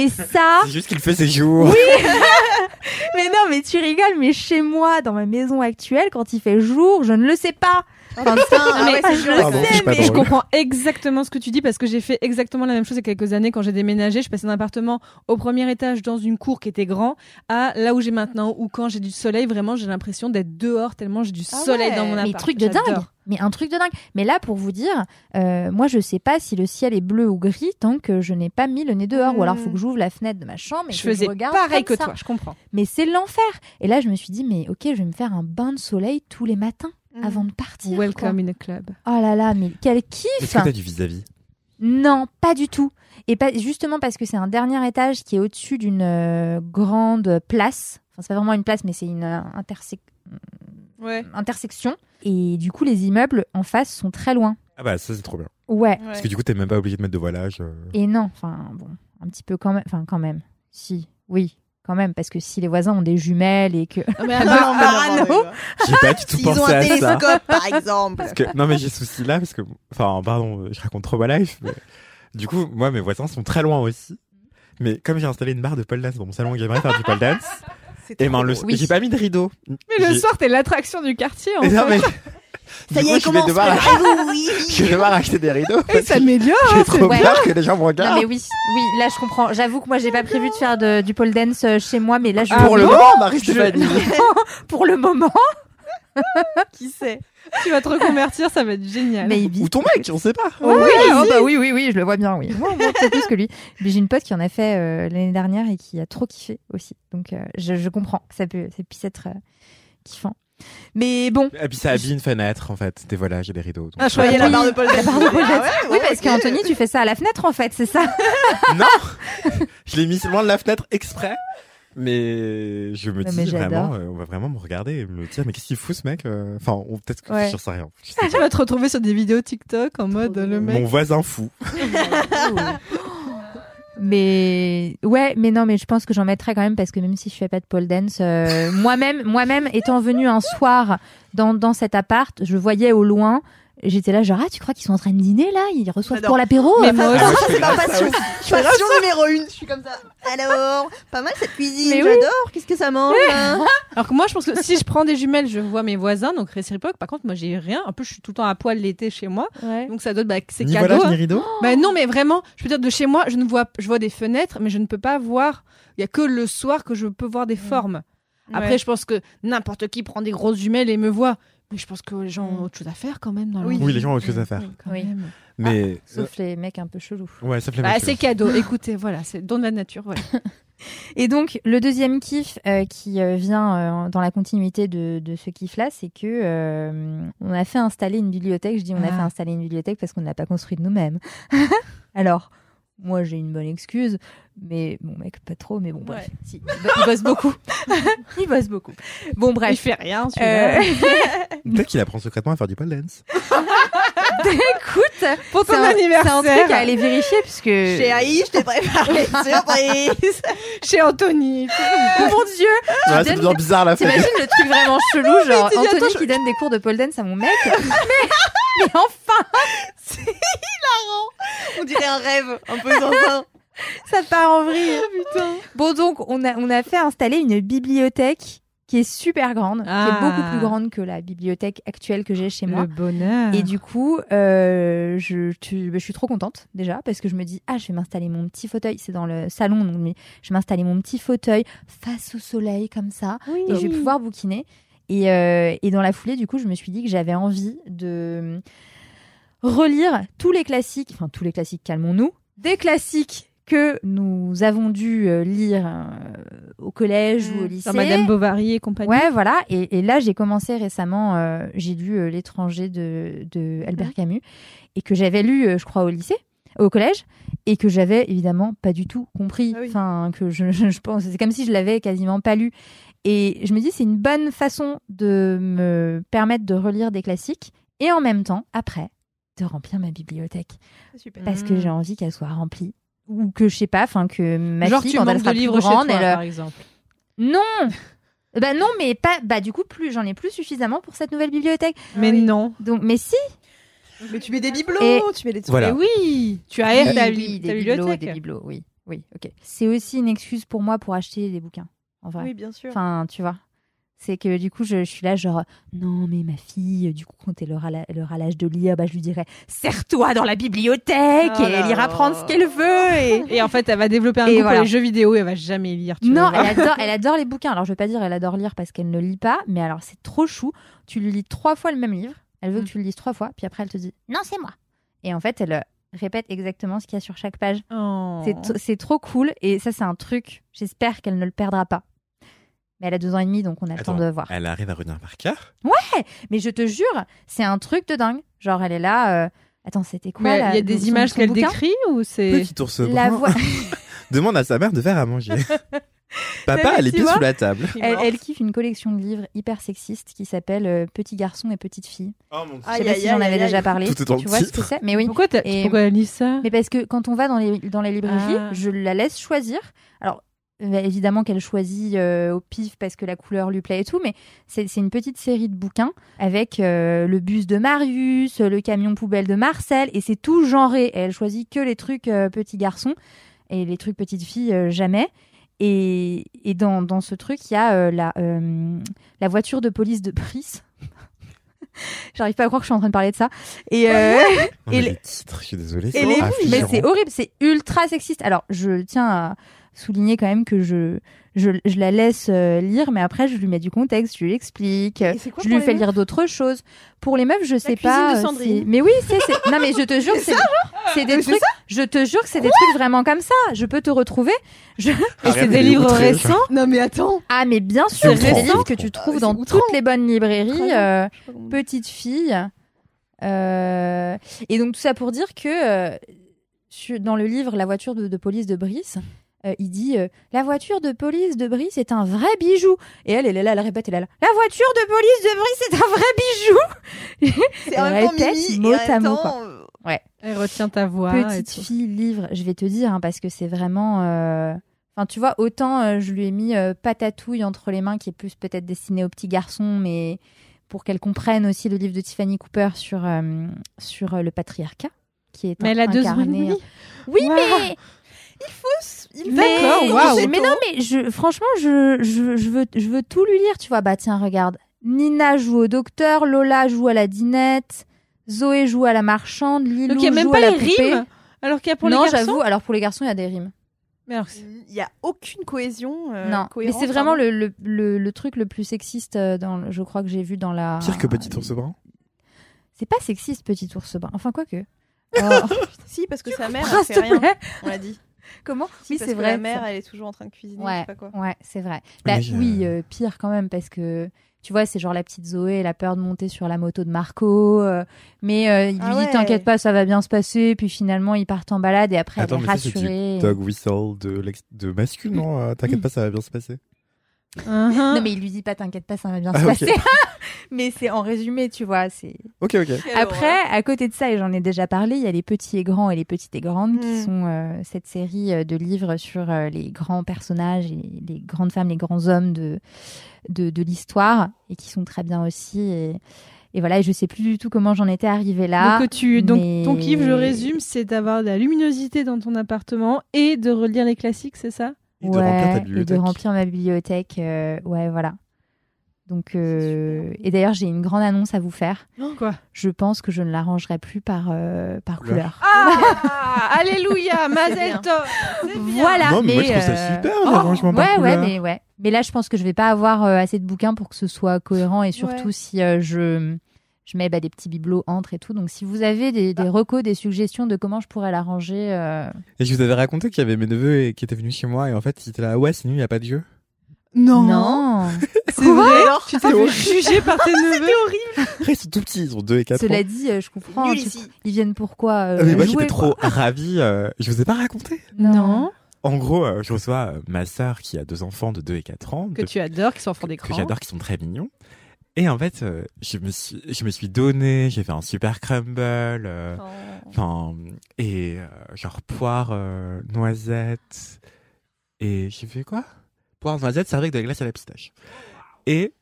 Et ça, (laughs) C'est juste qu'il fait ses jours. (laughs) mais non, mais tu rigoles, mais chez moi, dans ma maison actuelle, quand il fait jour, je ne le sais pas. Enfin, Ah ouais, je mais comprends exactement ce que tu dis parce que j'ai fait exactement la même chose il y a quelques années quand j'ai déménagé. Je passée d'un appartement au premier étage dans une cour qui était grand à là où j'ai maintenant où quand j'ai du soleil, vraiment j'ai l'impression d'être dehors tellement j'ai du Ah soleil ouais. dans mon mais appart. truc de dingue. Mais un truc de dingue. Mais là, pour vous dire, euh, moi, je sais pas si le ciel est bleu ou gris tant que je n'ai pas mis le nez dehors. Ou alors, il faut que j'ouvre la fenêtre de ma chambre et Je que faisais je regarde pareil que ça. toi, je comprends. Mais c'est l'enfer. Et là, je me suis dit, mais ok, je vais me faire un bain de soleil tous les matins Mhm. avant de partir. Welcome in the club. Oh là là, mais quel Est-ce kiff que t'as du vis-à-vis? Non, pas du tout. Et pas justement parce que c'est un dernier étage qui est au-dessus d'une euh, grande place. Enfin, c'est pas vraiment une place, mais c'est une euh, intersec- Ouais. intersection. Et du coup, les immeubles en face sont très loin. Ah bah ça c'est trop bien. Ouais. Parce que du coup t'es même pas obligé de mettre de voilage. euh. Et non, enfin bon, un petit peu quand même. Enfin, quand même. Si, oui, quand même, parce que si les voisins ont des jumelles et que. mais Ah, non, mais (laughs) non, (laughs) J'ai pas du tout S'ils ont pensé un à ça. télescope, par exemple. Parce que, non mais j'ai ce souci là parce que, enfin pardon, je raconte trop ma life. Mais, du coup, moi mes voisins sont très loin aussi. Mais comme j'ai installé une barre de pole dance dans mon salon, j'aimerais faire du pole dance. Et trop ben le, j'ai pas mis de rideau. Mais le soir, t'es l'attraction du quartier. En non, fait. mais... (laughs) Ça Du y est, je vais devoir, préparez-vous, oui, oui. (laughs) je vais devoir acheter des rideaux. Et ça m'améliore. J'ai trop Ouais. peur que les gens me Non regardent. mais oui, oui, là je comprends. J'avoue que moi j'ai pas prévu de faire de- du pole dance euh, chez moi, mais là je (laughs) Pour le moment, Marie Stéphanie. pour le moment. Qui sait? Tu vas te reconvertir, ça va être génial. Maybe. Ou ton mec, on sait pas. Oui, oui, oh bah oui, oui, oui, je le vois bien, oui. (laughs) Moi, moi, peut-être plus que lui. Mais j'ai une pote qui en a fait euh, l'année dernière et qui a trop kiffé aussi. Donc, euh, je, je comprends que ça, peut, ça puisse être euh, kiffant. Mais bon. Et puis ça habille une fenêtre en fait, des voilages et des rideaux. donc- Ah, je croyais la Oui, barre de Paul la barre de Paul Ah ouais, oui, ouais, parce ok. qu'Anthony, tu fais ça à la fenêtre en fait, c'est ça (laughs) non Je l'ai mis loin de la fenêtre exprès. Mais je me dis vraiment, euh, on va vraiment me regarder et me dire, mais qu'est-ce qu'il fout ce mec euh? Enfin, on- peut-être que Ouais. j'en sais rien. Je (laughs) Tu vas te retrouver sur des vidéos TikTok en mode Trop le mec. Mon voisin fou. (laughs) Mais ouais, mais non, mais je pense que j'en mettrai quand même parce que même si je fais pas de pole dance, euh, (laughs) moi-même, moi-même étant venue un soir dans dans cet appart, je voyais au loin. J'étais là genre ah tu crois qu'ils sont en train de dîner là? Ils reçoivent J'adore. pour l'apéro Mais moi Ah, moi, c'est ma passion. Passion numéro une. Je suis comme ça. Alors, pas mal cette cuisine. Mais oui. J'adore. Qu'est-ce que ça mange hein (laughs) Alors que moi, je pense que si je prends des jumelles, je vois mes voisins, donc réciproque. Par contre, moi, j'ai rien. En plus, je suis tout le temps à poil l'été chez moi. Ouais. Donc ça doit être bah, c'est Ni cadeau. voilage, hein. ni rideau. Bah non, mais vraiment, je peux dire de chez moi, je ne vois, je vois des fenêtres, mais je ne peux pas voir. Il y a que le soir que je peux voir des formes. Après, Ouais. je pense que n'importe qui prend des grosses jumelles et me voit. Mais je pense que les gens ont autre chose à faire quand même dans Oui. Oui, les gens ont autre chose à faire. Quand Oui. même. Mais Sauf les mecs un peu chelous. euh, ouais, ça fait Bah, mal. c'est cadeau. Écoutez, voilà, c'est don de la nature. Voilà. (laughs) Et donc le deuxième kiff euh, qui euh, vient euh, dans la continuité de, de ce kiff là, c'est que euh, on a fait installer une bibliothèque. Je dis on a Ah. fait installer une bibliothèque parce qu'on ne l'a pas construite nous-mêmes. (laughs) Alors. Moi, j'ai une bonne excuse, mais mon mec, pas trop, mais bon, bref. Ouais. Si, il bo- il bosse beaucoup. (laughs) il bosse beaucoup. Bon, Il bref. fait rien. Euh, (laughs) Peut-être qu'il apprend secrètement à faire du pole dance. (laughs) écoute, Pour ton c'est un, c'est un anniversaire, truc à aller vérifier, puisque... Chez Aïe, je t'ai préparé une surprise. (laughs) chez Anthony. Oh mon Dieu Ouais, c'est toujours bizarre la fête. T'imagines le truc vraiment chelou, (laughs) genre Anthony attends, qui donne des cours de pole dance à mon mec mais, (laughs) mais enfin On dirait un rêve, un peu dans un. Ça part en vrille Putain. Bon donc, on a, on a fait installer une bibliothèque qui est super grande, qui Ah. est beaucoup plus grande que la bibliothèque actuelle que j'ai chez moi. Le bonheur. Et du coup, euh, je, tu- bah, je suis trop contente déjà parce que je me dis ah je vais m'installer mon petit fauteuil, c'est dans le salon donc je vais m'installer mon petit fauteuil face au soleil comme ça oui. et je vais pouvoir bouquiner. Et, euh, et dans la foulée, du coup, je me suis dit que j'avais envie de relire tous les classiques, enfin tous les classiques, calmons-nous, des classiques que nous avons dû euh, lire euh, au collège ou au lycée. Genre Madame Bovary et compagnie. Ouais, voilà. Et, et là, j'ai commencé récemment, euh, j'ai lu euh, L'étranger de, de Albert Camus et que j'avais lu, euh, je crois, au lycée, au collège, et que j'avais évidemment pas du tout compris. Ah oui. Enfin, que je, je, je pense, c'est comme si je l'avais quasiment pas lu. Et je me dis, c'est une bonne façon de me permettre de relire des classiques et en même temps, après, de remplir ma bibliothèque. Super. Parce que j'ai envie qu'elle soit remplie. Ou que je sais pas, enfin que ma Genre fille, tu quand elle sera de plus livres grande, chez toi, elle, euh, par exemple. non Bah non, mais pas. Bah du coup, plus j'en ai plus suffisamment pour cette nouvelle bibliothèque. Mais oui. non. Donc, mais si. Mais tu mets des bibelots, Et- tu mets des trucs. Voilà. Mais oui, tu aères Oui, ta, oui, ta bibelots, bibliothèque. des bibelots, oui, oui, ok. C'est aussi une excuse pour moi pour acheter des bouquins, en vrai. Oui, bien sûr. Enfin, tu vois. C'est que du coup, je, je suis là, genre, non, mais ma fille, du coup, quand elle aura la- elle aura l'âge de lire, bah, je lui dirais, serre-toi dans la bibliothèque Oh et elle ira prendre ce qu'elle veut. Et... (laughs) Et en fait, elle va développer un goût voilà. pour les jeux vidéo et elle va jamais lire. tu Non, elle adore, (laughs) elle adore les bouquins. Alors, je veux pas dire elle adore lire parce qu'elle ne lit pas, mais alors c'est trop chou. Tu lui lis trois fois le même livre. Elle veut Mm. que tu le lises trois fois, puis après elle te dit non, c'est moi. Et en fait, elle euh, répète exactement ce qu'il y a sur chaque page. Oh. C'est t- C'est trop cool. Et ça, c'est un truc. J'espère qu'elle ne le perdra pas. Mais elle a deux ans et demi, donc on a le temps de voir. Elle arrive à retenir par cœur. Mais je te jure, c'est un truc de dingue. Genre, elle est là. euh, Attends, c'était quoi il y a des son- images qu'elle décrit ou c'est Petit ours La brun voix. (laughs) demande à sa mère de faire à manger. (laughs) Papa a les pieds sous la table. Elle, elle kiffe une collection de livres hyper sexistes qui s'appelle euh, Petit garçon et petite fille. Oh mon Je sais Aïe, pas aïe, si j'en avais déjà parlé. Tout est dans tu vois ce titre. que c'est? Mais oui. Pourquoi, Et- pourquoi elle lit ça? Mais parce que quand on va dans les, dans les librairies, Ah. je la laisse choisir. Euh, évidemment qu'elle choisit euh, au pif parce que la couleur lui plaît et tout, mais c'est une petite série de bouquins avec euh, le bus de Marius, le camion poubelle de Marcel, et c'est tout genré. Et elle choisit que les trucs euh, petits garçons et les trucs petites filles euh, jamais. Et, et dans, dans ce truc, il y a euh, la, euh, la voiture de police de Brice. (laughs) J'arrive pas à croire que je suis en train de parler de ça. Et, euh, (laughs) Non, Et mais les- titres, je suis désolée. et les- mais c'est horrible, c'est ultra sexiste. Alors, je tiens à souligner quand même que je, je, je la laisse euh, lire, mais après, je lui mets du contexte, je lui explique, je lui fais lire d'autres choses. Pour les meufs, je sais cuisine pas. de euh, Sandrine. Mais oui, c'est, c'est- non, mais je te jure, c'est, C'est des trucs. Je te jure que c'est des trucs vraiment comme ça. Je peux te retrouver. Je... Et Ariane, c'est des livres récents. Non mais attends. Ah, mais bien sûr, C'est des livres que tu trouves c'est dans outrant. toutes les bonnes librairies. Euh, sais petite fille. Euh, Et donc tout ça pour dire que euh, dans le livre La voiture de, de police de Brice, euh, il dit euh, La voiture de police de Brice est un vrai bijou. Et elle, elle est là, elle répète, elle est là La voiture de police de Brice est un vrai bijou. (laughs) C'est temps répète Mimi mot à mot, quoi. euh, Elle retient ta voix. et Petite fille, livre, je vais te dire, hein, parce que c'est vraiment. euh, Enfin, tu vois, autant euh, je lui ai mis euh, Patatouille entre les mains, qui est plus peut-être destiné aux petits garçons, mais pour qu'elle comprenne aussi le livre de Tiffany Cooper sur, euh, sur euh, le patriarcat, qui est Mais elle a deux. Oui, mais. Il Mais, D'accord, waouh. je- mais non, mais je, franchement, je, je, je, veux, je veux tout lui lire, tu vois. Bah, tiens, regarde. Nina joue au docteur, Lola joue à la dinette, Zoé joue à la marchande, Lilou Donc il n'y a même joue pas à la les poupée. rimes. Alors qu'il y a pour non, les garçons. j'avoue. Alors pour les garçons, il y a des rimes. Mais alors, Il y a aucune cohésion. euh, non, mais c'est vraiment le, le, le, le truc le plus sexiste, euh, dans, je crois que j'ai vu dans la. Pire que Petit Ours Brun. C'est pas sexiste, petit ours brun. Enfin, quoi que. (laughs) Oh. Si parce que sa mère elle fait rien. On l'a dit. (laughs) Comment Si, Oui, parce c'est que vrai. La mère elle est toujours en train de cuisiner. Je Ouais, sais pas quoi. ouais, c'est vrai. Bah, je- Oui, euh, pire quand même, parce que tu vois, c'est genre la petite Zoé, elle a peur de monter sur la moto de Marco, euh, mais euh, il lui Ah dit. T'inquiète pas, ça va bien se passer. Puis finalement, ils partent en balade et après, Attends, elle est mais ça, c'est rassurée. du dog whistle de, masculin, euh, T'inquiète pas, ça va bien se passer. Uhum. Non, mais il lui dit pas T'inquiète pas, ça va bien Ah, se passer. (laughs) mais c'est en résumé, tu vois. c'est Ok, ok. Après, à côté de ça, et j'en ai déjà parlé, il y a les petits et grands et les petites et grandes qui Mm. sont euh, cette série euh, de livres sur euh, les grands personnages et les grandes femmes, les grands hommes de, de, de l'histoire et qui sont très bien aussi. Et, et voilà, et je sais plus du tout comment j'en étais arrivée là. Donc, tu, donc mais- ton kiff, je résume, c'est d'avoir de la luminosité dans ton appartement et de relire les classiques, c'est ça? Et de remplir ta Ouais, et de bibliothèque. remplir ma bibliothèque. euh, ouais, voilà. Donc, euh, et d'ailleurs, j'ai une grande annonce à vous faire. Quoi? Je pense que je ne la rangerai plus par, euh, par Couleur. couleur. Ah (laughs) Alléluia (laughs) Mazel bien. tov C'est bien. Voilà, non, mais, moi, je trouve euh, ça super, oh, l'arrangement par ouais, couleur. mais ouais. Mais là, je pense que je vais pas avoir euh, assez de bouquins pour que ce soit cohérent et surtout Ouais. si euh, je je mets bah, des petits bibelots entre et tout. Donc, si vous avez des, Ah. des recos, des suggestions de comment je pourrais l'arranger, euh... Et je vous avais raconté qu'il y avait mes neveux et- qui étaient venus chez moi et en fait ils étaient là ouais c'est nul, il n'y a pas de jeu. non. (laughs) C'est vrai Tu t'es horrible. juger par tes (laughs) neveux Après ils sont tout petits, ils ont 2 et 4 ans. Cela dit, euh, je comprends. Tu-. Ils viennent pourquoi euh, Ah, mais moi j'étais trop ravi. euh, je vous ai pas raconté. Non. En gros, euh, je reçois euh, ma sœur qui a deux enfants de 2 et 4 ans. Que de- tu adores, qui sont enfants que d'écran. j'adore, qui sont très mignons. Et en fait, euh, je me suis, je me suis donné, j'ai fait un super crumble, euh, Oh. et euh, genre poire, noisette, et j'ai fait quoi? Poire, noisette, servi avec de la glace à la pistache. Et,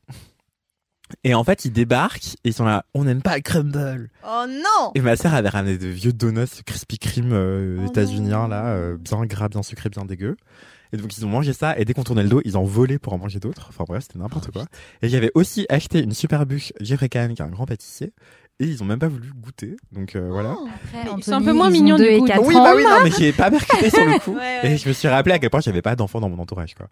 et en fait, ils débarquent, et ils sont là, on n'aime pas le crumble. Oh non Et ma sœur avait ramené de vieux donuts Krispy Kreme euh, Oh états-uniens, là, euh, bien gras, bien sucré, bien dégueu. Et donc ils ont mangé ça, et dès qu'on tournait le dos, ils en volaient pour en manger d'autres. Enfin bref, c'était n'importe quoi. Et j'avais aussi acheté une super bûche Jeffrey Kahn, qui est un grand pâtissier, et ils ont même pas voulu goûter. Donc euh, voilà. Après, ils sont un peu moins ils mignons, du et coup. quatre oui, ans. bah oui, non, mais j'ai pas percuté sur le (laughs) coup. Ouais, Et je me suis rappelé à quel point j'avais pas d'enfants dans mon entourage, quoi.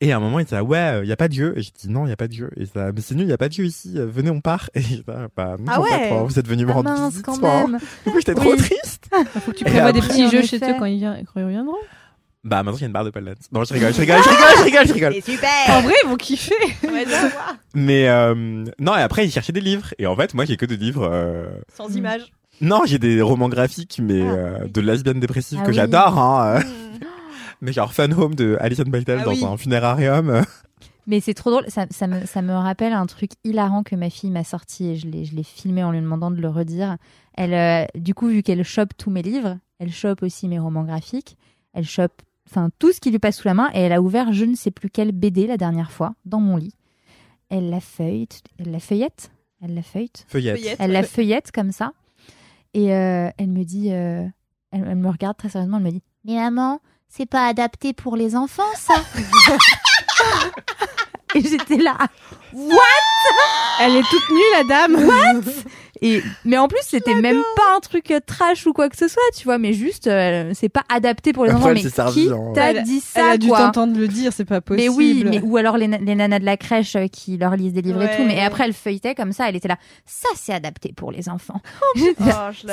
Et à un moment, il était là, ouais, il y a pas de jeu. Et j'ai dit, non, il y a pas de jeu. Et ça, mais c'est nul, il y a pas de jeu ici. euh, Venez, on part. Et j'étais là, bah, non, Ah ouais. vous êtes venus me Ah rendre mince, visite, quand quoi, même. Du coup, j'étais trop triste. Faut que tu prévois des après, petits jeux chez eux ils, quand ils reviendront. Bah, maintenant, il y a une barre de Dance. Non, je rigole, je rigole, je rigole, je rigole, je rigole. C'est super En vrai, bien voir. Mais, euh, non, et après, ils cherchaient des livres. Et en fait, moi, j'ai que des livres, euh, Sans Mm. image. non, j'ai des romans graphiques, mais, Ah, euh, oui. de lesbiennes dépressives Ah que oui. j'adore, hein. (laughs) (laughs) Mais genre Fun Home de Alison Beitel Ah dans oui. un funérarium. (laughs) Mais c'est trop drôle, ça, ça me, ça me rappelle un truc hilarant que ma fille m'a sorti et je l'ai, je l'ai filmé en lui demandant de le redire. Elle, euh, du coup, vu qu'elle chope tous mes livres, elle chope aussi mes romans graphiques, elle chope enfin tout ce qui lui passe sous la main et elle a ouvert je ne sais plus quelle BD la dernière fois dans mon lit. Elle la feuillette, elle la feuillette, elle la feuillette, Feuillette. Elle la feuillette comme ça et euh, elle me dit, euh, elle, elle me regarde très sérieusement, elle me dit mais maman, c'est pas adapté pour les enfants ça? (laughs) et j'étais là. Elle est toute nue, la dame Et mais en plus, c'était même pas un truc euh, trash ou quoi que ce soit, tu vois, mais juste, euh, c'est pas adapté pour les enfants. elle Mais qui t'a Elle- dit Elle ça, a dû t'entendre le dire, c'est pas possible. Mais oui, mais ou alors les, na- les nanas de la crèche euh, qui leur lisent des livres et tout. Mais après, elle feuilletait comme ça, elle était là. Ça, c'est adapté pour les enfants. Oh, (laughs) je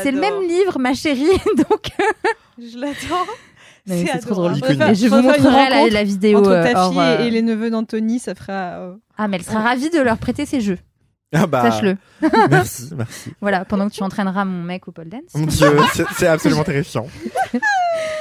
c'est le l'adore. même livre, ma chérie. (laughs) Donc, Je l'attends. Mais c'est trop drôle. je vous montrerai la, vidéo. Entre euh, ta hors, fille euh, et, et les neveux d'Anthony, ça fera. euh, Ah, mais elle sera ravie de leur prêter ses jeux. Ah bah, Sache-le. (laughs) Merci, merci. Voilà, pendant que tu entraîneras mon mec au pole dance. Mon dieu, c'est- c'est absolument terrifiant. (laughs)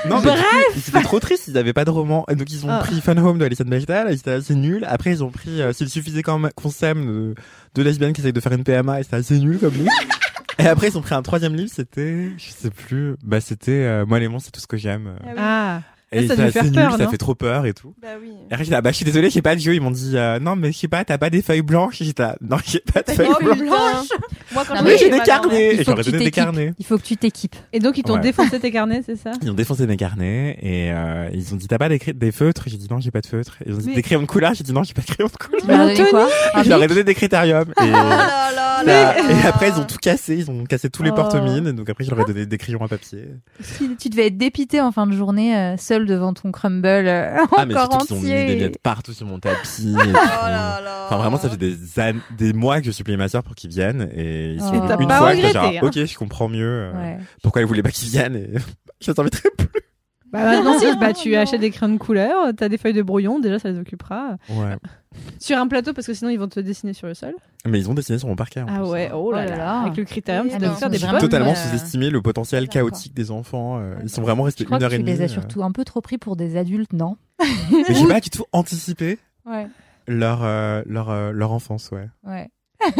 Non, mais du coup, ils étaient trop tristes, ils n'avaient pas de roman. Et donc, ils ont Ah. pris Fun Home de Alison Bechdel, ils étaient assez nuls. Après, ils ont pris euh, S'il suffisait quand même qu'on s'aime de, de lesbiennes qui essayent de faire une PMA, et c'était assez nul comme livre. (laughs) Et après, ils ont pris un troisième livre, c'était, je sais plus, bah, c'était euh, Moi, les monstres, c'est tout ce que j'aime. Ah oui. Ah, Et ça c'est devait assez faire nul, ça fait trop peur et tout. Bah oui. Et après, j'étais là, bah, je suis désolée, j'ai pas de jeu. Ils m'ont dit, euh, non, mais je sais pas, t'as pas des feuilles blanches. J'étais là, non, (laughs) j'ai pas de feuilles blanches. Moi, quand Non, mais Mais vais j'ai des carnets. Il Et faut j'aurais que tu donné des t'équipes. carnets. Il faut que tu t'équipes. et donc ils t'ont Ouais. défoncé tes carnets, c'est ça (laughs) Ils ont défoncé mes carnets et euh, ils ont dit t'as pas des, des feutres? J'ai dit non j'ai pas de feutres. Ils ont dit Mais- des crayons de couleur? J'ai dit non j'ai pas de crayons de couleur. Quoi Un Je leur ai donné des critériums et, (laughs) Oh ça- là. et après ils ont tout cassé, ils ont cassé tous les Oh. porte-mines donc après je leur ai donné des crayons à papier. Tu, devais être dépité en fin de journée, euh, seul devant ton crumble euh, (laughs) Ah mais encore surtout qu'ils ont mis entier. des miettes partout sur mon tapis. (laughs) et tout. Oh là là. Enfin vraiment ça fait des années, des mois que je supplie ma sœur pour qu'ils viennent et ils sont Oh. Et venus t'as une pas fois regretté, genre hein. ok je comprends mieux euh, Ouais. pourquoi ils voulaient pas qu'ils viennent et (laughs) je les inviterai plus. Bah maintenant, (laughs) si, bah, tu Non. achètes des crayons de couleur, t'as des feuilles de brouillon, déjà ça les occupera. Ouais. Sur un plateau, parce que sinon ils vont te dessiner sur le sol. Mais ils ont dessiné sur mon parquet. en Ah plus. ouais, oh là Oh là là. là. Avec le critérium, ça doit faire des ils sont vraiment- bonnes. Totalement euh, sous-estimé le potentiel chaotique des enfants. euh, ils sont vraiment restés Je crois une que heure et tu demie. les as euh. surtout un peu trop pris pour des adultes, non? Mais j'ai pas du tout anticipé Ouais. leur euh, leur euh, leur enfance, ouais. Ouais. (laughs)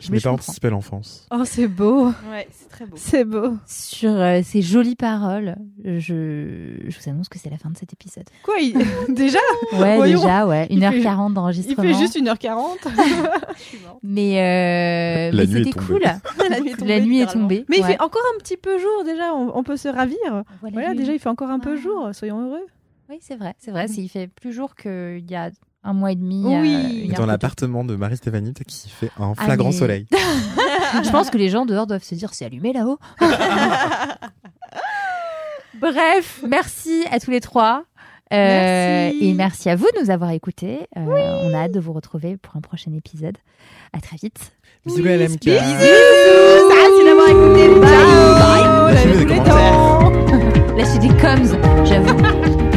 Je n'ai pas comprends. anticipé l'enfance. Oh, c'est beau, Ouais, c'est très beau. c'est beau. Sur euh, ces jolies paroles, je... je vous annonce que c'est la fin de cet épisode. Quoi, il... (laughs) déjà Ouais, Voyons. déjà, ouais. Il fait- 1h40 Il d'enregistrement. fait juste 1h40. (laughs) Mais, euh, La mais nuit est c'était tombée. cool. La nuit est tombée. La nuit est tombée. Mais il fait encore un petit peu jour déjà, on, on peut se ravir. Voilà, déjà il fait encore un peu Ah. jour, soyons heureux. Oui, c'est vrai. C'est vrai. Il fait plus jour qu'il y a un mois et demi. Euh, Dans l'appartement de Marie-Stéphanie qui fait un ah, flagrant soleil. (laughs) Je pense que les gens dehors doivent se dire c'est allumé là-haut. (laughs) Bref, merci à tous les trois. Euh, et merci à vous de nous avoir écoutés. Euh, on a hâte de vous retrouver pour un prochain épisode. À très vite. Bisous oui, LMK. Bisous. Merci d'avoir écouté. Bye. Bye. Bye. Bye. Lâchez des coms, j'avoue.